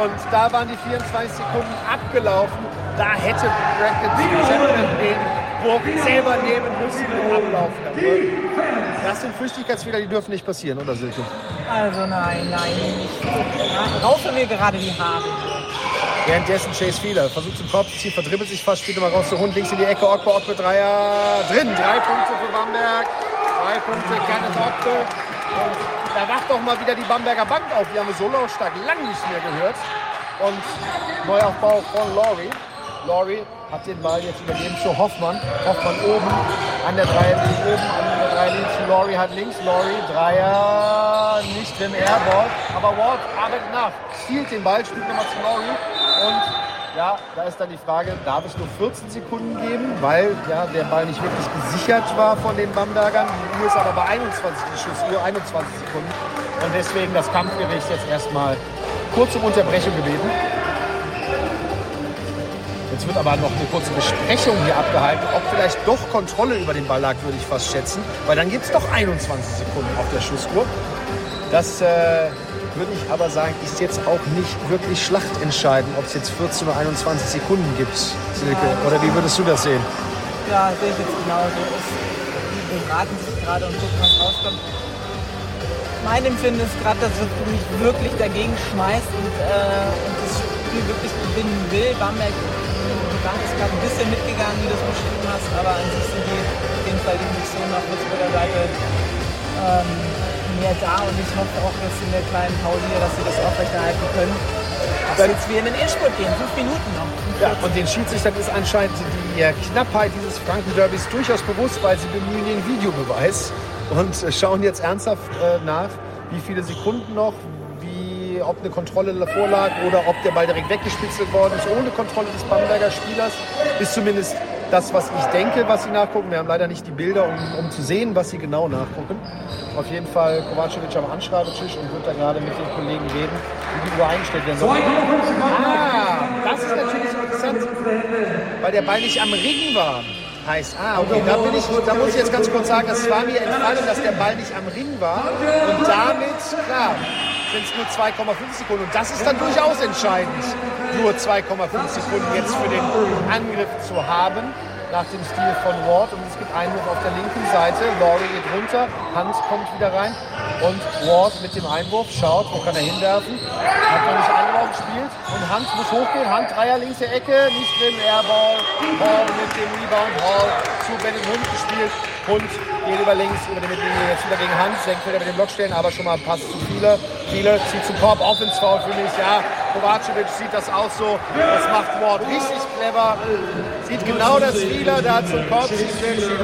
Und da waren die 24 Sekunden abgelaufen. Da hätte Brackett den Wurf selber nehmen müssen und ablaufen. Das sind Flüchtigkeitsfehler, die dürfen nicht passieren, oder Silke? Also nein, nein, nicht. Ja, raufe mir gerade die Haare. Währenddessen Chase Fieler versucht zum Kopf zu ziehen, verdribbelt sich fast, spielt mal raus zur Hund, links in die Ecke, Ogbe, Ogbe, Dreier, drin. Drei Punkte für Bamberg, drei Punkte, Kenneth Ogbe. Und da wacht doch mal wieder die Bamberger Bank auf. Die haben wir so lautstark lang nicht mehr gehört. Und Neuaufbau von Laurie. Laurie hat den Ball jetzt übergeben zu Hoffmann. Hoffmann oben an der Dreierlinie, oben an der Dreierlinie zu Laurie hat links. Laurie, Dreier, nicht im Airball. Aber Ward arbeitet nach, stiehlt den Ball, spielt nochmal zu Laurie. Und ja, da ist dann die Frage, darf es nur 14 Sekunden geben, weil ja, der Ball nicht wirklich gesichert war von den Bambergern. Die Uhr ist aber bei 21, die Schussuhr 21 Sekunden. Und deswegen das Kampfgericht jetzt erstmal kurz um Unterbrechung gebeten. Jetzt wird aber noch eine kurze Besprechung hier abgehalten, ob vielleicht doch Kontrolle über den Ball lag, würde ich fast schätzen. Weil dann gibt es doch 21 Sekunden auf der Schussuhr. Das äh, würde ich aber sagen, ist jetzt auch nicht wirklich schlachtentscheidend, ob es jetzt 14 oder 21 Sekunden gibt, Silke. Oder wie würdest du das sehen? Ja, sehe ich jetzt genauso. Die beraten sich gerade und gucken, was rauskommt. Mein Empfinden ist gerade, dass es mich wirklich dagegen schmeißt und, äh, und das Spiel wirklich gewinnen will. Bamberg Bank ist gerade ein bisschen mitgegangen, wie du es beschrieben hast, aber an sich sind die auf jeden Fall die Munition auf Würzburger Seite ähm, mehr da und ich hoffe auch jetzt in der kleinen Pause hier, dass sie das aufrechterhalten können. Dass jetzt wir in den Endspurt gehen, fünf Minuten noch. Ja, und den Schiedsrichtern ist anscheinend die Knappheit dieses Franken-Derbys durchaus bewusst, weil sie bemühen den Videobeweis und schauen jetzt ernsthaft äh, nach, wie viele Sekunden noch, ob eine Kontrolle davor lag oder ob der Ball direkt weggespitzelt worden ist, ohne Kontrolle des Bamberger Spielers. Ist zumindest das, was ich denke, was sie nachgucken. Wir haben leider nicht die Bilder, um, um zu sehen, was sie genau nachgucken. Auf jeden Fall Kovacevic am Anschreibetisch und wird da gerade mit den Kollegen reden, wie die Uhr eingestellt werden soll. Ah, das ist natürlich interessant, weil der Ball nicht am Ring war. Heißt, ah, okay, da, bin ich, da muss ich jetzt ganz kurz sagen, es war mir entfallen, dass der Ball nicht am Ring war. Und damit, klar, sind es nur 2,5 Sekunden. Und das ist dann durchaus entscheidend, nur 2,5 Sekunden jetzt für den Angriff zu haben, nach dem Stil von Ward. Und es gibt Einwurf auf der linken Seite. Laurie geht runter, Hans kommt wieder rein. Und Ward mit dem Einwurf schaut, wo kann er hinwerfen. Hat man nicht eingeworfen, spielt. Und Hans muss hochgehen. Hand, Dreier, links der Ecke, nicht drin, Airball. Hall mit dem Rebound, Hall zu Bennett Hund gespielt. Hund geht über links, über die Mittellinie, jetzt wieder gegen Hans. Senkt wieder mit dem Block stellen, aber schon mal Pass zu viele. Viele zieht zum Korb, Offense Foul für mich, ja. Kovacevic sieht das auch so. Das macht Ward richtig clever. Sieht genau das wieder da zum Korb, zieht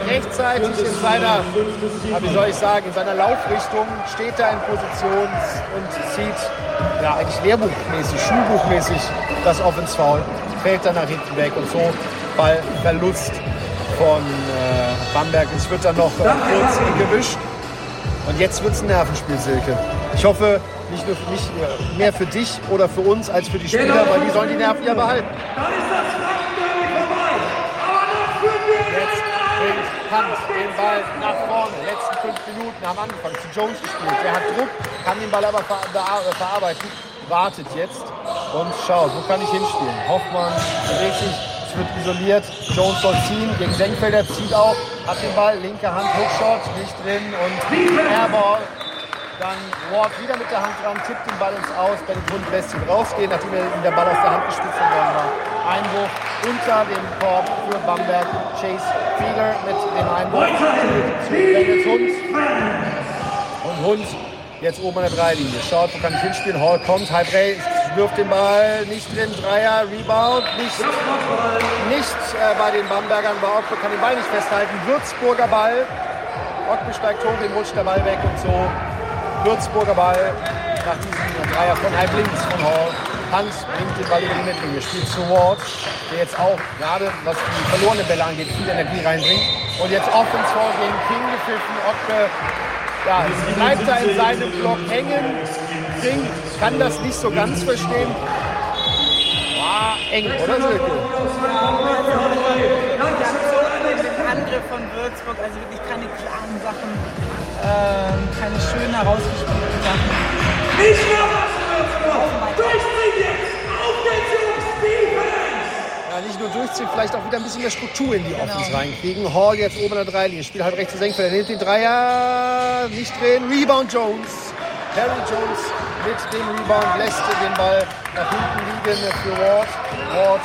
rechtzeitig in seiner, wie soll ich sagen, in seiner Laufrichtung, steht da in Position und zieht ja eigentlich lehrbuchmäßig, schulbuchmäßig das Offense Foul, fällt dann nach hinten weg und so Ballverlust von äh, Bamberg. Es wird dann noch äh, kurz gewischt. Und jetzt wird es ein Nervenspiel, Silke. Ich hoffe, nicht nur für mich, äh, mehr für dich oder für uns als für die Spieler, weil die sollen die Nerven ja behalten. Dann ist das Frankenderby vorbei. Aber noch führen wir Jetzt bringt Hans den Ball nach vorne. Letzten fünf Minuten haben angefangen. Zu Jones gespielt. Der hat Druck, kann den Ball aber ver ver verarbeiten. Wartet jetzt und schaut, wo kann ich hinspielen. Hoffmann bewegt es wird isoliert. Jones soll ziehen gegen Senkfelder, zieht auch, hat den Ball, linke Hand, Hookshot, nicht drin und Airball. Dann Ward wieder mit der Hand dran, tippt den Ball ins Aus. Bennett Hund lässt ihn rausgehen, nachdem er ihm der Ball aus der Hand gespitzt worden war. Einwurf unter dem Korb für Bamberg. Chase Fieger mit dem Einwurf zu Bennett Hund. Und Hund jetzt oben an der Dreilinie. Schaut, wo kann ich hinspielen? Hall kommt, halb rechts, wirft den Ball, nicht drin, Dreier, Rebound, nicht, nicht äh, bei den Bambergern, bei Ockbe kann den Ball nicht festhalten. Würzburger Ball, Ockbe steigt hoch, dem rutscht der Ball weg und so. Würzburger Ball nach diesem Dreier von halb links von Hall. Hans bringt den Ball über die Mittellinie, spielt zu Ward, der jetzt auch gerade, was die verlorenen Bälle angeht, viel Energie reinbringt. Und jetzt Offense vor gegen King gepfiffen. Ockbe ja, bleibt da in seinem Block hängen. King kann das nicht so ganz verstehen. War eng, oder Silke? Angriff von Würzburg, also wirklich keine klaren Sachen, ähm, keine schön herausgespielten Sachen. Nicht mehr was, Würzburg! Durchziehen jetzt! Auf geht's, Jungs! Defense! Ja, nicht nur durchziehen, vielleicht auch wieder ein bisschen mehr Struktur in die Offense reinkriegen. Hall jetzt oben an der Dreilinie, spielt halb rechts zu Senkfeld, er nimmt den Dreier, nicht drehen, Rebound Jones. Perry Jones mit dem Rebound lässt den Ball nach hinten liegen für Ward. Ward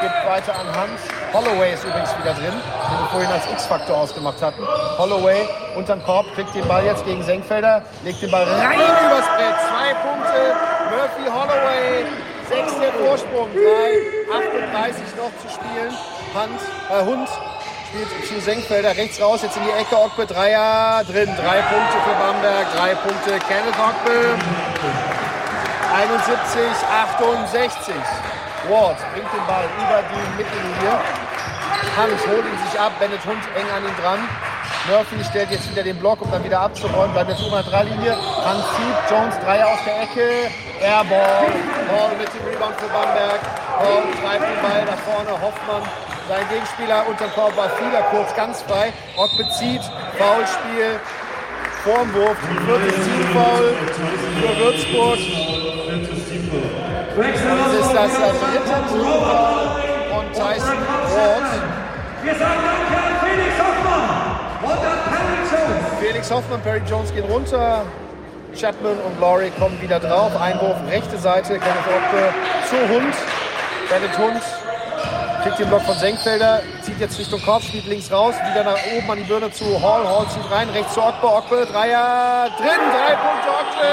gibt weiter an Hans. Holloway ist übrigens wieder drin, den wir vorhin als X-Faktor ausgemacht hatten. Holloway unterm Korb, kriegt den Ball jetzt gegen Senkfelder, legt den Ball rein übers Brett. Zwei Punkte, Murphy Holloway, sechster Vorsprung, 3, 38 noch zu spielen. Hand, äh, Hund spielt zu Senkfelder rechts raus, jetzt in die Ecke, Ockbe, Dreier drin, drei Punkte für Bamberg, drei Punkte Kenneth Ockbe. 71, 68. Ward bringt den Ball über die Mittellinie. Hans holt ihn sich ab, Bennett Hund eng an ihn dran. Murphy stellt jetzt wieder den Block, um dann wieder abzuräumen. Bleibt jetzt an der Dreilinie. Hans zieht, Jones Dreier aus der Ecke. Airball. Ball mit dem Rebound für Bamberg. Ball treibt den Ball nach vorne. Hoffmann, sein Gegenspieler unter dem Korb war Fieler kurz ganz frei. Rock bezieht. Foulspiel. Vorm Wurf. Viertes Teamfoul für Würzburg. Das ist das dritte Teamfoul von Tyson Ward. Wir sagen Danke an Felix Hoffmann Perry Jones. Felix Hoffmann, Perry Jones gehen runter. Chapman und Laurie kommen wieder drauf. Einwurf rechte Seite, Kenneth Ockbe zu Hund. Kenneth Hund kriegt den Block von Senkfelder, zieht jetzt Richtung Korb, spielt links raus, wieder nach oben an die Birne zu Hall. Hall zieht rein, rechts zu Ockbe. Ockbe, Dreier, drin, drei Punkte Ockbe.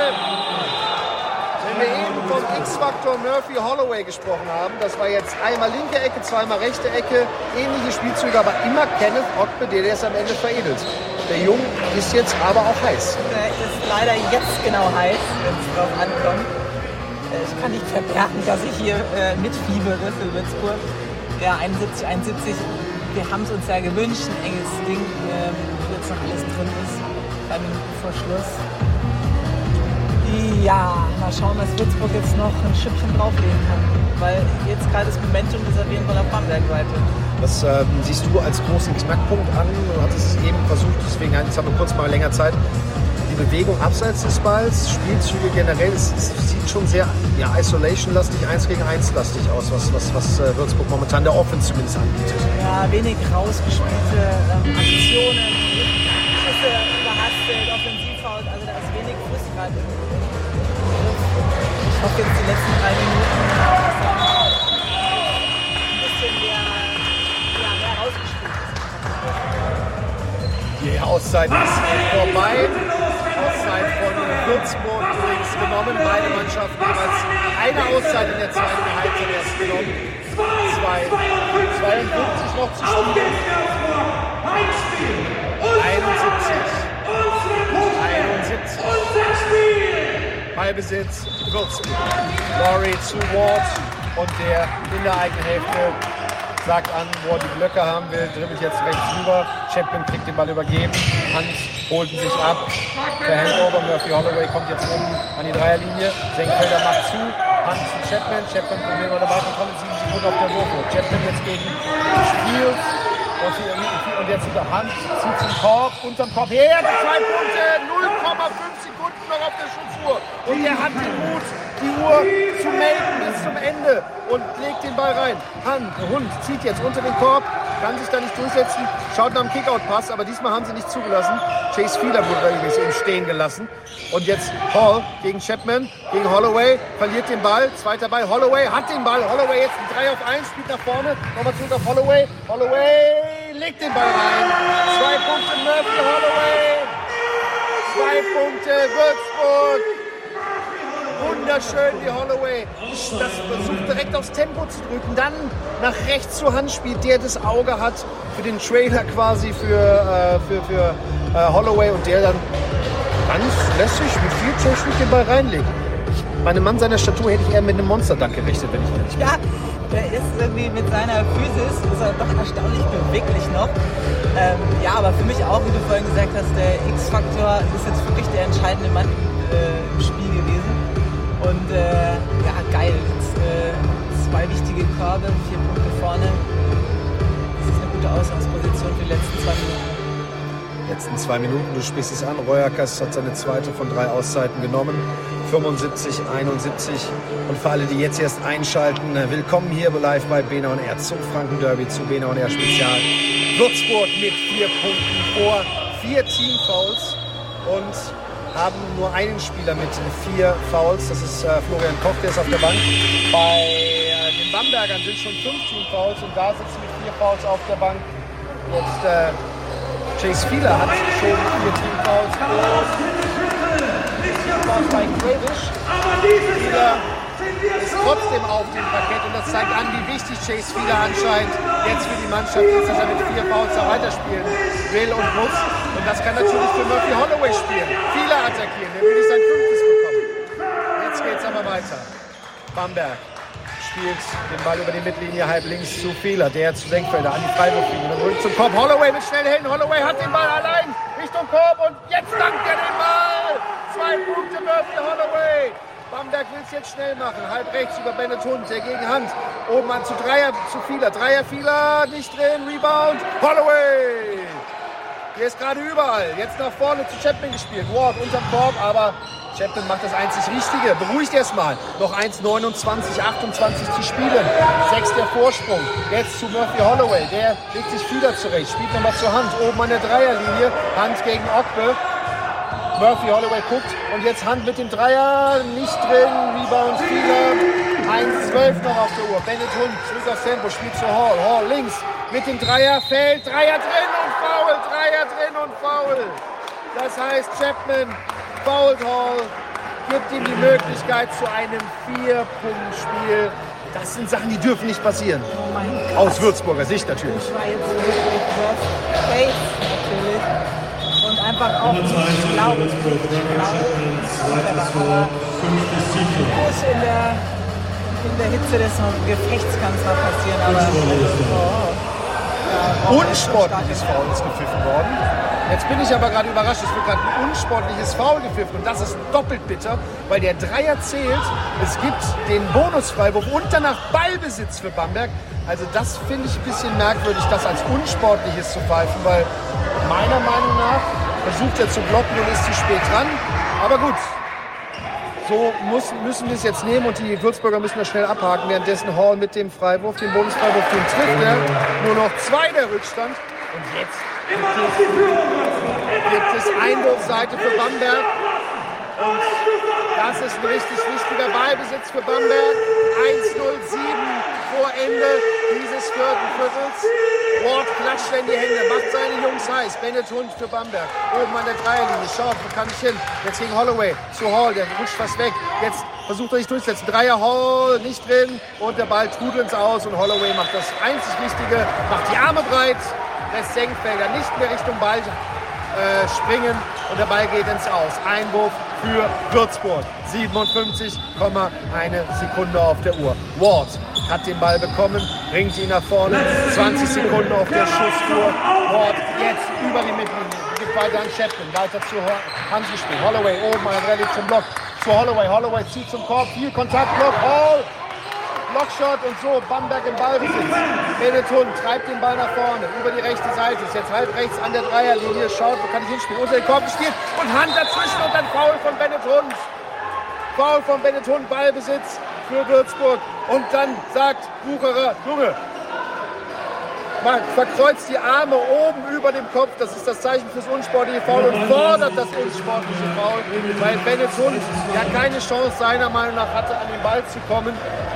Wenn wir eben vom X-Faktor Murphy Holloway gesprochen haben, das war jetzt einmal linke Ecke, zweimal rechte Ecke, ähnliche Spielzüge, aber immer Kenneth Ockbe, der es am Ende veredelt. Der Jung ist jetzt aber auch heiß. Der ist leider jetzt genau heiß, wenn es drauf ankommt. Äh, Ich kann nicht verbergen, dass ich hier äh, mitfiebere für Würzburg. Ja, 71, 71. Wir haben es uns ja gewünscht, ein enges Ding, ähm, wo jetzt noch alles drin ist. Drei Minuten vor Schluss. Ja, mal schauen, was Würzburg jetzt noch ein Schippchen drauflegen kann. Weil jetzt gerade das Momentum jeden Fall auf Bamberg-Seite. Was ähm, siehst du als großen Knackpunkt an? Du hattest es eben versucht, deswegen jetzt haben wir kurz mal länger Zeit. Die Bewegung abseits des Balls, Spielzüge generell, es, es sieht schon sehr ja, Isolation-lastig, 1 gegen 1 lastig aus, was, was, was äh, Würzburg momentan der Offense zumindest anbietet. Ja, wenig rausgespielte ähm, Aktionen, Schüsse überhastet, Offensivhaut, also da ist wenig Fuß gerade. Ich hoffe jetzt die letzten drei Minuten, ein bisschen mehr, ja, mehr rausgespielt ist. Die Auszeit ist vorbei. Würzburg übrigens genommen. Beide Mannschaften jeweils eine Auszeit in der zweiten Halbzeit erst genommen. Zwei, 52 noch zu spielen. 71. 71. Ballbesitz Würzburg. Laurie zu Ward und der in der eigenen Hälfte sagt an, wo er die Blöcke haben will, dribbelt jetzt rechts rüber. Chapman kriegt den Ball übergeben. Hans holten sich ab. Der Handover, Murphy Holloway kommt jetzt oben an die Dreierlinie. Senkfelder macht zu. Hans zu Chapman. Chapman probiert bei der Ballkontrolle. 7 Sekunden auf der Wurf. Chapman jetzt gegen Spiels. Und, jetzt wieder Hans zieht zum Korb, unterm Korb her, zwei Punkte, 0,5 Sekunden noch auf der Schussuhr. Und er hat den Mut, die Uhr zu melden bis zum Ende und legt den Ball rein. Han, Hund, zieht jetzt unter den Korb, kann sich da nicht durchsetzen, schaut nach dem Kickout-Pass, aber diesmal haben sie nicht zugelassen. Chase Fielder wurde übrigens eben stehen gelassen. Und jetzt Hall gegen Chapman, gegen Holloway, verliert den Ball, zweiter Ball, Holloway hat den Ball, Holloway jetzt ein 3 auf 1, spielt nach vorne, nochmal zurück auf Holloway, Holloway legt den Ball rein, zwei Punkte Murphy, Holloway, zwei Punkte Würzburg, wunderschön wie Holloway das versucht direkt aufs Tempo zu drücken, dann nach rechts zur Hand spielt, der das Auge hat für den Trailer quasi für, äh, für, für äh, Holloway und der dann ganz lässig mit viel Technik den Ball reinlegt. Ich, bei einem Mann seiner Statur hätte ich eher mit einem Monsterdank gerechnet, wenn ich ehrlich bin. Ja, der ist irgendwie mit seiner Physis ist er doch erstaunlich beweglich noch. Ähm, ja, aber für mich auch, wie du vorhin gesagt hast, der X-Faktor ist jetzt wirklich der entscheidende Mann äh, im Spiel gewesen. Und äh, ja, geil. Jetzt, äh, zwei wichtige Körbe, vier Punkte vorne. Das ist eine gute Ausgangsposition für die letzten zwei Minuten. letzten zwei Minuten, du sprichst es an, Reuerkas hat seine zweite von drei Auszeiten genommen. 75, 71. Und für alle, die jetzt erst einschalten, äh, willkommen hier live bei Bena und R zum Franken-Derby, zu Bena und R Spezial. Würzburg mit vier Punkten vor, vier Teamfouls und haben nur einen Spieler mit vier Fouls. Das ist äh, Florian Koch, der ist auf der Bank. Bei äh, den Bambergern sind schon 15 Fouls und da sitzen mit vier Fouls auf der Bank. Jetzt äh, Chase Fieler hat schon vier Teamfouls und bei Quavish. Fieler ist trotzdem auf dem Parkett und das zeigt an, wie wichtig Chase Fieler anscheinend jetzt für die Mannschaft ist, dass er mit vier Fouls da weiterspielen will und muss. Und das kann natürlich für Murphy Holloway spielen. Fieler attackieren, der will nicht sein fünftes bekommen. Jetzt geht's aber weiter. Bamberg spielt den Ball über die Mittellinie halb links zu Fehler, der zu Senkfelder an die Freiwurflinie. Rückt zum Korb. Holloway mit schnellen Händen. Holloway hat den Ball allein Richtung Korb und jetzt dankt er den Ball. Zwei Punkte Murphy Holloway. Bamberg will es jetzt schnell machen. Halb rechts über Bennett Hund, der gegen Hand. Oben an zu Dreier, zu Fieler. Dreier, Fieler, nicht drin. Rebound. Holloway. Der ist gerade überall. Jetzt nach vorne zu Chapman gespielt. Ward unterm Korb, aber Chapman macht das einzig Richtige. Beruhigt erstmal. Noch 1,29, 28 zu spielen. Sechs der Vorsprung. Jetzt zu Murphy Holloway. Der legt sich wieder zurecht. Spielt nochmal zur Hand. Oben an der Dreierlinie. Hand gegen Okbe. Murphy Holloway guckt und jetzt Hand mit dem Dreier, nicht drin, Rebound Fehler, 1-12 noch auf der Uhr. Bennett Hund zurück aufs spielt zu Hall. Hall links mit dem Dreier, fällt, Dreier drin und Foul, Dreier drin und Foul. Das heißt, Chapman foult Hall, gibt ihm die Möglichkeit zu einem Vier-Punkt-Spiel. Das sind Sachen, die dürfen nicht passieren. Oh Aus Würzburger Sicht natürlich. Das war jetzt wirklich Case natürlich. Und einfach auch, ich glaube, ich glaube, Groß in der, in der Hitze des Gefechts kann es mal passieren, aber oh, ja, unsportliches Foul ist gepfiffen worden. Jetzt bin ich aber gerade überrascht, es wird gerade ein unsportliches Foul gepfiffen und das ist doppelt bitter, weil der Dreier zählt. Es gibt den Bonusfreiwurf und danach Ballbesitz für Bamberg. Also das finde ich ein bisschen merkwürdig, das als unsportliches zu pfeifen, weil meiner Meinung nach versucht er zu blocken und ist zu spät dran. Aber gut, so muss, müssen wir es jetzt nehmen und die Würzburger müssen das schnell abhaken. Währenddessen Hall mit dem Freiwurf, dem Bonusfreiwurf, den trifft er. Nur noch zwei der Rückstand. Und jetzt gibt es Einwurfseite für Bamberg. Und das ist ein richtig wichtiger Ballbesitz für Bamberg. 1-0-7 vor Ende dieses vierten Viertels. Ward klatscht in die Hände, macht seine Jungs heiß. Bennett Hund für Bamberg. Oben an der Dreierlinie. Schaut, wo kann ich hin? Jetzt gegen Holloway zu Hall. Der rutscht fast weg. Jetzt versucht er sich durchzusetzen. Dreier Hall nicht drin. Und der Ball trudelt aus. Und Holloway macht das einzig Wichtige. Macht die Arme breit. Lässt Senkfelder nicht mehr Richtung Ball äh, springen. Und der Ball geht ins Aus. Einwurf für Würzburg. 57,1 Sekunde auf der Uhr. Ward hat den Ball bekommen, bringt ihn nach vorne. 20 Sekunden auf der Schussuhr. Ward jetzt über die Mittellinie. Gibt weiter an Chapman, weiter zu Hansi spielen. Holloway oben an Rallye zum Block. Zu Holloway. Holloway zieht zum Korb. Viel Kontakt. Block. Hall. Blockshot und so Bamberg im Ballbesitz. Bennett Hund treibt den Ball nach vorne über die rechte Seite. Ist jetzt halb rechts an der Dreierlinie. Schaut, wo kann ich hinspielen? Unter den Korb gespielt und Hand dazwischen und dann Foul von Bennett Hund. Foul von Bennett Hund, Ballbesitz für Würzburg. Und dann sagt Bucherer, Junge, man verkreuzt die Arme oben über dem Kopf, das ist das Zeichen fürs unsportliche Foul und fordert das unsportliche Foul, weil Bennett Hund ja keine Chance seiner Meinung nach hatte, an den Ball zu kommen.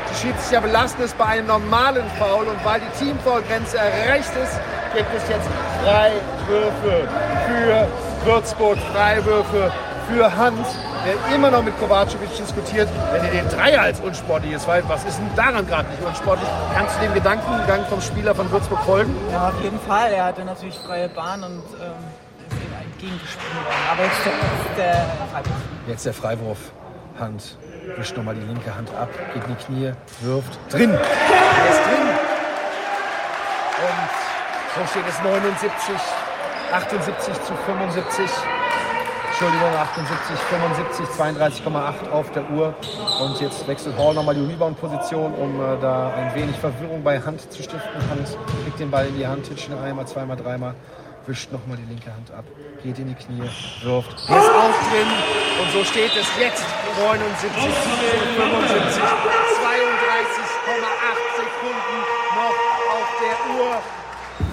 Die Schiedsrichter belassen es bei einem normalen Foul und weil die Teamfoulgrenze erreicht ist, gibt es jetzt Freiwürfe für Würzburg, Freiwürfe für Hand der immer noch mit Kovacevic diskutiert, wenn er den Dreier als unsportlich ist. Weil was ist denn daran gerade nicht unsportlich? Kannst du dem Gedankengang vom Spieler von Würzburg folgen? Ja, auf jeden Fall. Er hatte natürlich freie Bahn und ähm, ist ihm entgegengespielt worden. Aber jetzt der, der Freiwurf. Jetzt der Freiwurf. Hand wischt nochmal die linke Hand ab, geht in die Knie, wirft. Drin! Er ist drin! Und so steht es 79, 78 zu 75. Entschuldigung, 78, 75, 32,8 auf der Uhr. Und jetzt wechselt Hall nochmal die Rebound-Position, um äh, da ein wenig Verwirrung bei Hand zu stiften. Hand kriegt den Ball in die Hand, titscht ihn einmal, zweimal, dreimal, wischt nochmal die linke Hand ab, geht in die Knie, wirft. Der ist auch drin. Und so steht es jetzt 79 zu 75, 32,8 Sekunden noch auf der Uhr.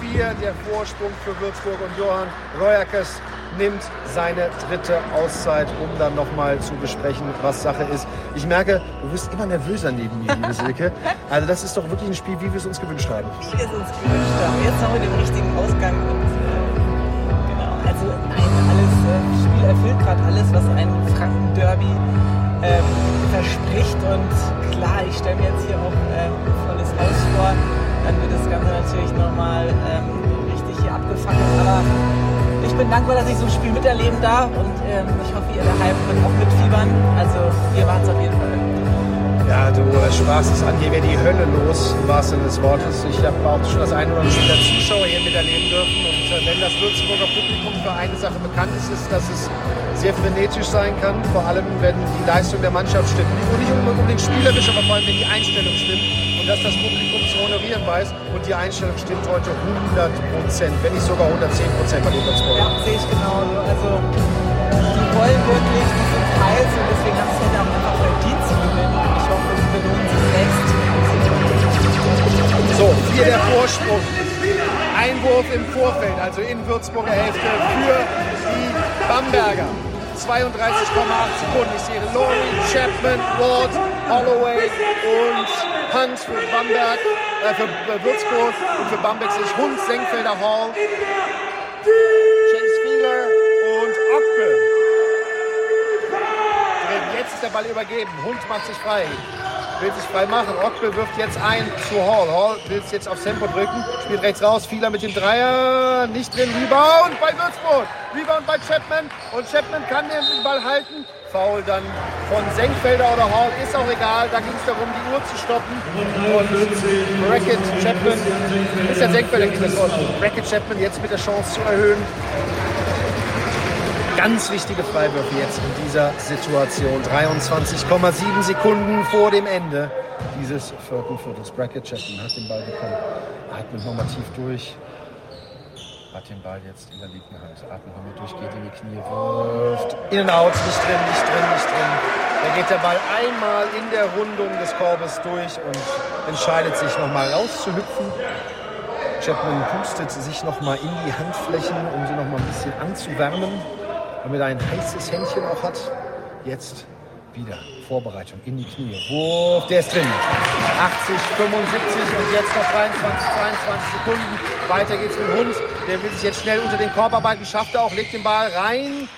Vier der Vorsprung für Würzburg und Johann Reuerkes nimmt seine dritte Auszeit, um dann nochmal zu besprechen, was Sache ist. Ich merke, du wirst immer nervöser neben mir, liebe Silke. Also das ist doch wirklich ein Spiel, wie wir es uns gewünscht haben. Wie wir es uns gewünscht haben. Jetzt noch mit dem richtigen Ausgang. Genau, also ein alles, äh, Spiel erfüllt gerade alles, was ein Franken-Derby ähm, verspricht. Und klar, ich stelle mir jetzt hier auch äh, ein volles Haus vor. Dann wird das Ganze natürlich nochmal ähm, richtig hier abgefangen. Aber ich bin dankbar, dass ich so ein Spiel miterleben darf und ähm, ich hoffe, ihr daheim könnt auch mitfiebern. Also wir machen es auf jeden Fall. Ja, du sprachst es an, hier wäre die Hölle los, im wahrsten Sinne des Wortes. Ich habe auch schon das eine oder andere der Zuschauer hier miterleben dürfen. Und äh, wenn das Würzburger Publikum für eine Sache bekannt ist, ist, dass es sehr frenetisch sein kann. Vor allem, wenn die Leistung der Mannschaft stimmt. Nicht unbedingt spielerisch, aber vor allem, wenn die Einstellung stimmt. Und dass das Publikum zu honorieren weiß. Und die Einstellung stimmt heute 100 Prozent, wenn nicht sogar 110 Prozent bei Würzburg. Ja, sehe ich genauso. Also die wollen wirklich, die sind heiß und deswegen haben sie ja auch einfach verdient zu gewinnen. Und ich hoffe, sie belohnen sich selbst. So, hier der Vorsprung. Einwurf im Vorfeld, also in Würzburger Hälfte für die Bamberger. 32,8 Sekunden. Ich sehe Laurie, Chapman, Ward, Holloway und Hunt für Bamberg, äh, für Würzburg und für Bamberg ich Hund, Senkfelder, Hall, Chase Fieler und Ockbe. Jetzt ist der Ball übergeben. Hund macht sich frei. Will sich frei machen. Ockbe wirft jetzt ein zu Hall. Hall will es jetzt aufs Tempo drücken. Spielt rechts raus. Fieler mit dem Dreier. Nicht drin. Rebound bei Würzburg. Rebound bei Chapman. Und Chapman kann den Ball halten. Foul dann von Senkfelder oder Hall. Ist auch egal. Da ging es darum, die Uhr zu stoppen. Und Racket Chapman. Ist ja Senkfelder. Racket Chapman jetzt mit der Chance zu erhöhen. Ganz wichtige Freiwürfe jetzt in dieser Situation. 23,7 Sekunden vor dem Ende dieses vierten. Bracket Chapman hat den Ball bekommen. Atmet nochmal tief durch. Hat den Ball jetzt in der linken Hand. Atmet nochmal durch, geht in die Knie, wirft. In und out, nicht drin, nicht drin, nicht drin. Da geht der Ball einmal in der Rundung des Korbes durch und entscheidet sich nochmal rauszuhüpfen. Chapman pustet sich nochmal in die Handflächen, um sie nochmal ein bisschen anzuwärmen damit er ein heißes Händchen auch hat. Jetzt wieder Vorbereitung in die Knie. Wurf, der ist drin. 80, 75 und jetzt noch 23, 22 Sekunden. Weiter geht's mit Hund. Der will sich jetzt schnell unter den Korb arbeiten. Schafft er auch, legt den Ball rein.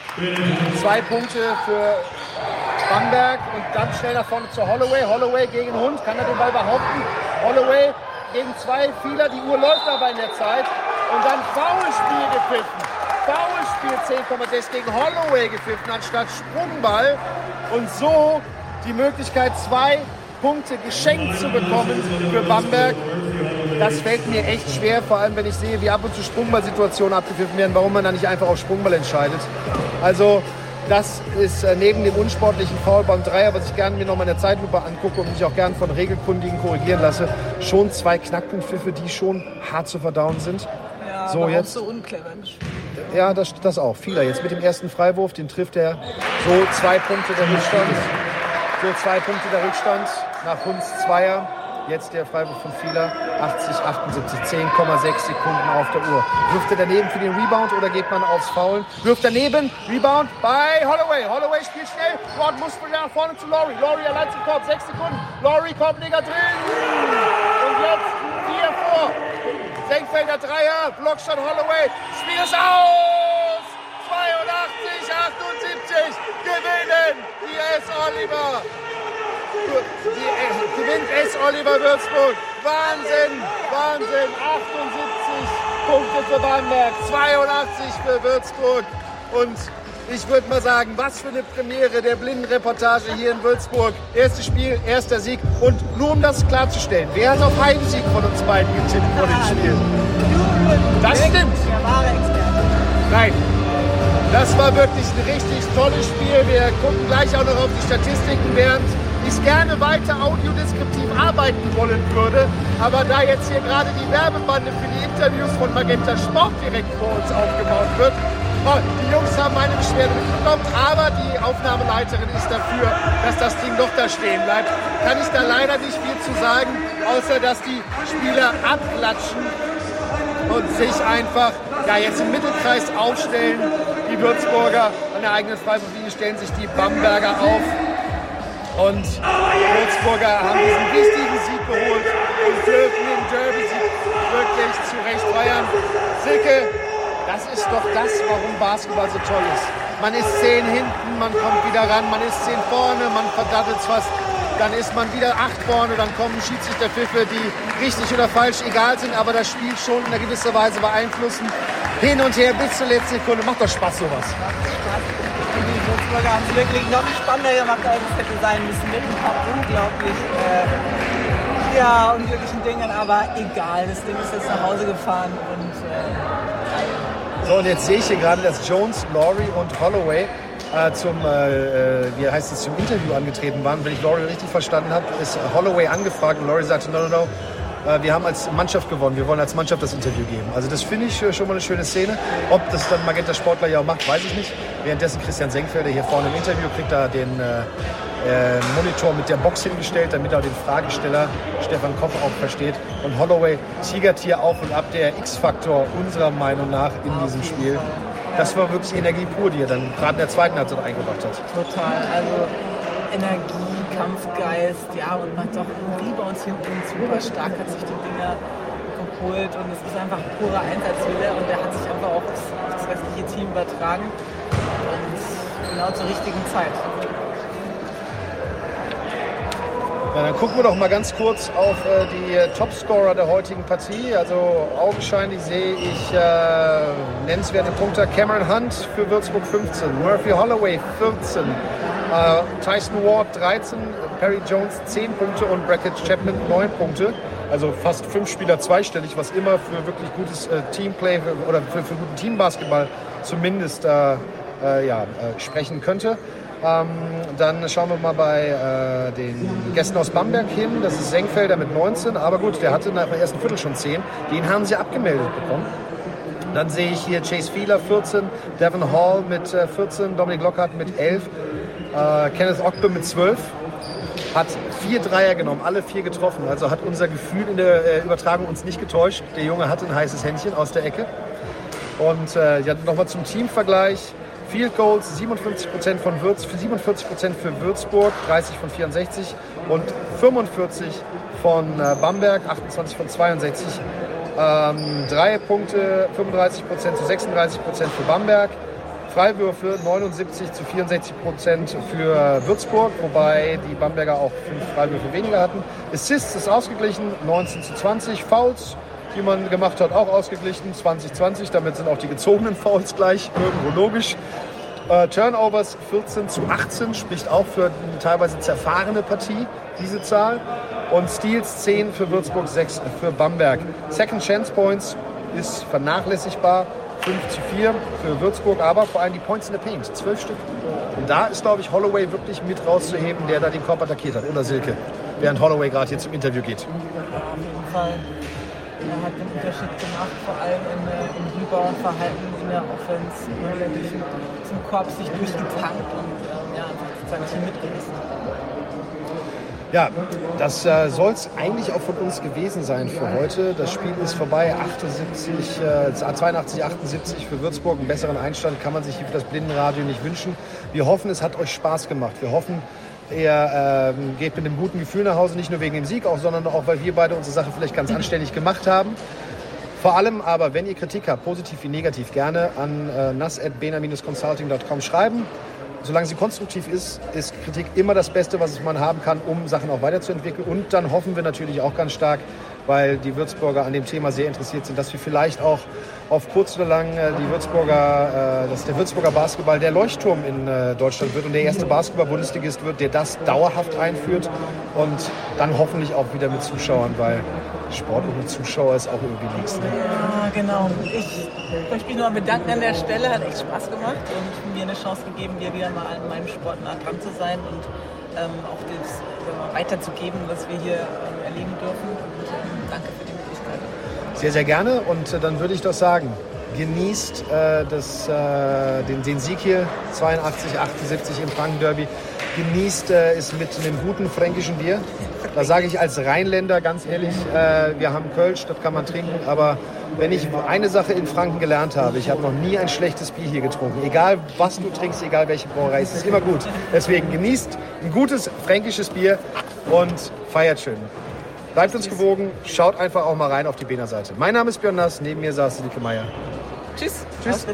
Zwei Punkte für Bamberg und dann schnell nach vorne zu Holloway. Holloway gegen Hund. Kann er den Ball behaupten? Holloway gegen zwei Fehler. Die Uhr läuft aber in der Zeit. Und dann Foulspiel gepfiffen. Foulspiel 10,6 gegen Holloway gepfiffen anstatt Sprungball. Und so die Möglichkeit, zwei Punkte geschenkt zu bekommen für Bamberg. Das fällt mir echt schwer, vor allem wenn ich sehe, wie ab und zu Sprungballsituationen abgepfiffen werden, warum man da nicht einfach auf Sprungball entscheidet. Also das ist äh, neben dem unsportlichen Foul beim Dreier, was ich gerne mir noch mal in der Zeitlupe angucke und mich auch gerne von Regelkundigen korrigieren lasse, schon zwei Knackpunktpfiffe, die schon hart zu verdauen sind. Ja, So, jetzt- so unclever. Ja, das, das auch. Vieler jetzt mit dem ersten Freiwurf, den trifft er. So zwei Punkte der Rückstand. So zwei Punkte der Rückstand nach Hunds Zweier. Jetzt der Freiwurf von Fieler. 80, 78, 10,6 Sekunden auf der Uhr. Wirft er daneben für den Rebound oder geht man aufs Faulen? Wirft daneben. Rebound bei Holloway. Holloway spielt schnell. Rod muss nach vorne zu Laurie. Laurie allein zum Korb. 6 Sekunden. Laurie, Korbleger drin. Und jetzt vier vor. Senkfelder Dreier, Blockshot Holloway, Spiel ist aus! 82, 78, gewinnen die S. Oliver. Die, gewinnt S. Oliver Würzburg. Wahnsinn, Wahnsinn, 78 Punkte für Bamberg, 82 für Würzburg. Und ich würde mal sagen, was für eine Premiere der Blindenreportage hier in Würzburg. Erstes Spiel, erster Sieg. Und nur um das klarzustellen, wer hat auf Heimsieg von uns beiden getippt vor dem Spiel? Das stimmt. Nein. Das war wirklich ein richtig tolles Spiel. Wir gucken gleich auch noch auf die Statistiken, während ich gerne weiter audiodeskriptiv arbeiten wollen würde. Aber da jetzt hier gerade die Werbebande für die Interviews von Magenta Sport direkt vor uns aufgebaut wird, oh, die Jungs haben meine Beschwerde mitbekommen, aber die Aufnahmeleiterin ist dafür, dass das Ding doch da stehen bleibt. Kann ich da leider nicht viel zu sagen, außer dass die Spieler abklatschen und sich einfach ja, jetzt im Mittelkreis aufstellen Die Würzburger an der eigenen Freiwurflinie stellen sich die Bamberger auf. Und Würzburger haben diesen wichtigen Sieg geholt und dürfen den Derby-Sieg wirklich zu Recht feiern. Silke, das ist doch das, warum Basketball so toll ist. Man ist zehn hinten, man kommt wieder ran, man ist zehn vorne, man verdattelt fast dann ist man wieder acht vorne, dann kommen Schiedsrichterpfiffe, die richtig oder falsch egal sind, aber das Spiel schon in einer gewisser Weise beeinflussen. Hin und her bis zur letzten Sekunde. Macht doch Spaß sowas. Die Würzburger haben es wirklich noch spannender gemacht, als es hätte sein müssen. Mit ein paar unglaublich äh, ja, unglücklichen Dingen, aber egal. Das Ding ist jetzt nach Hause gefahren und äh, so, und jetzt sehe ich hier gerade, dass Jones, Laurie und Holloway äh, zum, äh, äh, wie heißt es, zum Interview angetreten waren. Wenn ich Laurie richtig verstanden habe, ist Holloway angefragt und Laurie sagte, no, no, no, wir haben als Mannschaft gewonnen, wir wollen als Mannschaft das Interview geben. Also das finde ich schon mal eine schöne Szene. Ob das dann Magenta Sportler ja auch macht, weiß ich nicht. Währenddessen Christian Senkfelder hier vorne im Interview kriegt da den äh, äh, Monitor mit der Box hingestellt, damit er den Fragesteller Stefan Koch auch versteht. Und Holloway tigert hier auf und ab der X-Faktor unserer Meinung nach in diesem Spiel das war wirklich Energie pur, die er dann gerade in der zweiten Halbzeit eingebracht hat. Total. Also Energie, Kampfgeist, ja, und man doch irgendwie bei uns hinten super stark hat sich die Dinger geholt und es ist einfach purer Einsatzwille und der hat sich einfach auch das, das restliche Team übertragen und genau zur richtigen Zeit. Ja, dann gucken wir doch mal ganz kurz auf äh, die Topscorer der heutigen Partie. Also augenscheinlich sehe ich äh, nennenswerte Punkte. Cameron Hunt für Würzburg 15, Murphy Holloway 14, äh, Tyson Ward 13, Perry Jones 10 Punkte und Brackett Chapman 9 Punkte. Also fast fünf Spieler zweistellig, was immer für wirklich gutes äh, Teamplay oder für, für guten Teambasketball zumindest äh, ja, sprechen könnte. Ähm, dann schauen wir mal bei äh, den Gästen aus Bamberg hin. Das ist Senkfelder mit 19. Aber gut, der hatte nach dem ersten Viertel schon 10. Den haben sie abgemeldet bekommen. Dann sehe ich hier Chase Fieler 14, Devin Hall mit äh, 14, Dominik Lockhart mit 11, äh, Kenneth Ogbe mit 12. Hat vier Dreier genommen, alle vier getroffen. Also hat unser Gefühl in der äh, Übertragung uns nicht getäuscht. Der Junge hatte ein heißes Händchen aus der Ecke. Und äh, ja, nochmal zum Teamvergleich. Field Goals 57% von Würz, 47% für Würzburg, 30 von 64 und 45 von äh, Bamberg, 28 von 62. Ähm, drei Punkte, 35% zu 36% für Bamberg. Freiwürfe 79 zu 64% für Würzburg, wobei die Bamberger auch fünf Freiwürfe weniger hatten. Assists ist ausgeglichen, 19 zu 20. Fouls, die man gemacht hat, auch ausgeglichen, 2020. Damit sind auch die gezogenen Fouls gleich, irgendwo logisch. Äh, Turnovers 14 zu 18 spricht auch für eine teilweise zerfahrene Partie, diese Zahl. Und Steals 10 für Würzburg, 6 für Bamberg. Second Chance Points ist vernachlässigbar. 5 zu 4 für Würzburg, aber vor allem die Points in the Paint, 12 Stück. Und da ist, glaube ich, Holloway wirklich mit rauszuheben, der da den Korb attackiert hat. Oder Silke, während Holloway gerade hier zum Interview geht. Ja, auf jeden Fall. Er hat den Unterschied gemacht, vor allem äh, im Rebound-Verhalten in der Offense. Wirklich zum Korb sich durchgetankt und ähm, ja, einfach sein Team mitgerissen. Ja, das äh, soll es eigentlich auch von uns gewesen sein für heute. Das Spiel ist vorbei. 78, äh, 82, 78 für Würzburg. Einen besseren Einstand kann man sich für das Blindenradio nicht wünschen. Wir hoffen, es hat euch Spaß gemacht. Wir hoffen, Ihr ähm, geht mit einem guten Gefühl nach Hause, nicht nur wegen dem Sieg, auch, sondern auch, weil wir beide unsere Sache vielleicht ganz anständig gemacht haben. Vor allem aber, wenn ihr Kritik habt, positiv wie negativ, gerne an äh, nas.bena-consulting.com schreiben. Solange sie konstruktiv ist, ist Kritik immer das Beste, was man haben kann, um Sachen auch weiterzuentwickeln. Und dann hoffen wir natürlich auch ganz stark, weil die Würzburger an dem Thema sehr interessiert sind, dass wir vielleicht auch auf kurz oder lang äh, die Würzburger, äh, dass der Würzburger Basketball der Leuchtturm in äh, Deutschland wird und der erste Basketball-Bundesligist wird, der das dauerhaft einführt und dann hoffentlich auch wieder mit Zuschauern, weil Sport ohne Zuschauer ist auch irgendwie nichts. Ne? Ja, genau. Ich möchte mich nur bedanken an der Stelle, hat echt Spaß gemacht und mir eine Chance gegeben, hier wieder mal an meinem Sport nah dran zu sein und ähm, auch das äh, weiterzugeben, was wir hier ähm, erleben dürfen. Und ähm, danke für die Möglichkeit. Sehr, sehr gerne. Und äh, dann würde ich doch sagen, genießt äh, das, äh, den, den, Sieg hier 82, 78 im Franken Derby. Genießt äh, es mit einem guten fränkischen Bier. Da sage ich als Rheinländer ganz ehrlich, äh, wir haben Kölsch, das kann man trinken, aber wenn ich eine Sache in Franken gelernt habe, ich habe noch nie ein schlechtes Bier hier getrunken. Egal was du trinkst, egal welche Brauerei, es ist immer gut. Deswegen genießt ein gutes fränkisches Bier und feiert schön. Bleibt uns gewogen, schaut einfach auch mal rein auf die Bena Seite. Mein Name ist Björn Nass, neben mir saß Silke Meier. Tschüss. Tschüss.